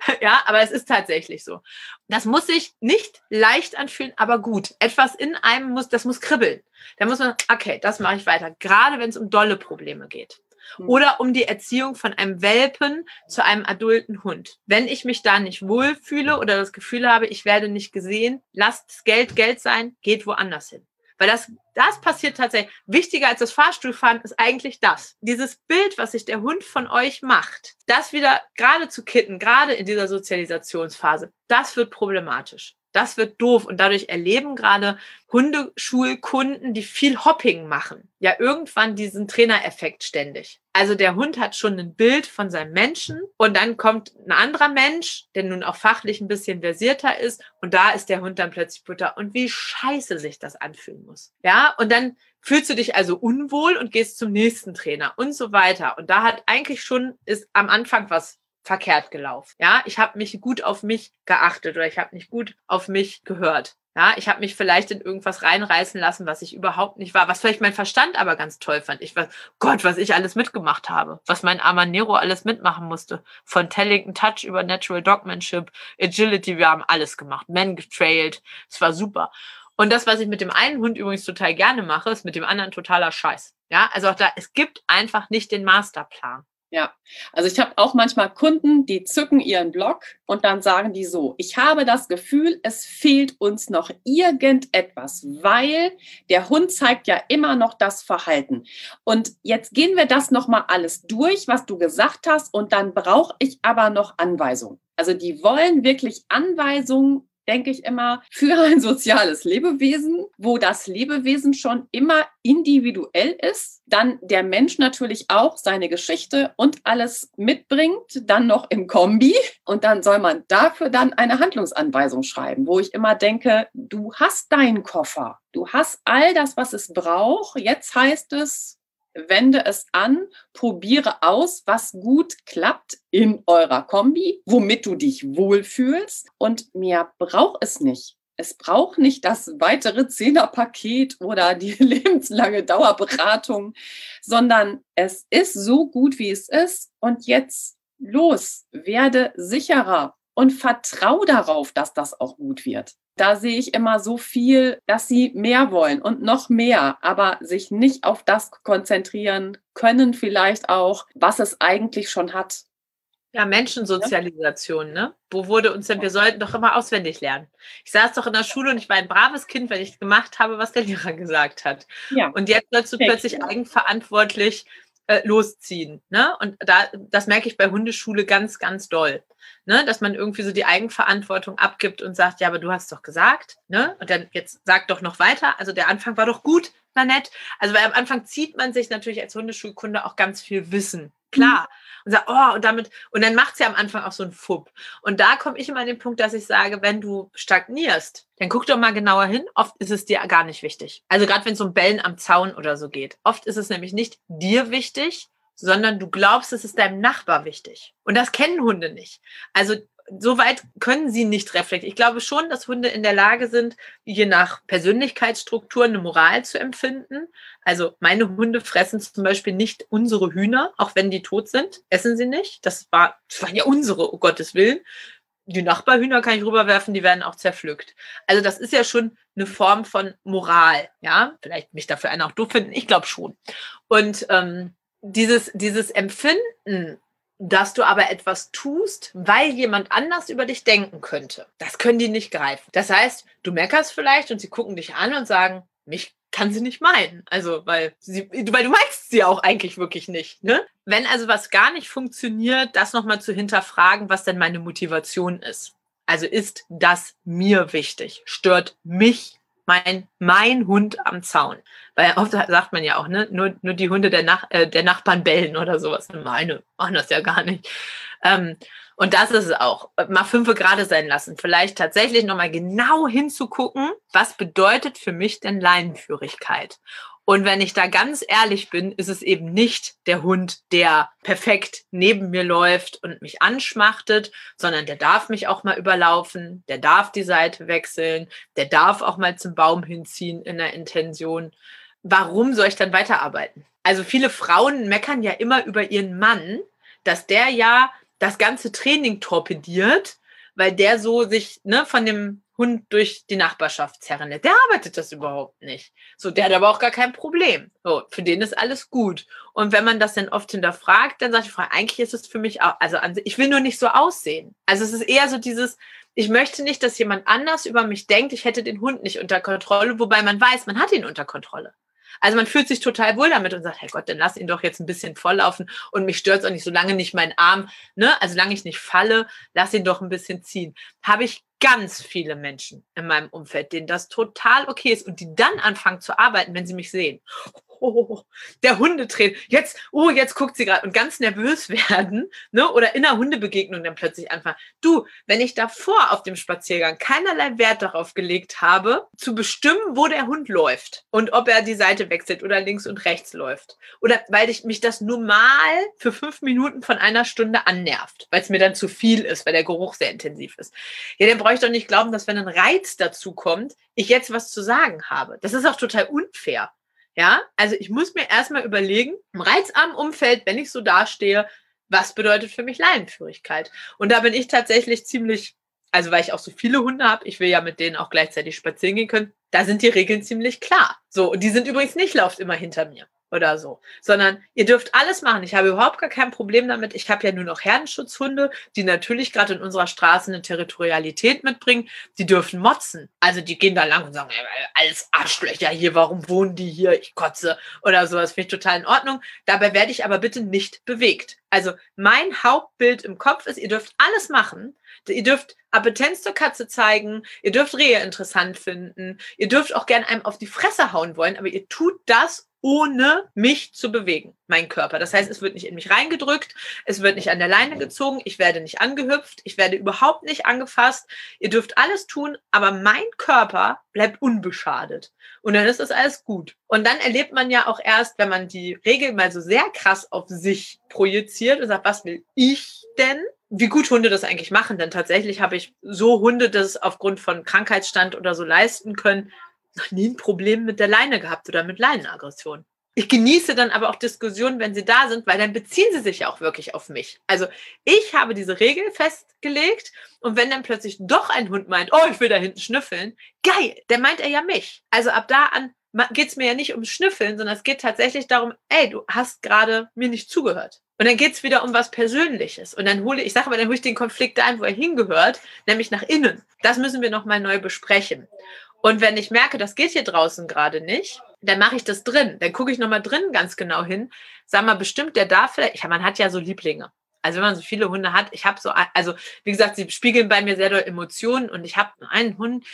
Speaker 2: [laughs] ja, aber es ist tatsächlich so. Das muss sich nicht leicht anfühlen, aber gut. Etwas in einem muss, das muss kribbeln. Da muss man, okay, das mache ich weiter. Gerade wenn es um dolle Probleme geht. Hm. Oder um die Erziehung von einem Welpen zu einem adulten Hund. Wenn ich mich da nicht wohlfühle oder das Gefühl habe, ich werde nicht gesehen, lasst Geld Geld sein, geht woanders hin. Weil das, das passiert tatsächlich. Wichtiger als das Fahrstuhlfahren ist eigentlich das. Dieses Bild, was sich der Hund von euch macht, das wieder gerade zu kitten, gerade in dieser Sozialisationsphase, das wird problematisch. Das wird doof und dadurch erleben gerade Hundeschulkunden, die viel Hopping machen, ja irgendwann diesen Trainereffekt ständig. Also der Hund hat schon ein Bild von seinem Menschen und dann kommt ein anderer Mensch, der nun auch fachlich ein bisschen versierter ist und da ist der Hund dann plötzlich Butter und wie scheiße sich das anfühlen muss. Ja, und dann fühlst du dich also unwohl und gehst zum nächsten Trainer und so weiter. Und da hat eigentlich schon ist am Anfang was verkehrt gelaufen. Ja, ich habe mich gut auf mich geachtet oder ich habe nicht gut auf mich gehört. Ja, ich habe mich vielleicht in irgendwas reinreißen lassen, was ich überhaupt nicht war, was vielleicht mein Verstand aber ganz toll fand. Ich weiß, Gott, was ich alles mitgemacht habe, was mein Amanero alles mitmachen musste. Von Tellington Touch über Natural Dogmanship, Agility, wir haben alles gemacht. Men getrailed, es war super. Und das, was ich mit dem einen Hund übrigens total gerne mache, ist mit dem anderen totaler Scheiß. Ja, also auch da, es gibt einfach nicht den Masterplan.
Speaker 1: Ja, also ich habe auch manchmal Kunden, die zücken ihren Blog und dann sagen die so, ich habe das Gefühl, es fehlt uns noch irgendetwas, weil der Hund zeigt ja immer noch das Verhalten. Und jetzt gehen wir das nochmal alles durch, was du gesagt hast, und dann brauche ich aber noch Anweisungen. Also die wollen wirklich Anweisungen denke ich immer, für [laughs] ein soziales Lebewesen, wo das Lebewesen schon immer individuell ist, dann der Mensch natürlich auch seine Geschichte und alles mitbringt, dann noch im Kombi und dann soll man dafür dann eine Handlungsanweisung schreiben, wo ich immer denke, du hast deinen Koffer, du hast all das, was es braucht. Jetzt heißt es, wende es an, probiere aus, was gut klappt in eurer Kombi, womit du dich wohlfühlst und mehr braucht es nicht. Es braucht nicht das weitere Zehnerpaket oder die [laughs] lebenslange Dauerberatung, sondern es ist so gut, wie es ist. Und jetzt los, werde sicherer und vertrau darauf, dass das auch gut wird da sehe ich immer so viel, dass sie mehr wollen und noch mehr, aber sich nicht auf das konzentrieren können, vielleicht auch, was es eigentlich schon hat.
Speaker 2: Ja, Menschensozialisation, ne? Wo wurde uns denn, wir sollten doch immer auswendig lernen. Ich saß doch in der Schule und ich war ein braves Kind, wenn ich gemacht habe, was der Lehrer gesagt hat. Ja. Und jetzt sollst du plötzlich eigenverantwortlich äh, losziehen. Ne? Und da, das merke ich bei Hundeschule ganz, ganz doll. Ne? Dass man irgendwie so die Eigenverantwortung abgibt und sagt, ja, aber du hast doch gesagt, ne? Und dann jetzt sag doch noch weiter. Also der Anfang war doch gut, na nett. Also weil am Anfang zieht man sich natürlich als Hundeschulkunde auch ganz viel Wissen. Klar. Mhm und sagt, oh, und damit, und dann macht sie am Anfang auch so einen Fupp. Und da komme ich immer an den Punkt, dass ich sage, wenn du stagnierst, dann guck doch mal genauer hin. Oft ist es dir gar nicht wichtig. Also gerade wenn es um Bellen am Zaun oder so geht. Oft ist es nämlich nicht dir wichtig, sondern du glaubst, es ist deinem Nachbar wichtig. Und das kennen Hunde nicht. Also so weit können sie nicht reflektieren. Ich glaube schon, dass Hunde in der Lage sind, je nach Persönlichkeitsstruktur eine Moral zu empfinden. Also meine Hunde fressen zum Beispiel nicht unsere Hühner, auch wenn die tot sind, essen sie nicht. Das, war, das waren ja unsere, um Gottes Willen. Die Nachbarhühner kann ich rüberwerfen, die werden auch zerpflückt. Also das ist ja schon eine Form von Moral, ja. Vielleicht mich dafür einer auch doof finden, ich glaube schon. Und ähm, dieses, dieses Empfinden dass du aber etwas tust, weil jemand anders über dich denken könnte. Das können die nicht greifen. Das heißt, du meckerst vielleicht und sie gucken dich an und sagen, mich kann sie nicht meinen. Also, weil, sie, weil du meinst sie auch eigentlich wirklich nicht. Ne? Wenn also was gar nicht funktioniert, das nochmal zu hinterfragen, was denn meine Motivation ist. Also ist das mir wichtig? Stört mich mein mein Hund am Zaun. Weil oft sagt man ja auch, ne, nur, nur die Hunde der, Nach äh, der Nachbarn bellen oder sowas. Meine machen das ja gar nicht. Ähm, und das ist es auch. Mal fünf gerade sein lassen. Vielleicht tatsächlich nochmal genau hinzugucken, was bedeutet für mich denn Leinenführigkeit? Und wenn ich da ganz ehrlich bin, ist es eben nicht der Hund, der perfekt neben mir läuft und mich anschmachtet, sondern der darf mich auch mal überlaufen, der darf die Seite wechseln, der darf auch mal zum Baum hinziehen in der Intention. Warum soll ich dann weiterarbeiten? Also viele Frauen meckern ja immer über ihren Mann, dass der ja das ganze Training torpediert, weil der so sich ne, von dem Hund durch die Nachbarschaft zerren Der arbeitet das überhaupt nicht. So, der hat aber auch gar kein Problem. So, für den ist alles gut. Und wenn man das dann oft hinterfragt, dann die Frau, eigentlich ist es für mich auch, also ich will nur nicht so aussehen. Also es ist eher so dieses, ich möchte nicht, dass jemand anders über mich denkt, ich hätte den Hund nicht unter Kontrolle, wobei man weiß, man hat ihn unter Kontrolle. Also man fühlt sich total wohl damit und sagt, hey Gott, dann lass ihn doch jetzt ein bisschen volllaufen und mich stört es auch nicht, solange nicht mein Arm, ne, also solange ich nicht falle, lass ihn doch ein bisschen ziehen. Habe ich ganz viele Menschen in meinem Umfeld, denen das total okay ist und die dann anfangen zu arbeiten, wenn sie mich sehen oh, [laughs] der Hundetrainer, jetzt, oh, jetzt guckt sie gerade und ganz nervös [laughs] werden, ne? Oder in der Hundebegegnung dann plötzlich anfangen. Du, wenn ich davor auf dem Spaziergang keinerlei Wert darauf gelegt habe, zu bestimmen, wo der Hund läuft und ob er die Seite wechselt oder links und rechts läuft. Oder weil ich mich das nur mal für fünf Minuten von einer Stunde annervt, weil es mir dann zu viel ist, weil der Geruch sehr intensiv ist. Ja, dann brauche ich doch nicht glauben, dass wenn ein Reiz dazu kommt, ich jetzt was zu sagen habe. Das ist auch total unfair. Ja, also ich muss mir erstmal überlegen, im reizarmen Umfeld, wenn ich so dastehe, was bedeutet für mich Leinenführigkeit? Und da bin ich tatsächlich ziemlich, also weil ich auch so viele Hunde habe, ich will ja mit denen auch gleichzeitig spazieren gehen können, da sind die Regeln ziemlich klar. So, und die sind übrigens nicht, lauft immer hinter mir oder so, sondern ihr dürft alles machen. Ich habe überhaupt gar kein Problem damit. Ich habe ja nur noch Herdenschutzhunde, die natürlich gerade in unserer Straße eine Territorialität mitbringen. Die dürfen motzen. Also die gehen da lang und sagen, alles Arschlöcher hier, warum wohnen die hier? Ich kotze oder sowas. Finde ich total in Ordnung. Dabei werde ich aber bitte nicht bewegt. Also mein Hauptbild im Kopf ist, ihr dürft alles machen. Ihr dürft Appetenz zur Katze zeigen. Ihr dürft Rehe interessant finden. Ihr dürft auch gerne einem auf die Fresse hauen wollen, aber ihr tut das ohne mich zu bewegen, mein Körper. Das heißt, es wird nicht in mich reingedrückt, es wird nicht an der Leine gezogen, ich werde nicht angehüpft, ich werde überhaupt nicht angefasst. Ihr dürft alles tun, aber mein Körper bleibt unbeschadet. Und dann ist das alles gut. Und dann erlebt man ja auch erst, wenn man die Regel mal so sehr krass auf sich projiziert und sagt, was will ich denn? Wie gut Hunde das eigentlich machen, denn tatsächlich habe ich so Hunde, das aufgrund von Krankheitsstand oder so leisten können, noch nie ein Problem mit der Leine gehabt oder mit Leinenaggression. Ich genieße dann aber auch Diskussionen, wenn sie da sind, weil dann beziehen sie sich ja auch wirklich auf mich. Also ich habe diese Regel festgelegt und wenn dann plötzlich doch ein Hund meint, oh, ich will da hinten schnüffeln, geil, dann meint er ja mich. Also ab da an geht es mir ja nicht ums Schnüffeln, sondern es geht tatsächlich darum, ey, du hast gerade mir nicht zugehört. Und dann geht es wieder um was Persönliches. Und dann hole ich, ich sage mal, dann hole ich den Konflikt ein, wo er hingehört, nämlich nach innen. Das müssen wir nochmal neu besprechen. Und wenn ich merke, das geht hier draußen gerade nicht, dann mache ich das drin. Dann gucke ich nochmal drin ganz genau hin. Sag mal, bestimmt der darf vielleicht, man hat ja so Lieblinge. Also wenn man so viele Hunde hat, ich habe so, also wie gesagt, sie spiegeln bei mir sehr doll Emotionen und ich habe einen Hund,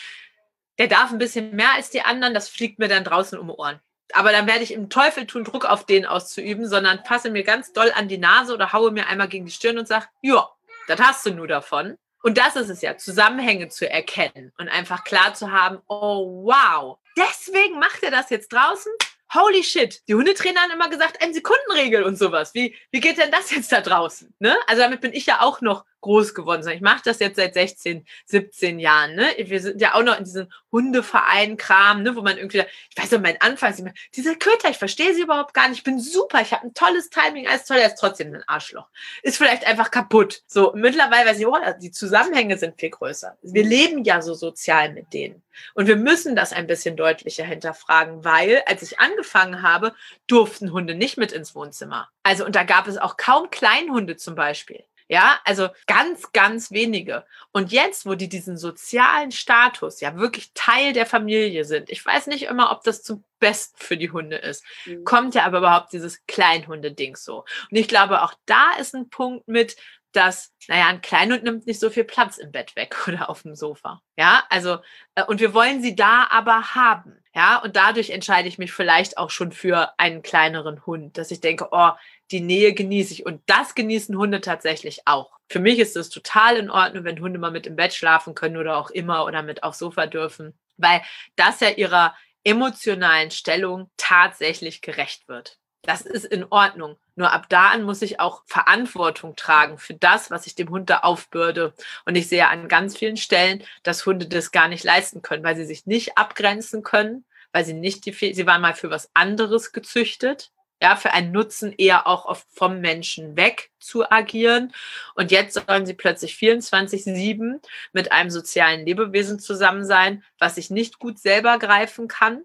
Speaker 2: der darf ein bisschen mehr als die anderen, das fliegt mir dann draußen um Ohren. Aber dann werde ich im Teufel tun, Druck auf den auszuüben, sondern passe mir ganz doll an die Nase oder haue mir einmal gegen die Stirn und sage, ja, das hast du nur davon. Und das ist es ja, Zusammenhänge zu erkennen und einfach klar zu haben, oh wow, deswegen macht er das jetzt draußen holy shit, die Hundetrainer haben immer gesagt, ein Sekundenregel und sowas. Wie, wie geht denn das jetzt da draußen? Ne? Also damit bin ich ja auch noch groß geworden. Ich mache das jetzt seit 16, 17 Jahren. Ne? Wir sind ja auch noch in diesem Hundeverein-Kram, ne? wo man irgendwie, ich weiß noch, mein Anfang, diese Köter, ich verstehe sie überhaupt gar nicht, ich bin super, ich habe ein tolles Timing, alles toll, er ist trotzdem ein Arschloch. Ist vielleicht einfach kaputt. So, mittlerweile weiß ich, oh, die Zusammenhänge sind viel größer. Wir leben ja so sozial mit denen. Und wir müssen das ein bisschen deutlicher hinterfragen, weil als ich angefangen habe, durften Hunde nicht mit ins Wohnzimmer. Also, und da gab es auch kaum Kleinhunde zum Beispiel. Ja, also ganz, ganz wenige. Und jetzt, wo die diesen sozialen Status ja wirklich Teil der Familie sind, ich weiß nicht immer, ob das zum Besten für die Hunde ist, mhm. kommt ja aber überhaupt dieses Kleinhunde-Ding so. Und ich glaube, auch da ist ein Punkt mit, dass, naja, ein Kleinhund nimmt nicht so viel Platz im Bett weg [laughs] oder auf dem Sofa. Ja, also, äh, und wir wollen sie da aber haben. Ja, und dadurch entscheide ich mich vielleicht auch schon für einen kleineren Hund, dass ich denke, oh, die Nähe genieße ich. Und das genießen Hunde tatsächlich auch. Für mich ist es total in Ordnung, wenn Hunde mal mit im Bett schlafen können oder auch immer oder mit aufs Sofa dürfen, weil das ja ihrer emotionalen Stellung tatsächlich gerecht wird. Das ist in Ordnung. Nur ab da an muss ich auch Verantwortung tragen für das, was ich dem Hund da aufbürde. Und ich sehe an ganz vielen Stellen, dass Hunde das gar nicht leisten können, weil sie sich nicht abgrenzen können, weil sie nicht die, sie waren mal für was anderes gezüchtet ja, für einen Nutzen eher auch oft vom Menschen weg zu agieren. Und jetzt sollen sie plötzlich 24-7 mit einem sozialen Lebewesen zusammen sein, was sich nicht gut selber greifen kann,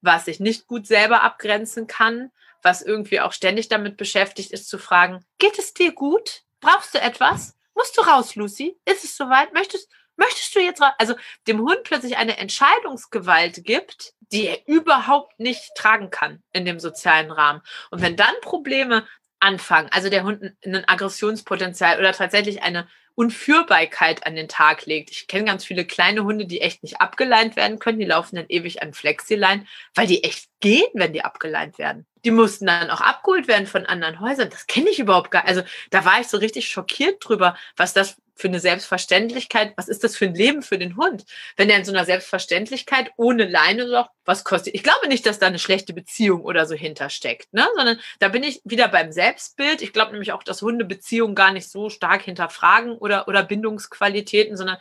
Speaker 2: was sich nicht gut selber abgrenzen kann, was irgendwie auch ständig damit beschäftigt ist zu fragen, geht es dir gut? Brauchst du etwas? Musst du raus, Lucy? Ist es soweit? Möchtest, möchtest du jetzt raus? Also dem Hund plötzlich eine Entscheidungsgewalt gibt, die er überhaupt nicht tragen kann in dem sozialen Rahmen. Und wenn dann Probleme anfangen, also der Hund ein Aggressionspotenzial oder tatsächlich eine Unführbarkeit an den Tag legt. Ich kenne ganz viele kleine Hunde, die echt nicht abgeleint werden können. Die laufen dann ewig an Flexilein, weil die echt gehen, wenn die abgeleint werden. Die mussten dann auch abgeholt werden von anderen Häusern. Das kenne ich überhaupt gar nicht. Also da war ich so richtig schockiert drüber, was das für eine Selbstverständlichkeit, was ist das für ein Leben für den Hund? Wenn er in so einer Selbstverständlichkeit ohne Leine sagt, was kostet? Ich glaube nicht, dass da eine schlechte Beziehung oder so hintersteckt, ne? sondern da bin ich wieder beim Selbstbild. Ich glaube nämlich auch, dass Hunde Beziehungen gar nicht so stark hinterfragen oder, oder Bindungsqualitäten, sondern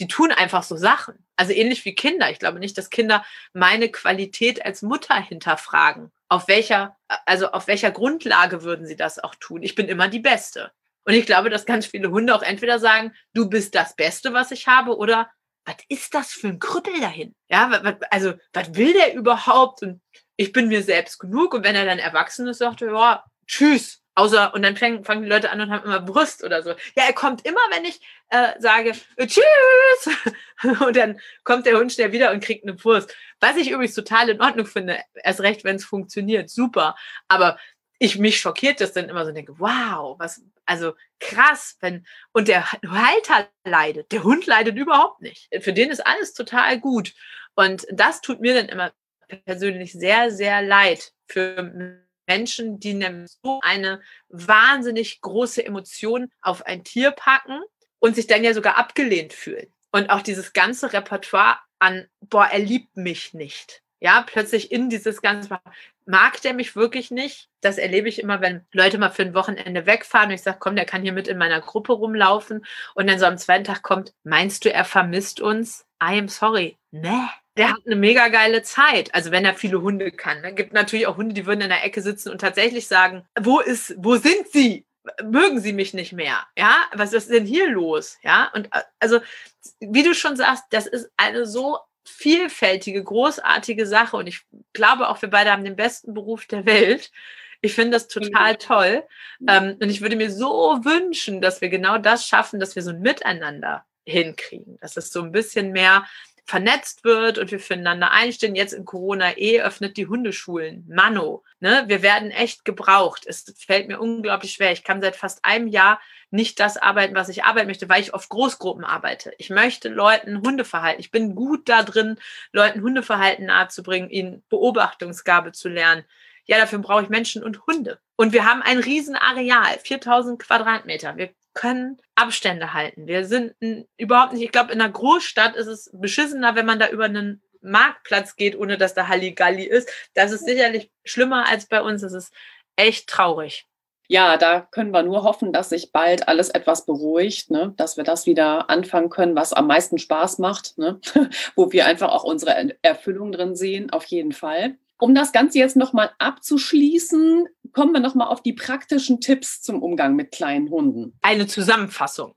Speaker 2: die tun einfach so Sachen. Also ähnlich wie Kinder. Ich glaube nicht, dass Kinder meine Qualität als Mutter hinterfragen. Auf welcher, also auf welcher Grundlage würden sie das auch tun? Ich bin immer die Beste. Und ich glaube, dass ganz viele Hunde auch entweder sagen, du bist das Beste, was ich habe, oder was ist das für ein Krüppel dahin? Ja, also, was will der überhaupt? Und ich bin mir selbst genug. Und wenn er dann erwachsen ist, sagt er, ja, tschüss. Außer, und dann fangen, fangen die Leute an und haben immer Brust oder so. Ja, er kommt immer, wenn ich äh, sage, äh, tschüss. [laughs] und dann kommt der Hund schnell wieder und kriegt eine Brust. Was ich übrigens total in Ordnung finde. Erst recht, wenn es funktioniert. Super. Aber ich mich schockiert das dann immer so denke, wow, was, also krass, wenn, und der Halter leidet, der Hund leidet überhaupt nicht. Für den ist alles total gut. Und das tut mir dann immer persönlich sehr, sehr leid für Menschen, die nämlich so eine wahnsinnig große Emotion auf ein Tier packen und sich dann ja sogar abgelehnt fühlen. Und auch dieses ganze Repertoire an, boah, er liebt mich nicht ja, plötzlich in dieses ganze, mag der mich wirklich nicht? Das erlebe ich immer, wenn Leute mal für ein Wochenende wegfahren und ich sage, komm, der kann hier mit in meiner Gruppe rumlaufen und dann so am zweiten Tag kommt, meinst du, er vermisst uns? I am sorry. Ne? Der hat eine mega geile Zeit. Also wenn er viele Hunde kann. Dann gibt natürlich auch Hunde, die würden in der Ecke sitzen und tatsächlich sagen, wo ist, wo sind sie? mögen sie mich nicht mehr? Ja, was ist denn hier los? Ja, und äh, also, wie du schon sagst, das ist eine so vielfältige, großartige Sache und ich glaube auch, wir beide haben den besten Beruf der Welt. Ich finde das total mhm. toll. Ähm, und ich würde mir so wünschen, dass wir genau das schaffen, dass wir so ein Miteinander hinkriegen, dass es so ein bisschen mehr vernetzt wird und wir füreinander einstehen. Jetzt in Corona eh öffnet die Hundeschulen. Mano. Ne? Wir werden echt gebraucht. Es fällt mir unglaublich schwer. Ich kann seit fast einem Jahr nicht das arbeiten, was ich arbeiten möchte, weil ich auf Großgruppen arbeite. Ich möchte Leuten Hundeverhalten. Ich bin gut da drin, Leuten Hundeverhalten nahezubringen, ihnen Beobachtungsgabe zu lernen. Ja, dafür brauche ich Menschen und Hunde. Und wir haben ein Riesenareal, 4000 Quadratmeter. Wir können Abstände halten. Wir sind überhaupt nicht, ich glaube, in einer Großstadt ist es beschissener, wenn man da über einen Marktplatz geht, ohne dass da Halligalli ist. Das ist sicherlich schlimmer als bei uns. Das ist echt traurig.
Speaker 1: Ja, da können wir nur hoffen, dass sich bald alles etwas beruhigt, ne? dass wir das wieder anfangen können, was am meisten Spaß macht, ne? [laughs] wo wir einfach auch unsere Erfüllung drin sehen, auf jeden Fall. Um das Ganze jetzt nochmal abzuschließen, kommen wir nochmal auf die praktischen Tipps zum Umgang mit kleinen Hunden.
Speaker 2: Eine Zusammenfassung.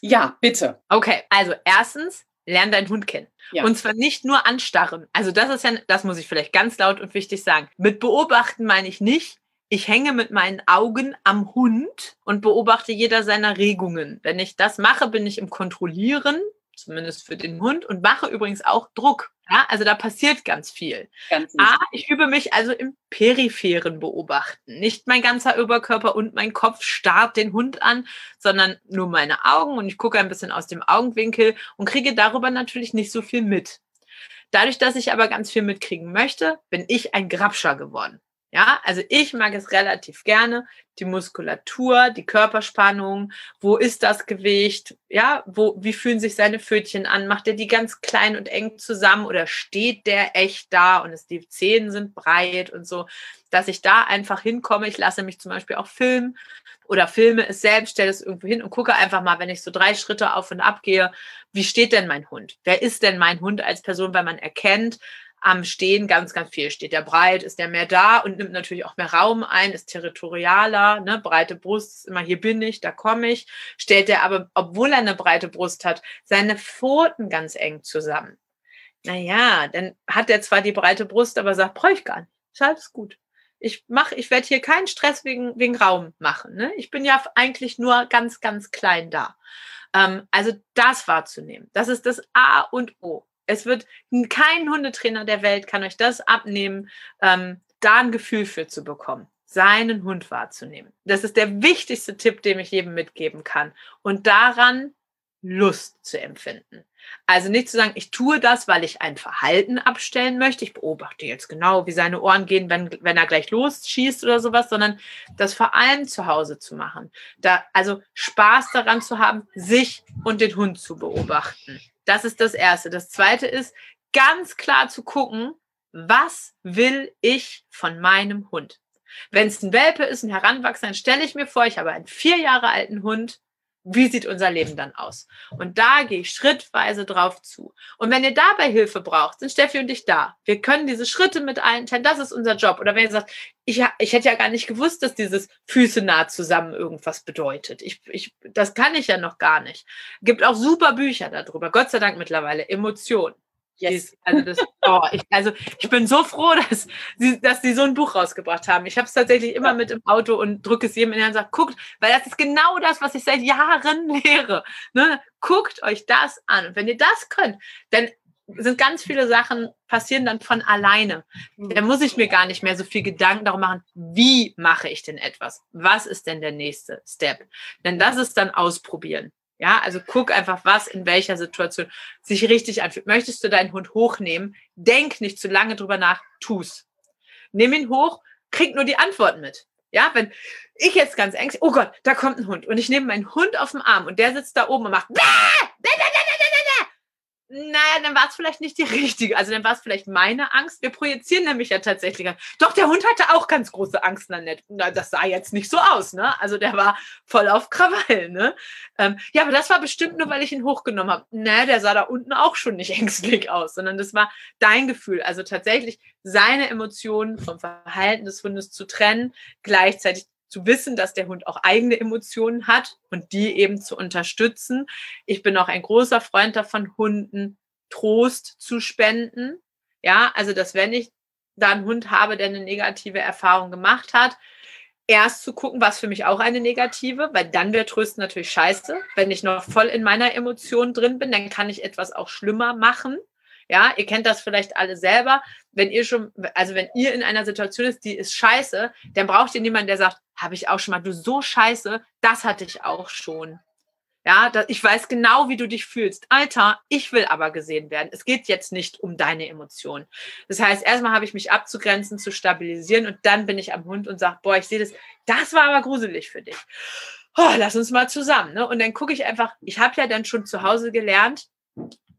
Speaker 1: Ja, bitte.
Speaker 2: Okay, also erstens, lern deinen Hund kennen. Ja. Und zwar nicht nur anstarren. Also das ist ja, das muss ich vielleicht ganz laut und wichtig sagen. Mit beobachten meine ich nicht, ich hänge mit meinen Augen am Hund und beobachte jeder seiner Regungen. Wenn ich das mache, bin ich im Kontrollieren zumindest für den Hund, und mache übrigens auch Druck. Ja, also da passiert ganz viel. Ganz A, ich übe mich also im peripheren Beobachten. Nicht mein ganzer Oberkörper und mein Kopf starrt den Hund an, sondern nur meine Augen und ich gucke ein bisschen aus dem Augenwinkel und kriege darüber natürlich nicht so viel mit. Dadurch, dass ich aber ganz viel mitkriegen möchte, bin ich ein Grabscher geworden. Ja, also ich mag es relativ gerne, die Muskulatur, die Körperspannung, wo ist das Gewicht, ja, wo, wie fühlen sich seine Pfötchen an, macht er die ganz klein und eng zusammen oder steht der echt da und es, die Zähne sind breit und so, dass ich da einfach hinkomme. Ich lasse mich zum Beispiel auch filmen oder filme es selbst, stelle es irgendwo hin und gucke einfach mal, wenn ich so drei Schritte auf und ab gehe, wie steht denn mein Hund? Wer ist denn mein Hund als Person, weil man erkennt, am Stehen ganz, ganz viel. Steht der breit, ist der mehr da und nimmt natürlich auch mehr Raum ein, ist territorialer, ne? breite Brust ist immer hier bin ich, da komme ich. Stellt er aber, obwohl er eine breite Brust hat, seine Pfoten ganz eng zusammen. Naja, dann hat er zwar die breite Brust, aber sagt, brauche ich gar nicht. Ist alles gut. Ich mache, ich werde hier keinen Stress wegen, wegen Raum machen. Ne? Ich bin ja eigentlich nur ganz, ganz klein da. Ähm, also das wahrzunehmen, das ist das A und O. Es wird kein Hundetrainer der Welt kann euch das abnehmen, ähm, da ein Gefühl für zu bekommen, seinen Hund wahrzunehmen. Das ist der wichtigste Tipp, den ich jedem mitgeben kann. Und daran Lust zu empfinden. Also nicht zu sagen, ich tue das, weil ich ein Verhalten abstellen möchte. Ich beobachte jetzt genau, wie seine Ohren gehen, wenn, wenn er gleich losschießt oder sowas, sondern das vor allem zu Hause zu machen. Da, also Spaß daran zu haben, sich und den Hund zu beobachten. Das ist das Erste. Das Zweite ist, ganz klar zu gucken, was will ich von meinem Hund? Wenn es ein Welpe ist, ein Heranwachsender, stelle ich mir vor, ich habe einen vier Jahre alten Hund. Wie sieht unser Leben dann aus? Und da gehe ich schrittweise drauf zu. Und wenn ihr dabei Hilfe braucht, sind Steffi und ich da. Wir können diese Schritte mit einteilen. Das ist unser Job. Oder wenn ihr sagt, ich, ich hätte ja gar nicht gewusst, dass dieses Füße nah zusammen irgendwas bedeutet. Ich, ich, das kann ich ja noch gar nicht. Gibt auch super Bücher darüber. Gott sei Dank mittlerweile. Emotionen. Yes. Also, das, oh, ich, also ich bin so froh, [laughs] dass sie, dass sie so ein Buch rausgebracht haben. Ich habe es tatsächlich immer mit im Auto und drücke es jedem in die Hand und sage, guckt, weil das ist genau das, was ich seit Jahren [laughs] lehre. Ne? Guckt euch das an. Und wenn ihr das könnt, dann sind ganz viele Sachen passieren dann von alleine. Da muss ich mir gar nicht mehr so viel Gedanken darum machen, wie mache ich denn etwas? Was ist denn der nächste Step? Denn das ist dann ausprobieren. Ja, also guck einfach, was in welcher Situation sich richtig anfühlt. Möchtest du deinen Hund hochnehmen? Denk nicht zu lange drüber nach, tu's. Nimm ihn hoch, krieg nur die Antworten mit. Ja, wenn ich jetzt ganz ängstlich, oh Gott, da kommt ein Hund und ich nehme meinen Hund auf den Arm und der sitzt da oben und macht, naja, dann war es vielleicht nicht die [laughs] richtige. Also dann war es vielleicht meine Angst. Wir projizieren nämlich ja tatsächlich. Doch, der Hund hatte auch ganz große Angst, Nanette. Na, das sah jetzt nicht so aus, ne? Also der war voll auf Krawall, ne? Ähm, ja, aber das war bestimmt nur, weil ich ihn hochgenommen habe. Ne, der sah da unten auch schon nicht [laughs] ängstlich aus, sondern das war dein Gefühl. Also tatsächlich seine Emotionen vom Verhalten des Hundes zu trennen, gleichzeitig zu wissen, dass der Hund auch eigene Emotionen hat und die eben zu unterstützen. Ich bin auch ein großer Freund davon, Hunden Trost zu spenden. Ja, also dass wenn ich da einen Hund habe, der eine negative Erfahrung gemacht hat, erst zu gucken, was für mich auch eine negative, weil dann wäre Trösten natürlich scheiße. Wenn ich noch voll in meiner Emotion drin bin, dann kann ich etwas auch schlimmer machen. Ja, ihr kennt das vielleicht alle selber. Wenn ihr schon, also wenn ihr in einer Situation ist, die ist scheiße, dann braucht ihr niemanden, der sagt, habe ich auch schon mal, du so scheiße, das hatte ich auch schon. Ja, ich weiß genau, wie du dich fühlst. Alter, ich will aber gesehen werden. Es geht jetzt nicht um deine Emotionen. Das heißt, erstmal habe ich mich abzugrenzen, zu stabilisieren und dann bin ich am Hund und sage, boah, ich sehe das, das war aber gruselig für dich. Oh, lass uns mal zusammen. Ne? Und dann gucke ich einfach, ich habe ja dann schon zu Hause gelernt,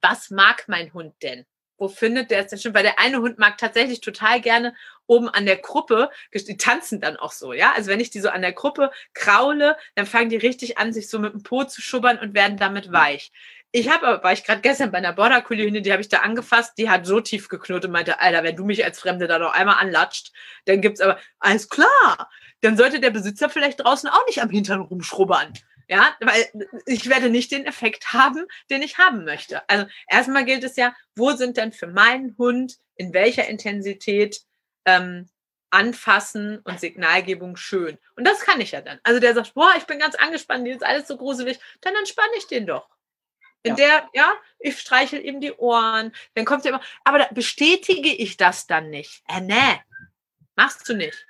Speaker 2: was mag mein Hund denn? Wo findet der es denn schon? Weil der eine Hund mag tatsächlich total gerne oben an der Gruppe, die tanzen dann auch so, ja. Also wenn ich die so an der Gruppe kraule, dann fangen die richtig an, sich so mit dem Po zu schubbern und werden damit weich. Ich habe aber, war ich gerade gestern bei einer Border Collie Hündin, die habe ich da angefasst, die hat so tief geknurrt und meinte, Alter, wenn du mich als Fremde da noch einmal anlatscht, dann gibt's aber, alles klar, dann sollte der Besitzer vielleicht draußen auch nicht am Hintern rumschrubbern. Ja, weil ich werde nicht den Effekt haben, den ich haben möchte. Also erstmal gilt es ja, wo sind denn für meinen Hund in welcher Intensität ähm, Anfassen und Signalgebung schön. Und das kann ich ja dann. Also der sagt, boah, ich bin ganz angespannt, die ist alles so gruselig, dann entspanne ich den doch. In ja. der, ja, ich streichel ihm die Ohren, dann kommt er immer, aber da bestätige ich das dann nicht. Äh, nee, machst du nicht.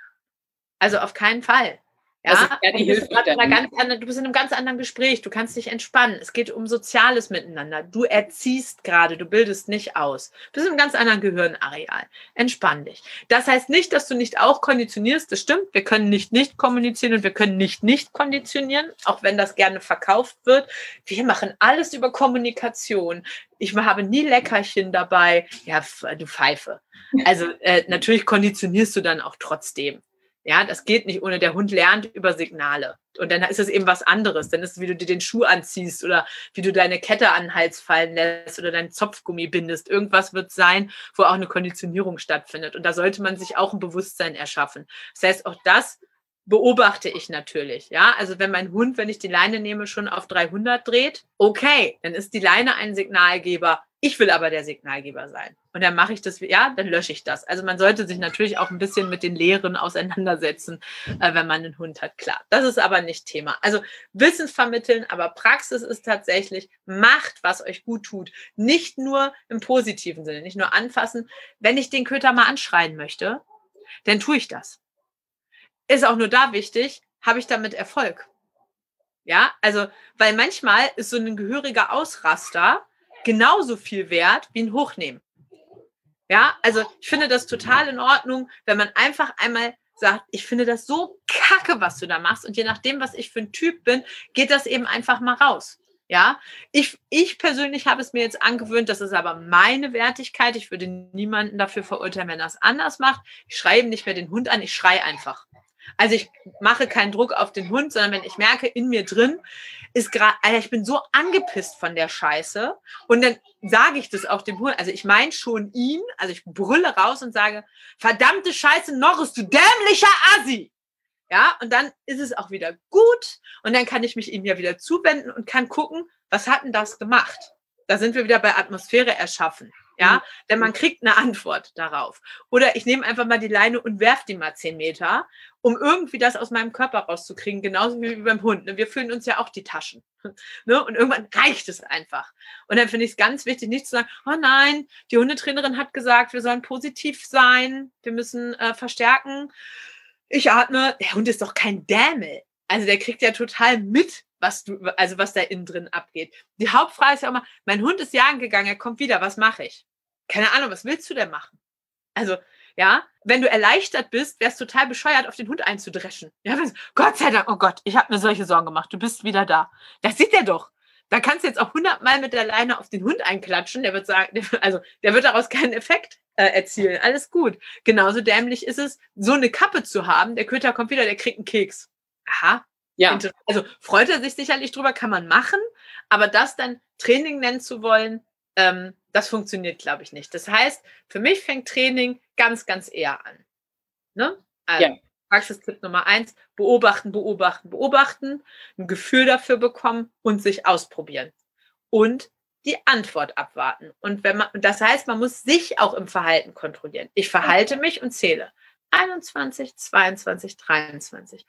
Speaker 2: Also auf keinen Fall. Ja, also, ja Hilfe anderen, du bist in einem ganz anderen Gespräch, du kannst dich entspannen. Es geht um Soziales miteinander. Du erziehst gerade, du bildest nicht aus. Du bist in einem ganz anderen Gehirnareal. Entspann dich. Das heißt nicht, dass du nicht auch konditionierst. Das stimmt. Wir können nicht nicht kommunizieren und wir können nicht nicht konditionieren, auch wenn das gerne verkauft wird. Wir machen alles über Kommunikation. Ich habe nie Leckerchen dabei. Ja, du Pfeife. Also äh, natürlich konditionierst du dann auch trotzdem. Ja, das geht nicht ohne. Der Hund lernt über Signale. Und dann ist es eben was anderes. Dann ist es, wie du dir den Schuh anziehst oder wie du deine Kette an den Hals fallen lässt oder deinen Zopfgummi bindest. Irgendwas wird sein, wo auch eine Konditionierung stattfindet. Und da sollte man sich auch ein Bewusstsein erschaffen. Das heißt, auch das beobachte ich natürlich. Ja, also wenn mein Hund, wenn ich die Leine nehme, schon auf 300 dreht, okay, dann ist die Leine ein Signalgeber. Ich will aber der Signalgeber sein. Und dann mache ich das, ja, dann lösche ich das. Also man sollte sich natürlich auch ein bisschen mit den Lehren auseinandersetzen, äh, wenn man einen Hund hat. Klar, das ist aber nicht Thema. Also Wissen vermitteln, aber Praxis ist tatsächlich, macht, was euch gut tut. Nicht nur im positiven Sinne, nicht nur anfassen. Wenn ich den Köter mal anschreien möchte, dann tue ich das. Ist auch nur da wichtig, habe ich damit Erfolg. Ja, also, weil manchmal ist so ein gehöriger Ausraster, genauso viel wert wie ein Hochnehmen. Ja, also ich finde das total in Ordnung, wenn man einfach einmal sagt, ich finde das so kacke, was du da machst. Und je nachdem, was ich für ein Typ bin, geht das eben einfach mal raus. Ja, ich, ich persönlich habe es mir jetzt angewöhnt, das ist aber meine Wertigkeit. Ich würde niemanden dafür verurteilen, wenn er es anders macht. Ich schreibe nicht mehr den Hund an, ich schreie einfach. Also ich mache keinen Druck auf den Hund, sondern wenn ich merke, in mir drin ist gerade, Alter, ich bin so angepisst von der Scheiße. Und dann sage ich das auch dem Hund. Also ich meine schon ihn, also ich brülle raus und sage, verdammte Scheiße, Norris, du dämlicher Assi. Ja, und dann ist es auch wieder gut. Und dann kann ich mich ihm ja wieder zuwenden und kann gucken, was hat denn das gemacht? Da sind wir wieder bei Atmosphäre erschaffen. Ja, mhm. denn man kriegt eine Antwort darauf. Oder ich nehme einfach mal die Leine und werfe die mal zehn Meter, um irgendwie das aus meinem Körper rauszukriegen, genauso wie beim Hund. Ne? Wir füllen uns ja auch die Taschen. [laughs] Ne? Und irgendwann reicht es einfach. Und dann finde ich es ganz wichtig, nicht zu sagen, oh nein, die Hundetrainerin hat gesagt, wir sollen positiv sein, wir müssen äh, verstärken. Ich atme, der Hund ist doch kein Dämel. Also der kriegt ja total mit, was du, also was da innen drin abgeht. Die Hauptfrage ist ja immer, mein Hund ist jagen gegangen, er kommt wieder, was mache ich? Keine Ahnung, was willst du denn machen? Also, ja, wenn du erleichtert bist, wärst du total bescheuert, auf den Hund einzudreschen. Ja, Gott sei Dank, oh Gott, ich habe mir solche Sorgen gemacht, du bist wieder da. Das sieht er doch. Da kannst du jetzt auch hundertmal mit der Leine auf den Hund einklatschen, der wird sagen, also der wird daraus keinen Effekt äh, erzielen. Alles gut. Genauso dämlich ist es, so eine Kappe zu haben. Der Köter kommt wieder, der kriegt einen Keks. Aha, ja. Also freut er sich sicherlich drüber, kann man machen, aber das dann Training nennen zu wollen, ähm, das funktioniert, glaube ich, nicht. Das heißt, für mich fängt Training ganz, ganz eher an. Ne? Also, ja. Praxistipp Nummer eins, beobachten, beobachten, beobachten, ein Gefühl dafür bekommen und sich ausprobieren. Und die Antwort abwarten. Und wenn man, das heißt, man muss sich auch im Verhalten kontrollieren. Ich verhalte mich und zähle. 21, 22, 23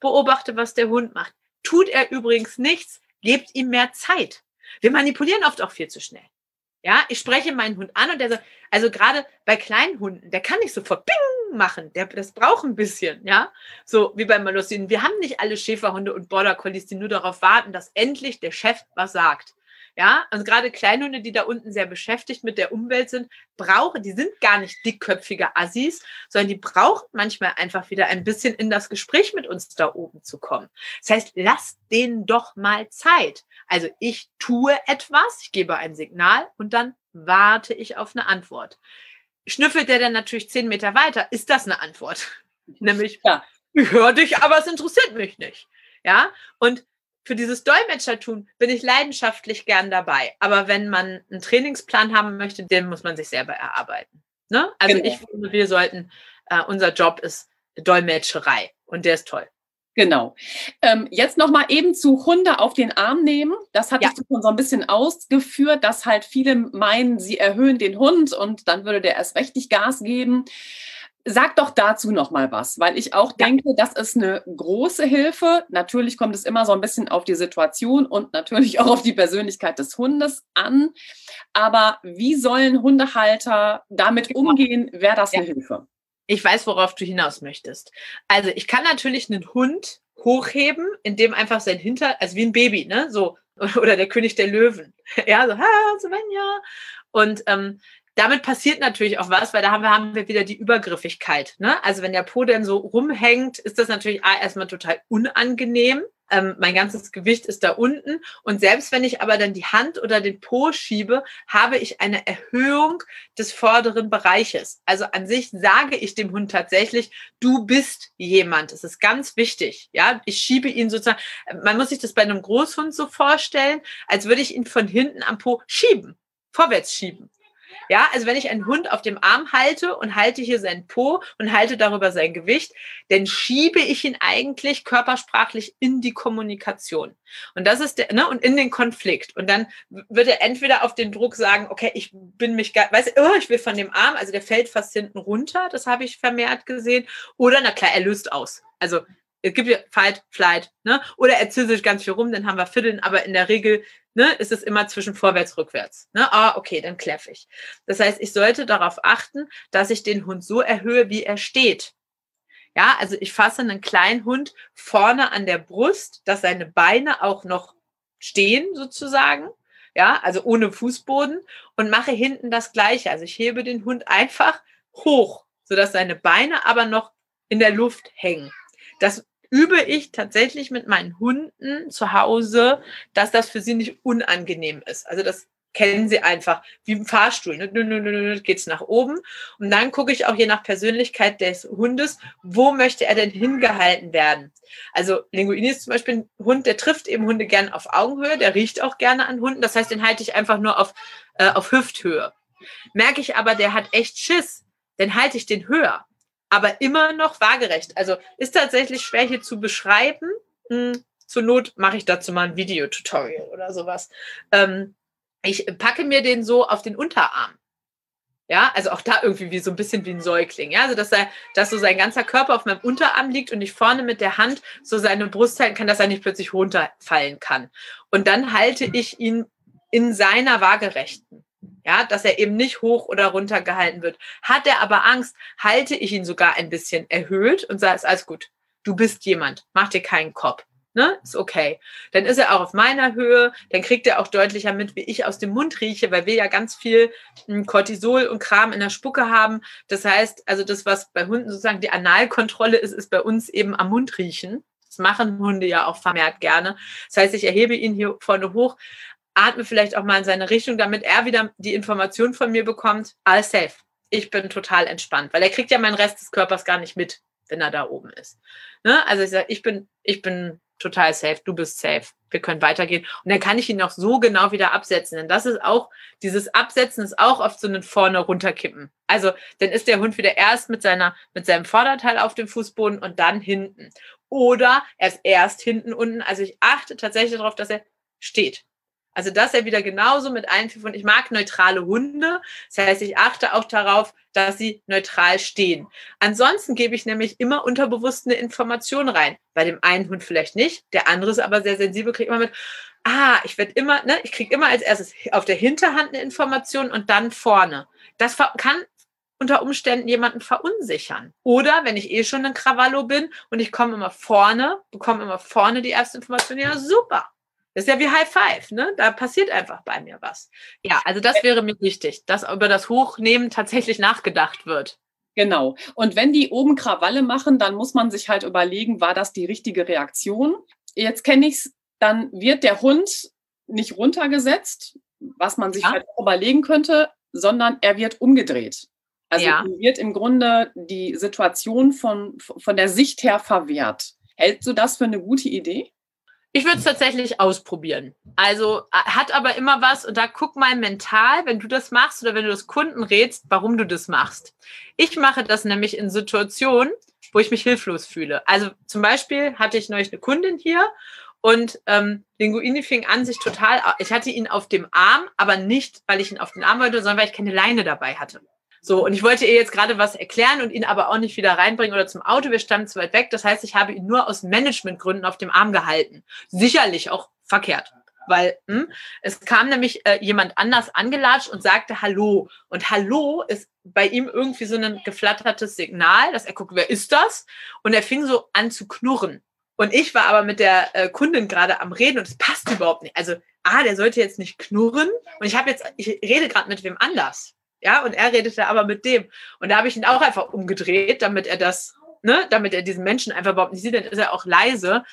Speaker 2: beobachte, was der Hund macht. Tut er übrigens nichts, gebt ihm mehr Zeit. Wir manipulieren oft auch viel zu schnell. Ja, ich spreche meinen Hund an und der sagt, also gerade bei kleinen Hunden, der kann nicht sofort Bing machen, der, das braucht ein bisschen, ja. So wie bei Malosinen. Wir haben nicht alle Schäferhunde und Border Collies, die nur darauf warten, dass endlich der Chef was sagt. Ja, und gerade Kleinhunde, die da unten sehr beschäftigt mit der Umwelt sind, brauchen, die sind gar nicht dickköpfige Assis, sondern die brauchen manchmal einfach wieder ein bisschen in das Gespräch mit uns da oben zu kommen. Das heißt, lasst denen doch mal Zeit. Also ich tue etwas, ich gebe ein Signal und dann warte ich auf eine Antwort. Schnüffelt der dann natürlich zehn Meter weiter, ist das eine Antwort. [laughs] Nämlich, ja. ich höre dich, aber es interessiert mich nicht. Ja, und für dieses Dolmetschertun bin ich leidenschaftlich gern dabei. Aber wenn man einen Trainingsplan haben möchte, den muss man sich selber erarbeiten. Ne? Also genau. ich finde, wir sollten, äh, unser Job ist Dolmetscherei und der ist toll.
Speaker 1: Genau. Ähm, jetzt nochmal eben zu Hunde auf den Arm nehmen. Das hatte ja. ich schon so ein bisschen ausgeführt, dass halt viele meinen, sie erhöhen den Hund und dann würde der erst richtig Gas geben. Sag doch dazu noch mal was, weil ich auch ja. denke, das ist eine große Hilfe. Natürlich kommt es immer so ein bisschen auf die Situation und natürlich [laughs] auch auf die Persönlichkeit des Hundes an. Aber wie sollen Hundehalter damit genau. umgehen? Wäre das ja. eine Hilfe?
Speaker 2: Ich weiß, worauf du hinaus möchtest. Also ich kann natürlich einen Hund hochheben, indem einfach sein Hinter, also wie ein Baby, ne, so [laughs] oder der König der Löwen, [laughs] ja, so ha, Svenja. Und ähm, damit passiert natürlich auch was, weil da haben wir, haben wir wieder die Übergriffigkeit. Ne? Also wenn der Po dann so rumhängt, ist das natürlich erstmal total unangenehm. Ähm, mein ganzes Gewicht ist da unten. Und selbst wenn ich aber dann die Hand oder den Po schiebe, habe ich eine Erhöhung des vorderen Bereiches. Also an sich sage ich dem Hund tatsächlich, du bist jemand. Das ist ganz wichtig. Ja, ich schiebe ihn sozusagen. Man muss sich das bei einem Großhund so vorstellen, als würde ich ihn von hinten am Po schieben, vorwärts schieben. Ja, also wenn ich einen Hund auf dem Arm halte und halte hier seinen Po und halte darüber sein Gewicht, dann schiebe ich ihn eigentlich körpersprachlich in die Kommunikation. Und das ist der, ne, und in den Konflikt. Und dann wird er entweder auf den Druck sagen, okay, ich bin mich, weißt du, oh, ich will von dem Arm, also der fällt fast hinten runter, das habe ich vermehrt gesehen. Oder, na klar, er löst aus. Also es gibt ja Fight, Flight, ne? Oder er ziselt ganz viel rum, dann haben wir Fiddeln, aber in der Regel ne, ist es immer zwischen vorwärts, rückwärts. Ne? Ah, okay, dann kläff ich. Das heißt, ich sollte darauf achten, dass ich den Hund so erhöhe, wie er steht. Ja, also ich fasse einen kleinen Hund vorne an der Brust, dass seine Beine auch noch stehen sozusagen. Ja, also ohne Fußboden und mache hinten das Gleiche. Also ich hebe den Hund einfach hoch, sodass seine Beine aber noch in der Luft hängen. Das übe ich tatsächlich mit meinen Hunden zu Hause, dass das für sie nicht unangenehm ist. Also das kennen sie einfach wie im Fahrstuhl. Nö, nö, geht's nach oben. Und dann gucke ich auch je nach Persönlichkeit des Hundes, wo möchte er denn hingehalten werden. Also Linguini ist zum Beispiel ein Hund, der trifft eben Hunde gern auf Augenhöhe, der riecht auch gerne an Hunden. Das heißt, den halte ich einfach nur auf, äh, auf Hüfthöhe. Merke ich aber, der hat echt Schiss, dann halte ich den höher aber immer noch waagerecht. Also ist tatsächlich schwer hier zu beschreiben. Hm, zur Not mache ich dazu mal ein Videotutorial oder sowas. Ähm, ich packe mir den so auf den Unterarm. Ja, also auch da irgendwie wie so ein bisschen wie ein Säugling. Ja, also dass er, dass so sein ganzer Körper auf meinem Unterarm liegt und ich vorne mit der Hand so seine Brust halten kann, dass er nicht plötzlich runterfallen kann. Und dann halte ich ihn in seiner Waagerechten ja, dass er eben nicht hoch oder runter gehalten wird. Hat er aber Angst, halte ich ihn sogar ein bisschen erhöht und sage, ist alles gut. Du bist jemand, mach dir keinen Kopf. Ne? Ist okay. Dann ist er auch auf meiner Höhe, dann kriegt er auch deutlicher mit, wie ich aus dem Mund rieche, weil wir ja ganz viel hm, Cortisol und Kram in der Spucke haben. Das heißt, also das, was bei Hunden sozusagen die Analkontrolle ist, ist bei uns eben am Mund riechen. Das machen Hunde ja auch vermehrt gerne. Das heißt, ich erhebe ihn hier vorne hoch, atme vielleicht auch mal in seine Richtung, damit er wieder die Information von mir bekommt, all safe. Ich bin total entspannt, weil er kriegt ja meinen Rest des Körpers gar nicht mit, wenn er da oben ist. Ne? Also ich sage, ich bin, ich bin total safe, du bist safe, wir können weitergehen. Und dann kann ich ihn noch so genau wieder absetzen. Denn das ist auch, dieses Absetzen ist auch oft so ein vorne runterkippen. Also dann ist der Hund wieder erst mit seiner, mit seinem Vorderteil auf dem Fußboden und dann hinten. Oder er ist erst hinten unten. Also ich achte tatsächlich darauf, dass er steht. Also dass er wieder genauso mit einführt. Und ich mag neutrale Hunde. Das heißt, ich achte auch darauf, dass sie neutral stehen. Ansonsten gebe ich nämlich immer unterbewusst eine Information rein. Bei dem einen Hund vielleicht nicht, der andere ist aber sehr sensibel, kriegt immer mit, ah, ich werde immer, ne, ich kriege immer als erstes auf der Hinterhand eine Information und dann vorne. Das kann unter Umständen jemanden verunsichern. Oder wenn ich eh schon ein Krawallo bin und ich komme immer vorne, bekomme immer vorne die erste Information, ja super, das ist ja wie High Five, ne? Da passiert einfach bei mir was. Ja, also das wäre mir wichtig, dass über das Hochnehmen tatsächlich nachgedacht wird.
Speaker 1: Genau. Und wenn die oben Krawalle machen, dann muss man sich halt überlegen, war das die richtige Reaktion? Jetzt kenne ich es, dann wird der Hund nicht runtergesetzt, was man sich ja. halt überlegen könnte, sondern er wird umgedreht. Also ja. wird im Grunde die Situation von, von der Sicht her verwehrt. Hältst du das für eine gute Idee?
Speaker 2: Ich würde es tatsächlich ausprobieren. Also hat aber immer was und da guck mal mental, wenn du das machst oder wenn du das Kunden rätst, warum du das machst. Ich mache das nämlich in Situationen, wo ich mich hilflos fühle. Also zum Beispiel hatte ich neulich eine Kundin hier und ähm, Linguini fing an, sich total, ich hatte ihn auf dem Arm, aber nicht, weil ich ihn auf den Arm wollte, sondern weil ich keine Leine dabei hatte. So, und ich wollte ihr jetzt gerade was erklären und ihn aber auch nicht wieder reinbringen oder zum Auto. Wir standen zu weit weg. Das heißt, ich habe ihn nur aus Managementgründen auf dem Arm gehalten. Sicherlich auch verkehrt. Weil hm, es kam nämlich äh, jemand anders angelatscht und sagte Hallo. Und Hallo ist bei ihm irgendwie so ein geflattertes Signal, dass er guckt, wer ist das? Und er fing so an zu knurren. Und ich war aber mit der äh, Kundin gerade am Reden und es passt überhaupt nicht. Also, ah, der sollte jetzt nicht knurren. Und ich habe jetzt, ich rede gerade mit wem anders. Ja, und er redete aber mit dem. Und da habe ich ihn auch einfach umgedreht, damit er das, ne, damit er diesen Menschen einfach überhaupt nicht sieht, dann ist er auch leise.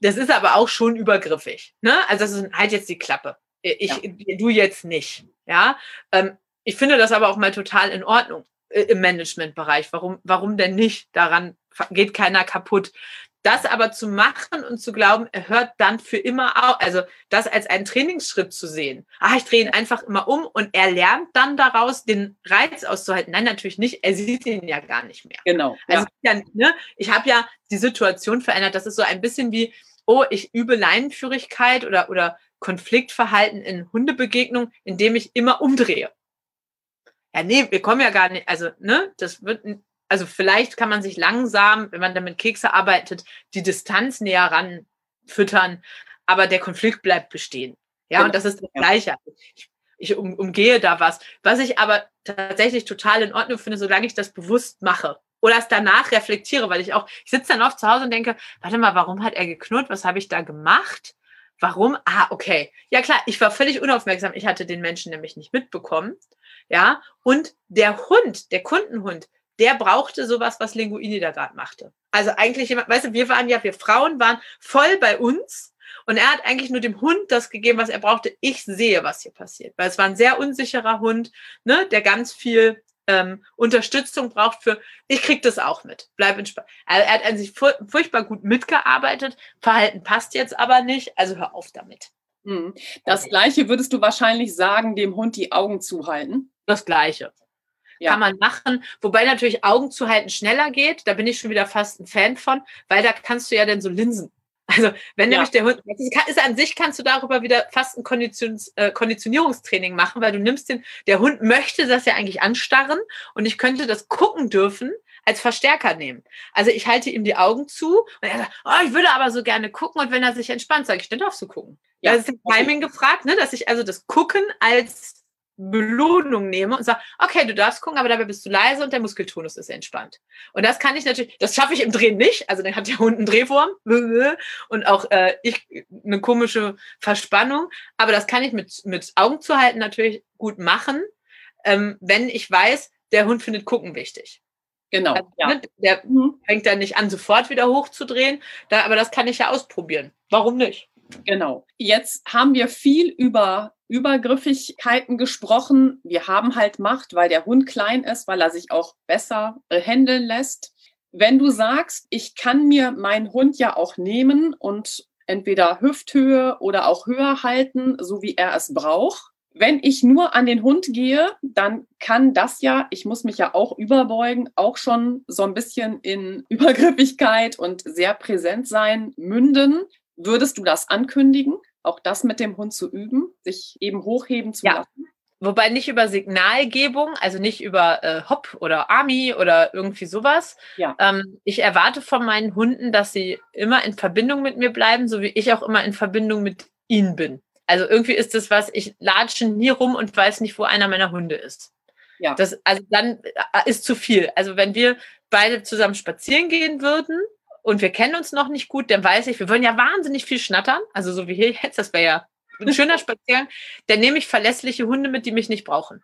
Speaker 2: Das ist aber auch schon übergriffig. Ne? Also das ist halt jetzt die Klappe. Ich, ja. du jetzt nicht. Ja. Ähm, ich finde das aber auch mal total in Ordnung äh, im Managementbereich. Warum, warum denn nicht? Daran geht keiner kaputt. Das aber zu machen und zu glauben, er hört dann für immer auf, also das als einen Trainingsschritt zu sehen. Ah, ich drehe ihn einfach immer um und er lernt dann daraus, den Reiz auszuhalten. Nein, natürlich nicht. Er sieht ihn ja gar nicht mehr.
Speaker 1: Genau.
Speaker 2: Also ja. ne, ich habe ja die Situation verändert. Das ist so ein bisschen wie, oh, ich übe Leinenführigkeit oder, oder Konfliktverhalten in Hundebegegnung, indem ich immer umdrehe. Ja, nee, wir kommen ja gar nicht, also, ne, das wird also vielleicht kann man sich langsam, wenn man damit Kekse arbeitet, die Distanz näher ran füttern, aber der Konflikt bleibt bestehen. Ja, genau. und das ist das Gleiche. Ich, ich um, umgehe da was. Was ich aber tatsächlich total in Ordnung finde, solange ich das bewusst mache oder es danach reflektiere, weil ich auch, ich sitze dann oft zu Hause und denke, warte mal, warum hat er geknurrt? Was habe ich da gemacht? Warum? Ah, okay. Ja klar, ich war völlig unaufmerksam. Ich hatte den Menschen nämlich nicht mitbekommen. Ja, und der Hund, der Kundenhund, der brauchte sowas, was Linguini da gerade machte. Also eigentlich jemand, weißt du, wir waren ja, wir Frauen waren voll bei uns und er hat eigentlich nur dem Hund das gegeben, was er brauchte. Ich sehe, was hier passiert, weil es war ein sehr unsicherer Hund, ne, der ganz viel ähm, Unterstützung braucht für, ich krieg das auch mit, bleib entspannt. Also er hat an sich furchtbar gut mitgearbeitet, Verhalten passt jetzt aber nicht, also hör auf damit.
Speaker 1: Hm. Das Gleiche würdest du wahrscheinlich sagen, dem Hund die Augen zuhalten?
Speaker 2: Das Gleiche ja. kann man machen. Wobei natürlich Augen zu halten schneller geht. Da bin ich schon wieder fast ein Fan von, weil da kannst du ja dann so linsen. Also wenn ja. nämlich der Hund, ist, an sich kannst du darüber wieder fast ein Konditions, äh, Konditionierungstraining machen, weil du nimmst den, der Hund möchte das ja eigentlich anstarren und ich könnte das gucken dürfen als Verstärker nehmen. Also ich halte ihm die Augen zu und er sagt, oh, ich würde aber so gerne gucken und wenn er sich entspannt, sage ich, dann darfst du gucken. Ja, das ist Timing gefragt, ne, dass ich also das Gucken als Belohnung nehme und sage, okay, du darfst gucken, aber dabei bist du leise und der Muskeltonus ist entspannt. Und das kann ich natürlich, das schaffe ich im Drehen nicht. Also dann hat der Hund einen Drehwurm [laughs] und auch äh, ich eine komische Verspannung. Aber das kann ich mit, mit Augen zu halten natürlich gut machen, ähm, wenn ich weiß, der Hund findet Gucken wichtig.
Speaker 1: Genau. Also,
Speaker 2: ja. ne, der mhm. fängt dann nicht an, sofort wieder hochzudrehen. Da, aber das kann ich ja ausprobieren. Warum nicht?
Speaker 1: Genau. Jetzt haben wir viel über Übergriffigkeiten gesprochen. Wir haben halt Macht, weil der Hund klein ist, weil er sich auch besser handeln lässt. Wenn du sagst, ich kann mir meinen Hund ja auch nehmen und entweder Hüfthöhe oder auch höher halten, so wie er es braucht. Wenn ich nur an den Hund gehe, dann kann das ja, ich muss mich ja auch überbeugen, auch schon so ein bisschen in Übergriffigkeit und sehr präsent sein münden. Würdest du das ankündigen? auch das mit dem Hund zu üben, sich eben hochheben zu ja. lassen.
Speaker 2: Wobei nicht über Signalgebung, also nicht über äh, Hop oder Ami oder irgendwie sowas. Ja. Ähm, ich erwarte von meinen Hunden, dass sie immer in Verbindung mit mir bleiben, so wie ich auch immer in Verbindung mit ihnen bin. Also irgendwie ist das was, ich latsche nie rum und weiß nicht, wo einer meiner Hunde ist. Ja. Das, also dann äh, ist zu viel. Also wenn wir beide zusammen spazieren gehen würden, und wir kennen uns noch nicht gut, dann weiß ich, wir wollen ja wahnsinnig viel schnattern. Also so wie hier jetzt, das wäre ja ein [laughs] schöner Spaziergang. Dann nehme ich verlässliche Hunde mit, die mich nicht brauchen.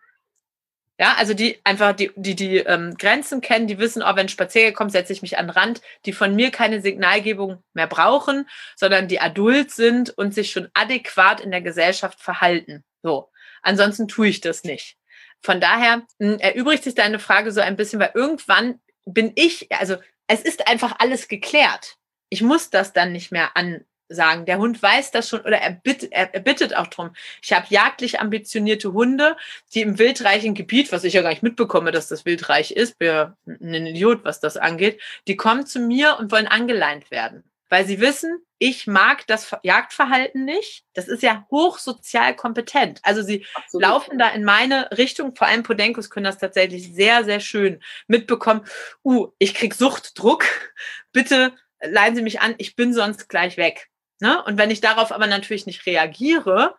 Speaker 2: Ja, also die einfach die, die, die ähm, Grenzen kennen, die wissen, oh, wenn ein Spaziergang kommt, setze ich mich an den Rand, die von mir keine Signalgebung mehr brauchen, sondern die adult sind und sich schon adäquat in der Gesellschaft verhalten. So. Ansonsten tue ich das nicht. Von daher mh, hm, erübrigt sich deine Frage so ein bisschen, weil irgendwann bin ich, also es ist einfach alles geklärt. Ich muss das dann nicht mehr ansagen. Der Hund weiß das schon oder er, bitt, er, er bittet auch drum. Ich habe jagdlich ambitionierte Hunde, die im wildreichen Gebiet, was ich ja gar nicht mitbekomme, dass das wildreich ist, bin ein Idiot, was das angeht, die kommen zu mir und wollen angeleint werden. Weil sie wissen, ich mag das Jagdverhalten nicht. Das ist ja hochsozial kompetent. Also sie Absolut. laufen da in meine Richtung. Vor allem Podenkos können das tatsächlich sehr, sehr schön mitbekommen. Uh, ich krieg Suchtdruck. [laughs] Bitte leihen Sie mich an. Ich bin sonst gleich weg. Ne? Und wenn ich darauf aber natürlich nicht reagiere,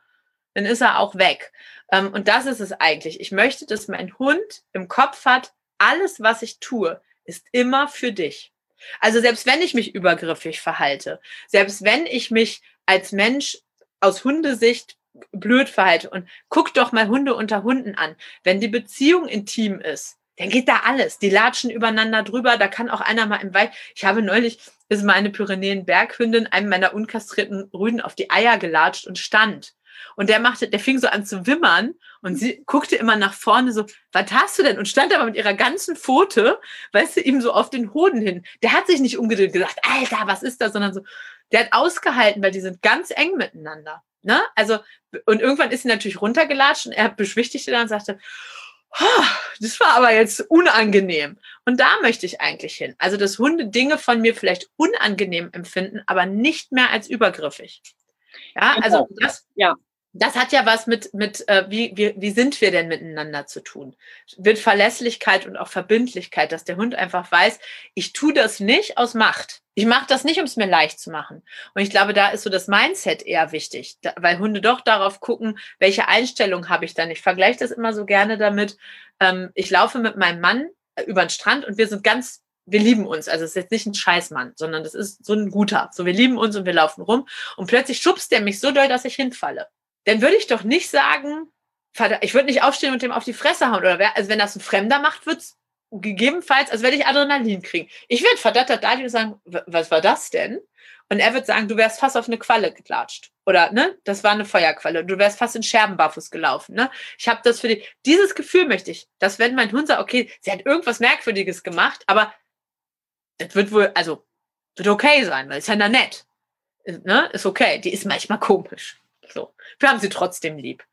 Speaker 2: dann ist er auch weg. Ähm, und das ist es eigentlich. Ich möchte, dass mein Hund im Kopf hat, alles, was ich tue, ist immer für dich. Also selbst wenn ich mich übergriffig verhalte, selbst wenn ich mich als Mensch aus Hundesicht blöd verhalte und guck doch mal Hunde unter Hunden an. Wenn die Beziehung intim ist, dann geht da alles. Die latschen übereinander drüber. Da kann auch einer mal im Wald. Ich habe neulich, ist meine Pyrenäen-Berghündin einem meiner unkastrierten Rüden auf die Eier gelatscht und stand. Und der machte, der fing so an zu wimmern und sie guckte immer nach vorne so, was hast du denn? Und stand aber mit ihrer ganzen Pfote, weißt du, ihm so auf den Hoden hin. Der hat sich nicht umgedreht und gesagt, Alter, was ist das? Sondern so, der hat ausgehalten, weil die sind ganz eng miteinander. Ne? Also, und irgendwann ist sie natürlich runtergelatscht und er beschwichtigte dann und sagte, oh, das war aber jetzt unangenehm. Und da möchte ich eigentlich hin. Also, dass Hunde Dinge von mir vielleicht unangenehm empfinden, aber nicht mehr als übergriffig. Ja, also das, ja. Das hat ja was mit, mit äh, wie, wie, wie sind wir denn miteinander zu tun? Wird Verlässlichkeit und auch Verbindlichkeit, dass der Hund einfach weiß, ich tue das nicht aus Macht. Ich mache das nicht, um es mir leicht zu machen. Und ich glaube, da ist so das Mindset eher wichtig, da, weil Hunde doch darauf gucken, welche Einstellung habe ich dann. Ich vergleiche das immer so gerne damit. Ähm, ich laufe mit meinem Mann äh, über den Strand und wir sind ganz wir lieben uns. Also es ist jetzt nicht ein Scheißmann, sondern das ist so ein guter. So, wir lieben uns und wir laufen rum. Und plötzlich schubst der mich so doll, dass ich hinfalle. Dann würde ich doch nicht sagen, ich würde nicht aufstehen und dem auf die Fresse hauen. Oder wer, also wenn das ein Fremder macht, wird's gegebenenfalls, also werde ich Adrenalin kriegen. Ich werde verdattert da und sagen, was war das denn? Und er wird sagen, du wärst fast auf eine Qualle geklatscht. Oder, ne, das war eine Feuerqualle. Du wärst fast in Scherben barfuß gelaufen, ne? Ich habe das für dich. Dieses Gefühl möchte ich, dass wenn mein Hund sagt, okay, sie hat irgendwas Merkwürdiges gemacht, aber das wird wohl, also, wird okay sein, weil es ja nett. Ne? Ist okay. Die ist manchmal komisch. So. Wir haben sie trotzdem lieb.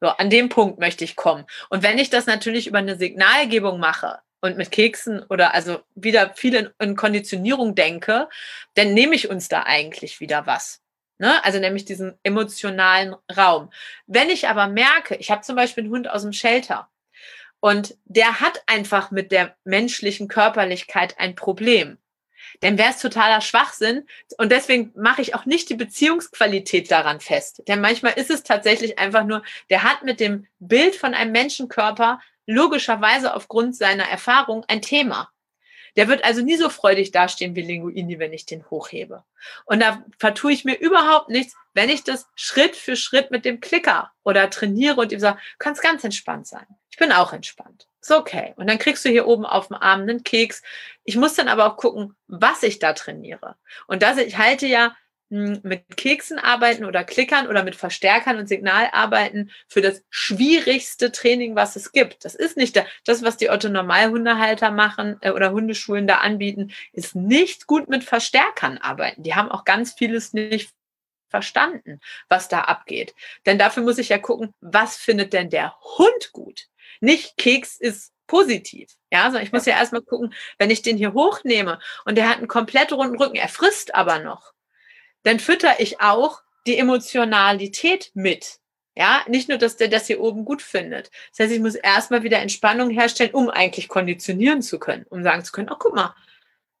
Speaker 2: So, an dem Punkt möchte ich kommen. Und wenn ich das natürlich über eine Signalgebung mache und mit Keksen oder also wieder viel in, in Konditionierung denke, dann nehme ich uns da eigentlich wieder was. Ne? Also nämlich diesen emotionalen Raum. Wenn ich aber merke, ich habe zum Beispiel einen Hund aus dem Shelter und der hat einfach mit der menschlichen Körperlichkeit ein Problem. Dann wäre es totaler Schwachsinn. Und deswegen mache ich auch nicht die Beziehungsqualität daran fest. Denn manchmal ist es tatsächlich einfach nur, der hat mit dem Bild von einem Menschenkörper logischerweise aufgrund seiner Erfahrung ein Thema. Der wird also nie so freudig dastehen wie Linguini, wenn ich den hochhebe. Und da vertue ich mir überhaupt nichts, wenn ich das Schritt für Schritt mit dem Klicker oder trainiere und ihm sage, kannst ganz entspannt sein. Ich bin auch entspannt. Ist okay. Und dann kriegst du hier oben auf dem Arm einen Keks. Ich muss dann aber auch gucken, was ich da trainiere. Und das, ich halte ja hm, mit Keksen arbeiten oder Klickern oder mit Verstärkern und Signalarbeiten für das schwierigste Training, was es gibt. Das ist nicht das, was die Otto-Normalhundehalter machen äh, oder Hundeschulen da anbieten, ist nicht gut mit Verstärkern arbeiten. Die haben auch ganz vieles nicht verstanden, was da abgeht. Denn dafür muss ich ja gucken, was findet denn der Hund gut? Nicht Keks ist positiv. Ja, also ich muss ja erstmal gucken, wenn ich den hier hochnehme und der hat einen komplett runden Rücken, er frisst aber noch, dann fütter ich auch die Emotionalität mit. Ja, nicht nur, dass der das hier oben gut findet. Das heißt, ich muss erstmal wieder Entspannung herstellen, um eigentlich konditionieren zu können, um sagen zu können, oh, guck mal,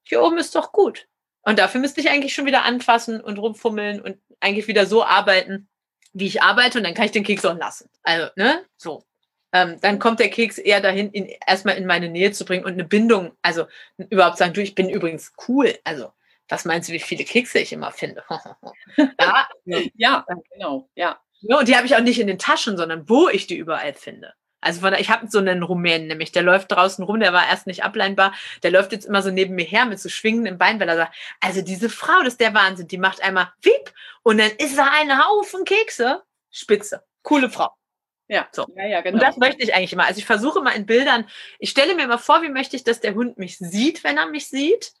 Speaker 2: hier oben ist doch gut. Und dafür müsste ich eigentlich schon wieder anfassen und rumfummeln und eigentlich wieder so arbeiten, wie ich arbeite und dann kann ich den Keks auch lassen. Also, ne, so ähm, dann kommt der Keks eher dahin, ihn erstmal in meine Nähe zu bringen und eine Bindung, also überhaupt sagen, du, ich bin übrigens cool. Also, was meinst du, wie viele Kekse ich immer finde? [laughs]
Speaker 1: ja, ja, genau, ja.
Speaker 2: ja. Und die habe ich auch nicht in den Taschen, sondern wo ich die überall finde. Also von, ich habe so einen Rumänen nämlich, der läuft draußen rum, der war erst nicht ableinbar, der läuft jetzt immer so neben mir her mit so schwingendem Bein, weil er sagt, also diese Frau, das ist der Wahnsinn, die macht einmal wiep und dann ist da ein Haufen Kekse. Spitze. Coole Frau. Ja, so. Ja, ja, genau. Und das möchte ich eigentlich immer. Also ich versuche mal in Bildern, ich stelle mir mal vor, wie möchte ich, dass der Hund mich sieht, wenn er mich sieht.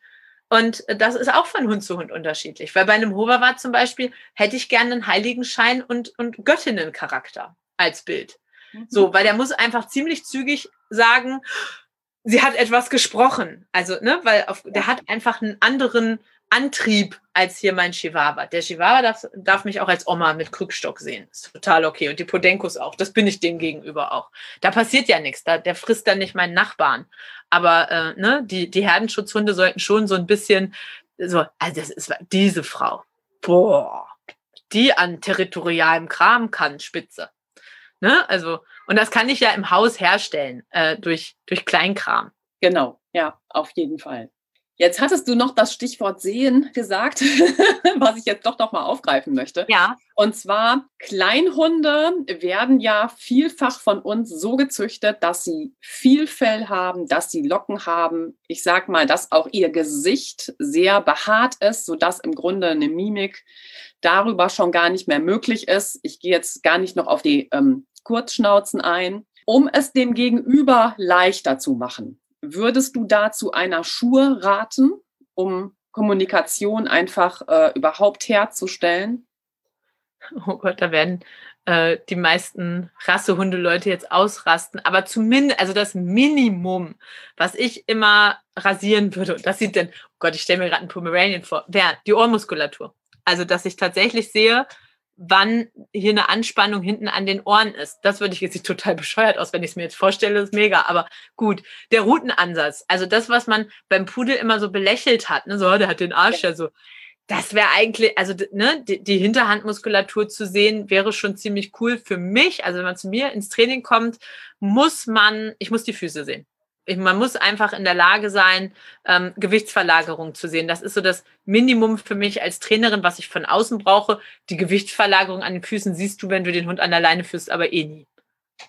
Speaker 2: Und das ist auch von Hund zu Hund unterschiedlich. Weil bei einem Hoverwart zum Beispiel hätte ich gerne einen Heiligenschein und, und Göttinnencharakter als Bild. Mhm. So, weil der muss einfach ziemlich zügig sagen, sie hat etwas gesprochen. Also, ne, weil auf, der hat einfach einen anderen Antrieb als hier mein Chihuahua. Der Chihuahua darf, darf mich auch als Oma mit Krückstock sehen. Ist total okay. Und die Podenkos auch. Das bin ich dem gegenüber auch. Da passiert ja nichts. Da, der frisst dann nicht meinen Nachbarn. Aber äh, ne, die, die Herdenschutzhunde sollten schon so ein bisschen so, also das ist diese Frau. Boah, die an territorialem Kram kann, spitze. Ne? Also, und das kann ich ja im Haus herstellen, äh, durch, durch Kleinkram.
Speaker 1: Genau, ja, auf jeden Fall. Jetzt hattest du noch das Stichwort sehen gesagt, [laughs] was ich jetzt doch noch mal aufgreifen möchte.
Speaker 2: Ja.
Speaker 1: Und zwar Kleinhunde werden ja vielfach von uns so gezüchtet, dass sie viel Fell haben, dass sie Locken haben. Ich sag mal, dass auch ihr Gesicht sehr behaart ist, sodass im Grunde eine Mimik darüber schon gar nicht mehr möglich ist. Ich gehe jetzt gar nicht noch auf die ähm, Kurzschnauzen ein, um es dem Gegenüber leichter zu machen. Würdest du dazu einer Schuhe raten, um Kommunikation einfach äh, überhaupt herzustellen?
Speaker 2: Oh Gott, da werden äh, die meisten Rassehunde-Leute jetzt ausrasten. Aber zumindest, also das Minimum, was ich immer rasieren würde, und das sieht denn, oh Gott, ich stelle mir gerade einen Pomeranian vor, wäre die Ohrmuskulatur. Also, dass ich tatsächlich sehe, wann hier eine Anspannung hinten an den Ohren ist. Das würde ich jetzt nicht total bescheuert aus, wenn ich es mir jetzt vorstelle, ist mega. Aber gut, der Routenansatz, also das, was man beim Pudel immer so belächelt hat, ne, so, der hat den Arsch ja, ja so. Das wäre eigentlich, also ne, die, die Hinterhandmuskulatur zu sehen, wäre schon ziemlich cool für mich. Also wenn man zu mir ins Training kommt, muss man, ich muss die Füße sehen man muss einfach in der Lage sein, ähm, Gewichtsverlagerung zu sehen. Das ist so das Minimum für mich als Trainerin, was ich von außen brauche. Die Gewichtsverlagerung an den Füßen siehst du, wenn du den Hund an der Leine führst, aber eh nie.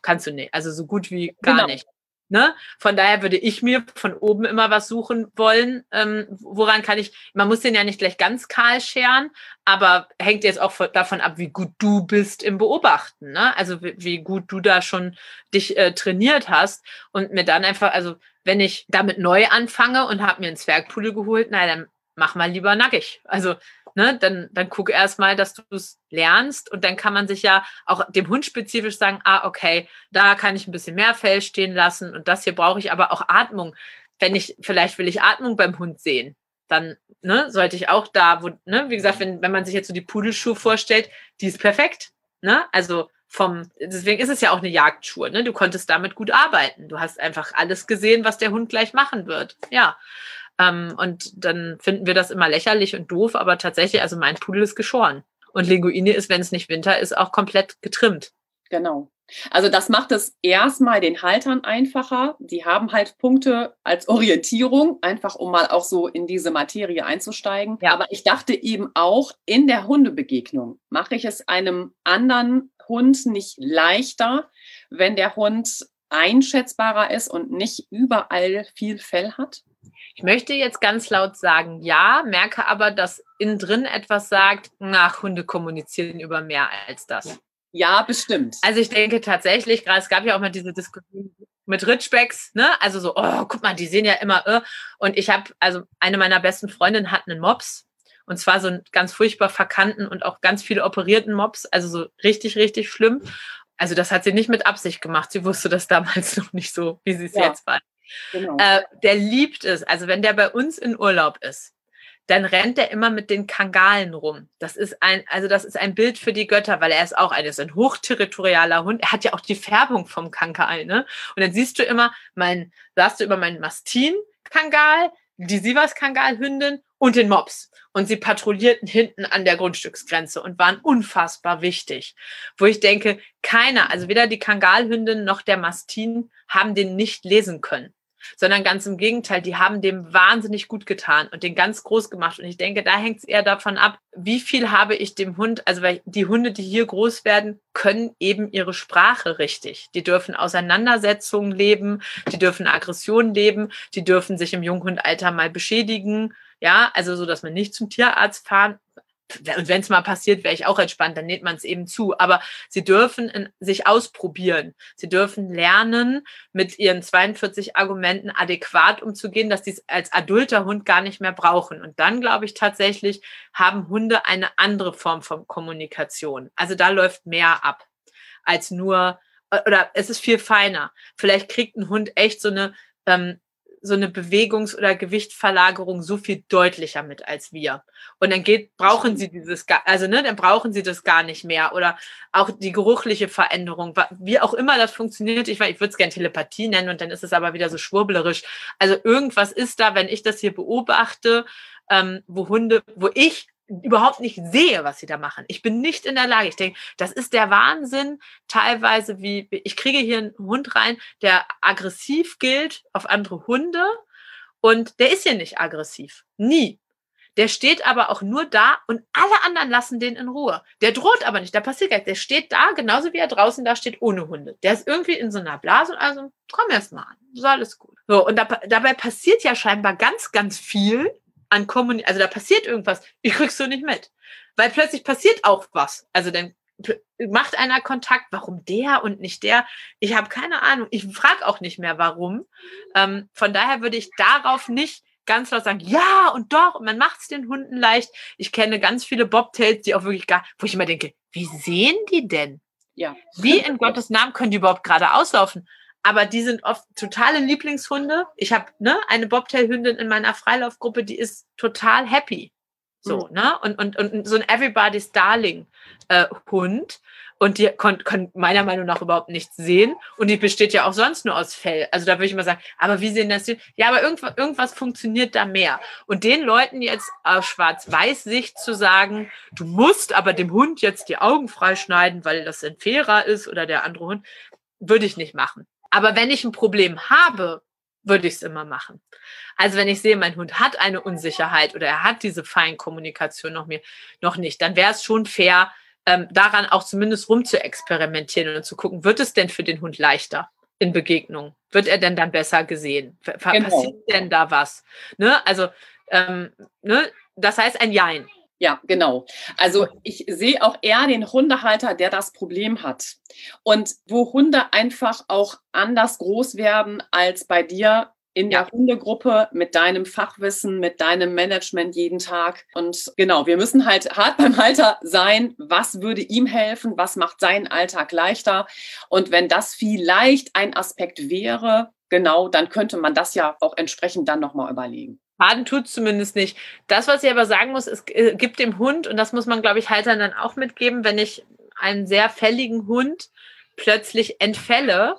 Speaker 2: Kannst du nicht. Also so gut wie gar genau. nicht. Ne? Von daher würde ich mir von oben immer was suchen wollen. Ähm, woran kann ich, man muss den ja nicht gleich ganz kahl scheren, aber hängt jetzt auch davon ab, wie gut du bist im Beobachten. Ne? Also wie, wie gut du da schon dich äh, trainiert hast und mir dann einfach, also wenn ich damit neu anfange und habe mir einen Zwergpudel geholt, na dann mach mal lieber nackig. Also ne, dann, dann guck erstmal, dass du es lernst und dann kann man sich ja auch dem Hund spezifisch sagen, ah, okay, da kann ich ein bisschen mehr Fell stehen lassen und das hier brauche ich aber auch Atmung. Wenn ich, vielleicht will ich Atmung beim Hund sehen, dann ne, sollte ich auch da, wo, ne, wie gesagt, wenn, wenn man sich jetzt so die Pudelschuhe vorstellt, die ist perfekt. Ne? Also vom, deswegen ist es ja auch eine Jagdschuhe, ne? Du konntest damit gut arbeiten. Du hast einfach alles gesehen, was der Hund gleich machen wird. Ja. Ähm, und dann finden wir das immer lächerlich und doof, aber tatsächlich, also mein Pudel ist geschoren. Und Linguine ist, wenn es nicht Winter ist, auch komplett getrimmt.
Speaker 1: Genau. Also das macht es erstmal den Haltern einfacher. Die haben halt Punkte als Orientierung, einfach um mal auch so in diese Materie einzusteigen. Ja. Aber ich dachte eben auch, in der Hundebegegnung mache ich es einem anderen Hund nicht leichter, wenn der Hund einschätzbarer ist und nicht überall viel Fell hat?
Speaker 2: Ich möchte jetzt ganz laut sagen, ja, merke aber, dass innen drin etwas sagt, nach Hunde kommunizieren über mehr als das.
Speaker 1: Ja, bestimmt.
Speaker 2: Also ich denke tatsächlich, gerade es gab ja auch mal diese Diskussion mit Ridgebacks, ne? Also so, oh, guck mal, die sehen ja immer, äh. und ich habe, also eine meiner besten Freundinnen hat einen Mops und zwar so einen ganz furchtbar verkannten und auch ganz viele operierten Mops, also so richtig, richtig schlimm. Also das hat sie nicht mit Absicht gemacht. Sie wusste das damals [laughs] noch nicht so, wie sie es ja. jetzt war. Genau. Äh, der liebt es. Also wenn der bei uns in Urlaub ist, dann rennt er immer mit den Kangalen rum. Das ist ein, also das ist ein Bild für die Götter, weil er ist auch ein, ist ein hochterritorialer Hund. Er hat ja auch die Färbung vom Kangal, ne? Und dann siehst du immer, mein, sagst du über meinen Mastin-Kangal, die Sivas-Kangal-Hündin und den Mops. Und sie patrouillierten hinten an der Grundstücksgrenze und waren unfassbar wichtig. Wo ich denke, keiner, also weder die Kangalhündin noch der Mastin haben den nicht lesen können sondern ganz im Gegenteil, die haben dem wahnsinnig gut getan und den ganz groß gemacht. Und ich denke, da hängt es eher davon ab, wie viel habe ich dem Hund, also weil die Hunde, die hier groß werden, können eben ihre Sprache richtig. Die dürfen Auseinandersetzungen leben, die dürfen Aggressionen leben, die dürfen sich im Junghundalter mal beschädigen. Ja, also so, dass man nicht zum Tierarzt fahren und wenn es mal passiert, wäre ich auch entspannt, dann näht man es eben zu. Aber sie dürfen in, sich ausprobieren. Sie dürfen lernen, mit ihren 42 Argumenten adäquat umzugehen, dass sie es als adulter Hund gar nicht mehr brauchen. Und dann, glaube ich, tatsächlich haben Hunde eine andere Form von Kommunikation. Also da läuft mehr ab als nur, oder es ist viel feiner. Vielleicht kriegt ein Hund echt so eine ähm, so eine Bewegungs- oder Gewichtverlagerung so viel deutlicher mit als wir. Und dann geht, brauchen sie dieses, also ne, dann brauchen sie das gar nicht mehr. Oder auch die geruchliche Veränderung, wie auch immer das funktioniert. Ich, ich würde es gerne Telepathie nennen und dann ist es aber wieder so schwurbelerisch. Also irgendwas ist da, wenn ich das hier beobachte, ähm, wo Hunde, wo ich überhaupt nicht sehe, was sie da machen. Ich bin nicht in der Lage. Ich denke, das ist der Wahnsinn, teilweise wie, ich kriege hier einen Hund rein, der aggressiv gilt auf andere Hunde und der ist hier nicht aggressiv. Nie. Der steht aber auch nur da und alle anderen lassen den in Ruhe. Der droht aber nicht, da passiert gar nichts. Der steht da, genauso wie er draußen da steht, ohne Hunde. Der ist irgendwie in so einer Blase und also, komm erst mal an, ist alles gut. So, und da, dabei passiert ja scheinbar ganz, ganz viel an Kommunikation, also da passiert irgendwas, ich krieg's so nicht mit. Weil plötzlich passiert auch was. Also dann macht einer Kontakt, warum der und nicht der? Ich habe keine Ahnung. Ich frage auch nicht mehr, warum. Ähm, von daher würde ich darauf nicht ganz laut sagen, ja und doch, und man macht es den Hunden leicht. Ich kenne ganz viele Bobtails, die auch wirklich gar, wo ich immer denke, wie sehen die denn? Ja. Wie in Gottes Namen können die überhaupt gerade auslaufen? Aber die sind oft totale Lieblingshunde. Ich habe ne, eine Bobtail-Hündin in meiner Freilaufgruppe, die ist total happy. So, mhm. ne? Und, und, und so ein Everybody's Darling äh, Hund. Und die kann, kann meiner Meinung nach überhaupt nichts sehen. Und die besteht ja auch sonst nur aus Fell. Also da würde ich immer sagen, aber wie sehen das denn? Ja, aber irgendwas, irgendwas funktioniert da mehr. Und den Leuten jetzt aus Schwarz-Weiß-Sicht zu sagen, du musst aber dem Hund jetzt die Augen freischneiden, weil das ein Fairer ist oder der andere Hund, würde ich nicht machen. Aber wenn ich ein Problem habe, würde ich es immer machen. Also wenn ich sehe, mein Hund hat eine Unsicherheit oder er hat diese Feinkommunikation noch, mir, noch nicht, dann wäre es schon fair, ähm, daran auch zumindest rum zu experimentieren und zu gucken, wird es denn für den Hund leichter in Begegnungen? Wird er denn dann besser gesehen? Genau. Passiert denn da was? Ne? Also, ähm, ne? das heißt ein Jein.
Speaker 1: Ja, genau. Also ich sehe auch eher den Hundehalter, der das Problem hat. Und wo Hunde einfach auch anders groß werden als bei dir in der ja. Hundegruppe mit deinem Fachwissen, mit deinem Management jeden Tag. Und genau, wir müssen halt hart beim Halter sein. Was würde ihm helfen? Was macht seinen Alltag leichter? Und wenn das vielleicht ein Aspekt wäre, genau, dann könnte man das ja auch entsprechend dann nochmal überlegen.
Speaker 2: Schaden tut zumindest nicht. Das, was ich aber sagen muss, es äh, gibt dem Hund, und das muss man, glaube ich, Haltern dann auch mitgeben, wenn ich einen sehr fälligen Hund plötzlich entfälle,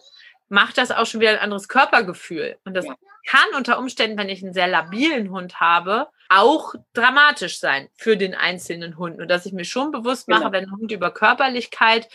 Speaker 2: macht das auch schon wieder ein anderes Körpergefühl. Und das ja. kann unter Umständen, wenn ich einen sehr labilen Hund habe, auch dramatisch sein für den einzelnen Hund. Und dass ich mir schon bewusst mache, genau. wenn ein Hund über Körperlichkeit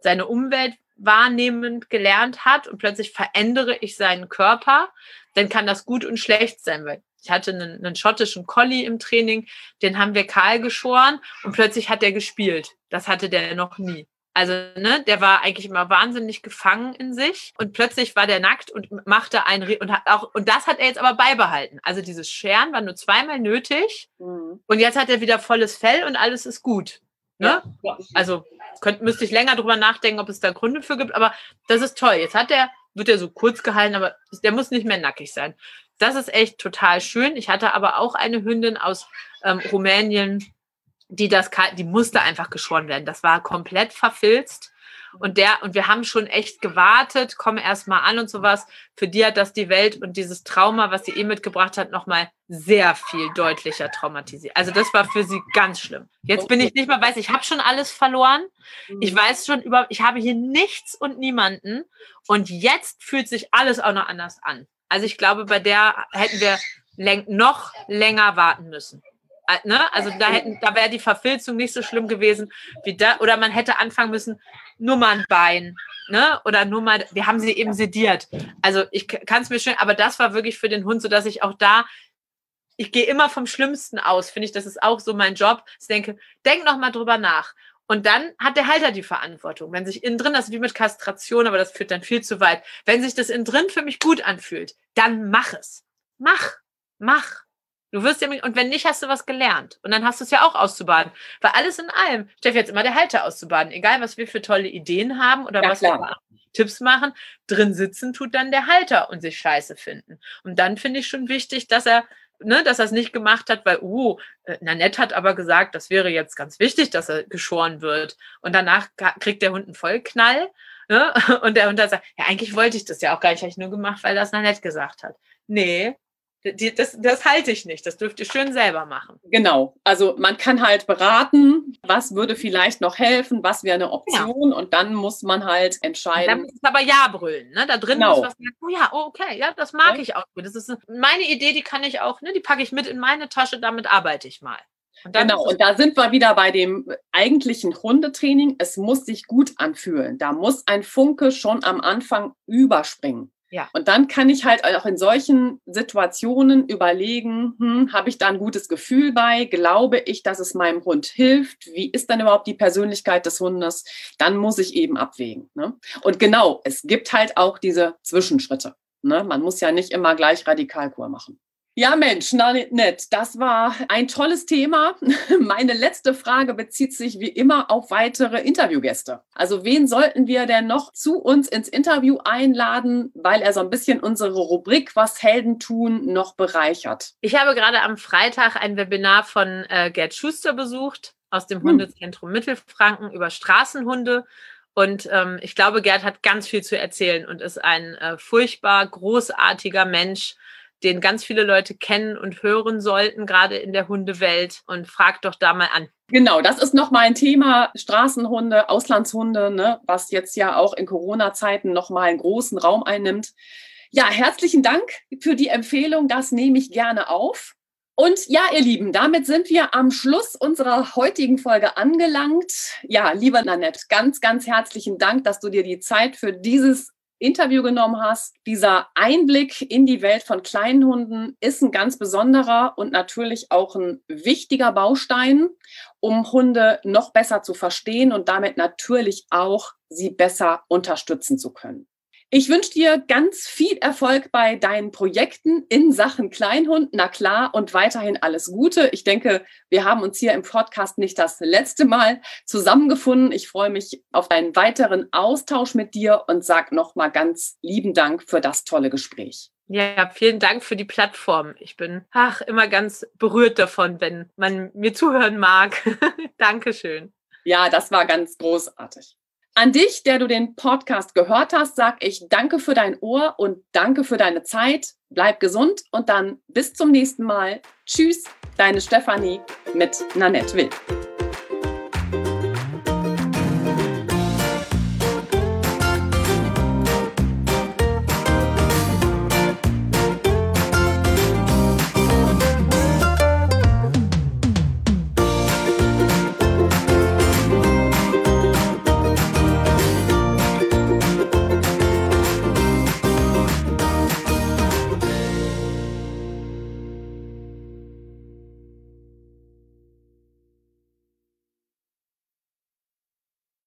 Speaker 2: seine Umwelt wahrnehmend gelernt hat und plötzlich verändere ich seinen Körper, dann kann das gut und schlecht sein, weil ich hatte einen, einen schottischen Collie im Training, den haben wir kahl geschoren und plötzlich hat der gespielt. Das hatte der noch nie. Also, ne, der war eigentlich immer wahnsinnig gefangen in sich und plötzlich war der nackt und machte ein und hat auch und das hat er jetzt aber beibehalten. Also dieses Scheren war nur zweimal nötig mhm. und jetzt hat er wieder volles Fell und alles ist gut. Ne? Ja. Also könnt, müsste ich länger drüber nachdenken, ob es da Gründe für gibt, aber das ist toll. Jetzt hat der wird er so kurz gehalten, aber der muss nicht mehr nackig sein. Das ist echt total schön. Ich hatte aber auch eine Hündin aus ähm, Rumänien, die das, die musste einfach geschoren werden. Das war komplett verfilzt. Und der, und wir haben schon echt gewartet, komm erst mal an und sowas. Für die hat das die Welt und dieses Trauma, was sie eh mitgebracht hat, nochmal sehr viel deutlicher traumatisiert. Also das war für sie ganz schlimm. Jetzt bin ich nicht mehr weiß, ich habe schon alles verloren. Ich mhm. weiß schon über, ich habe hier nichts und niemanden. Und jetzt fühlt sich alles auch noch anders an. Also ich glaube, bei der hätten wir noch länger warten müssen. Ne? Also da hätten, da wäre die Verfilzung nicht so schlimm gewesen wie da, oder man hätte anfangen müssen, nur mal ein Bein, ne? Oder nur mal, wir haben sie eben sediert. Also ich kann es mir schön, aber das war wirklich für den Hund, so dass ich auch da, ich gehe immer vom Schlimmsten aus, finde ich, das ist auch so mein Job. Ich denke, denk noch mal drüber nach. Und dann hat der Halter die Verantwortung. Wenn sich innen drin, das ist wie mit Kastration, aber das führt dann viel zu weit. Wenn sich das innen drin für mich gut anfühlt, dann mach es. Mach, mach. Du wirst ja, und wenn nicht, hast du was gelernt. Und dann hast du es ja auch auszubaden. Weil alles in allem, Steffi, jetzt immer der Halter auszubaden. Egal, was wir für tolle Ideen haben oder ja, was klar. wir Tipps machen, drin sitzen tut dann der Halter und sich scheiße finden. Und dann finde ich schon wichtig, dass er ne, dass er es nicht gemacht hat, weil, uh, äh, Nanette hat aber gesagt, das wäre jetzt ganz wichtig, dass er geschoren wird. Und danach kriegt der Hund einen Vollknall. Ne? [laughs] Und der Hund hat sagt, ja, eigentlich wollte ich das ja auch gar nicht, habe ich nur gemacht, weil das Nanette gesagt hat. Nee, das, das halte ich nicht. Das dürft ihr schön selber machen.
Speaker 1: Genau. Also man kann halt beraten, was würde vielleicht noch helfen, was wäre eine Option ja. und dann muss man halt entscheiden. Dann
Speaker 2: muss es aber Ja brüllen. Ne? Da drin genau. muss was sagen, oh ja, oh, okay, ja, das mag ja. ich auch. Das ist meine Idee, die kann ich auch, ne, die packe ich mit in meine Tasche, damit arbeite ich mal.
Speaker 1: Und genau, und da sind wir wieder bei dem eigentlichen Hundetraining. Es muss sich gut anfühlen. Da muss ein Funke schon am Anfang überspringen. Ja. Und dann kann ich halt auch in solchen Situationen überlegen, hm, habe ich da ein gutes Gefühl bei? Glaube ich, dass es meinem Hund hilft? Wie ist dann überhaupt die Persönlichkeit des Hundes? Dann muss ich eben abwägen. Ne? Und genau, es gibt halt auch diese Zwischenschritte. Ne? Man muss ja nicht immer gleich Radikalkur machen. Ja, Mensch, na, nett. Das war ein tolles Thema. [laughs] Meine letzte Frage bezieht sich wie immer auf weitere Interviewgäste. Also wen sollten wir denn noch zu uns ins Interview einladen, weil er so ein bisschen unsere Rubrik Was Helden tun noch bereichert?
Speaker 2: Ich habe gerade am Freitag ein Webinar von äh, Gerd Schuster besucht aus dem hm. Hundezentrum Mittelfranken über Straßenhunde. Und ähm, ich glaube, Gerd hat ganz viel zu erzählen und ist ein äh, furchtbar großartiger Mensch den ganz viele Leute kennen und hören sollten, gerade in der Hundewelt. Und frag doch da mal an.
Speaker 1: Genau, das ist noch mal ein Thema Straßenhunde, Auslandshunde, ne, was jetzt ja auch in Corona-Zeiten noch mal einen großen Raum einnimmt. Ja, herzlichen Dank für die Empfehlung. Das nehme ich gerne auf. Und ja, ihr Lieben, damit sind wir am Schluss unserer heutigen Folge angelangt. Ja, lieber Nanette, ganz, ganz herzlichen Dank, dass du dir die Zeit für dieses Interview genommen hast. Dieser Einblick in die Welt von kleinen Hunden ist ein ganz besonderer und natürlich auch ein wichtiger Baustein, um Hunde noch besser zu verstehen und damit natürlich auch sie besser unterstützen zu können. Ich wünsche dir ganz viel Erfolg bei deinen Projekten in Sachen Kleinhund. Na klar, und weiterhin alles Gute. Ich denke, wir haben uns hier im Podcast nicht das letzte Mal zusammengefunden. Ich freue mich auf einen weiteren Austausch mit dir und sage nochmal ganz lieben Dank für das tolle Gespräch.
Speaker 2: Ja, vielen Dank für die Plattform. Ich bin ach, immer ganz berührt davon, wenn man mir zuhören mag. [laughs] Dankeschön.
Speaker 1: Ja, das war ganz großartig. An dich, der du den Podcast gehört hast, sag ich danke für dein Ohr und danke für deine Zeit. Bleib gesund und dann bis zum nächsten Mal. Tschüss, deine Stefanie mit Nanette Will.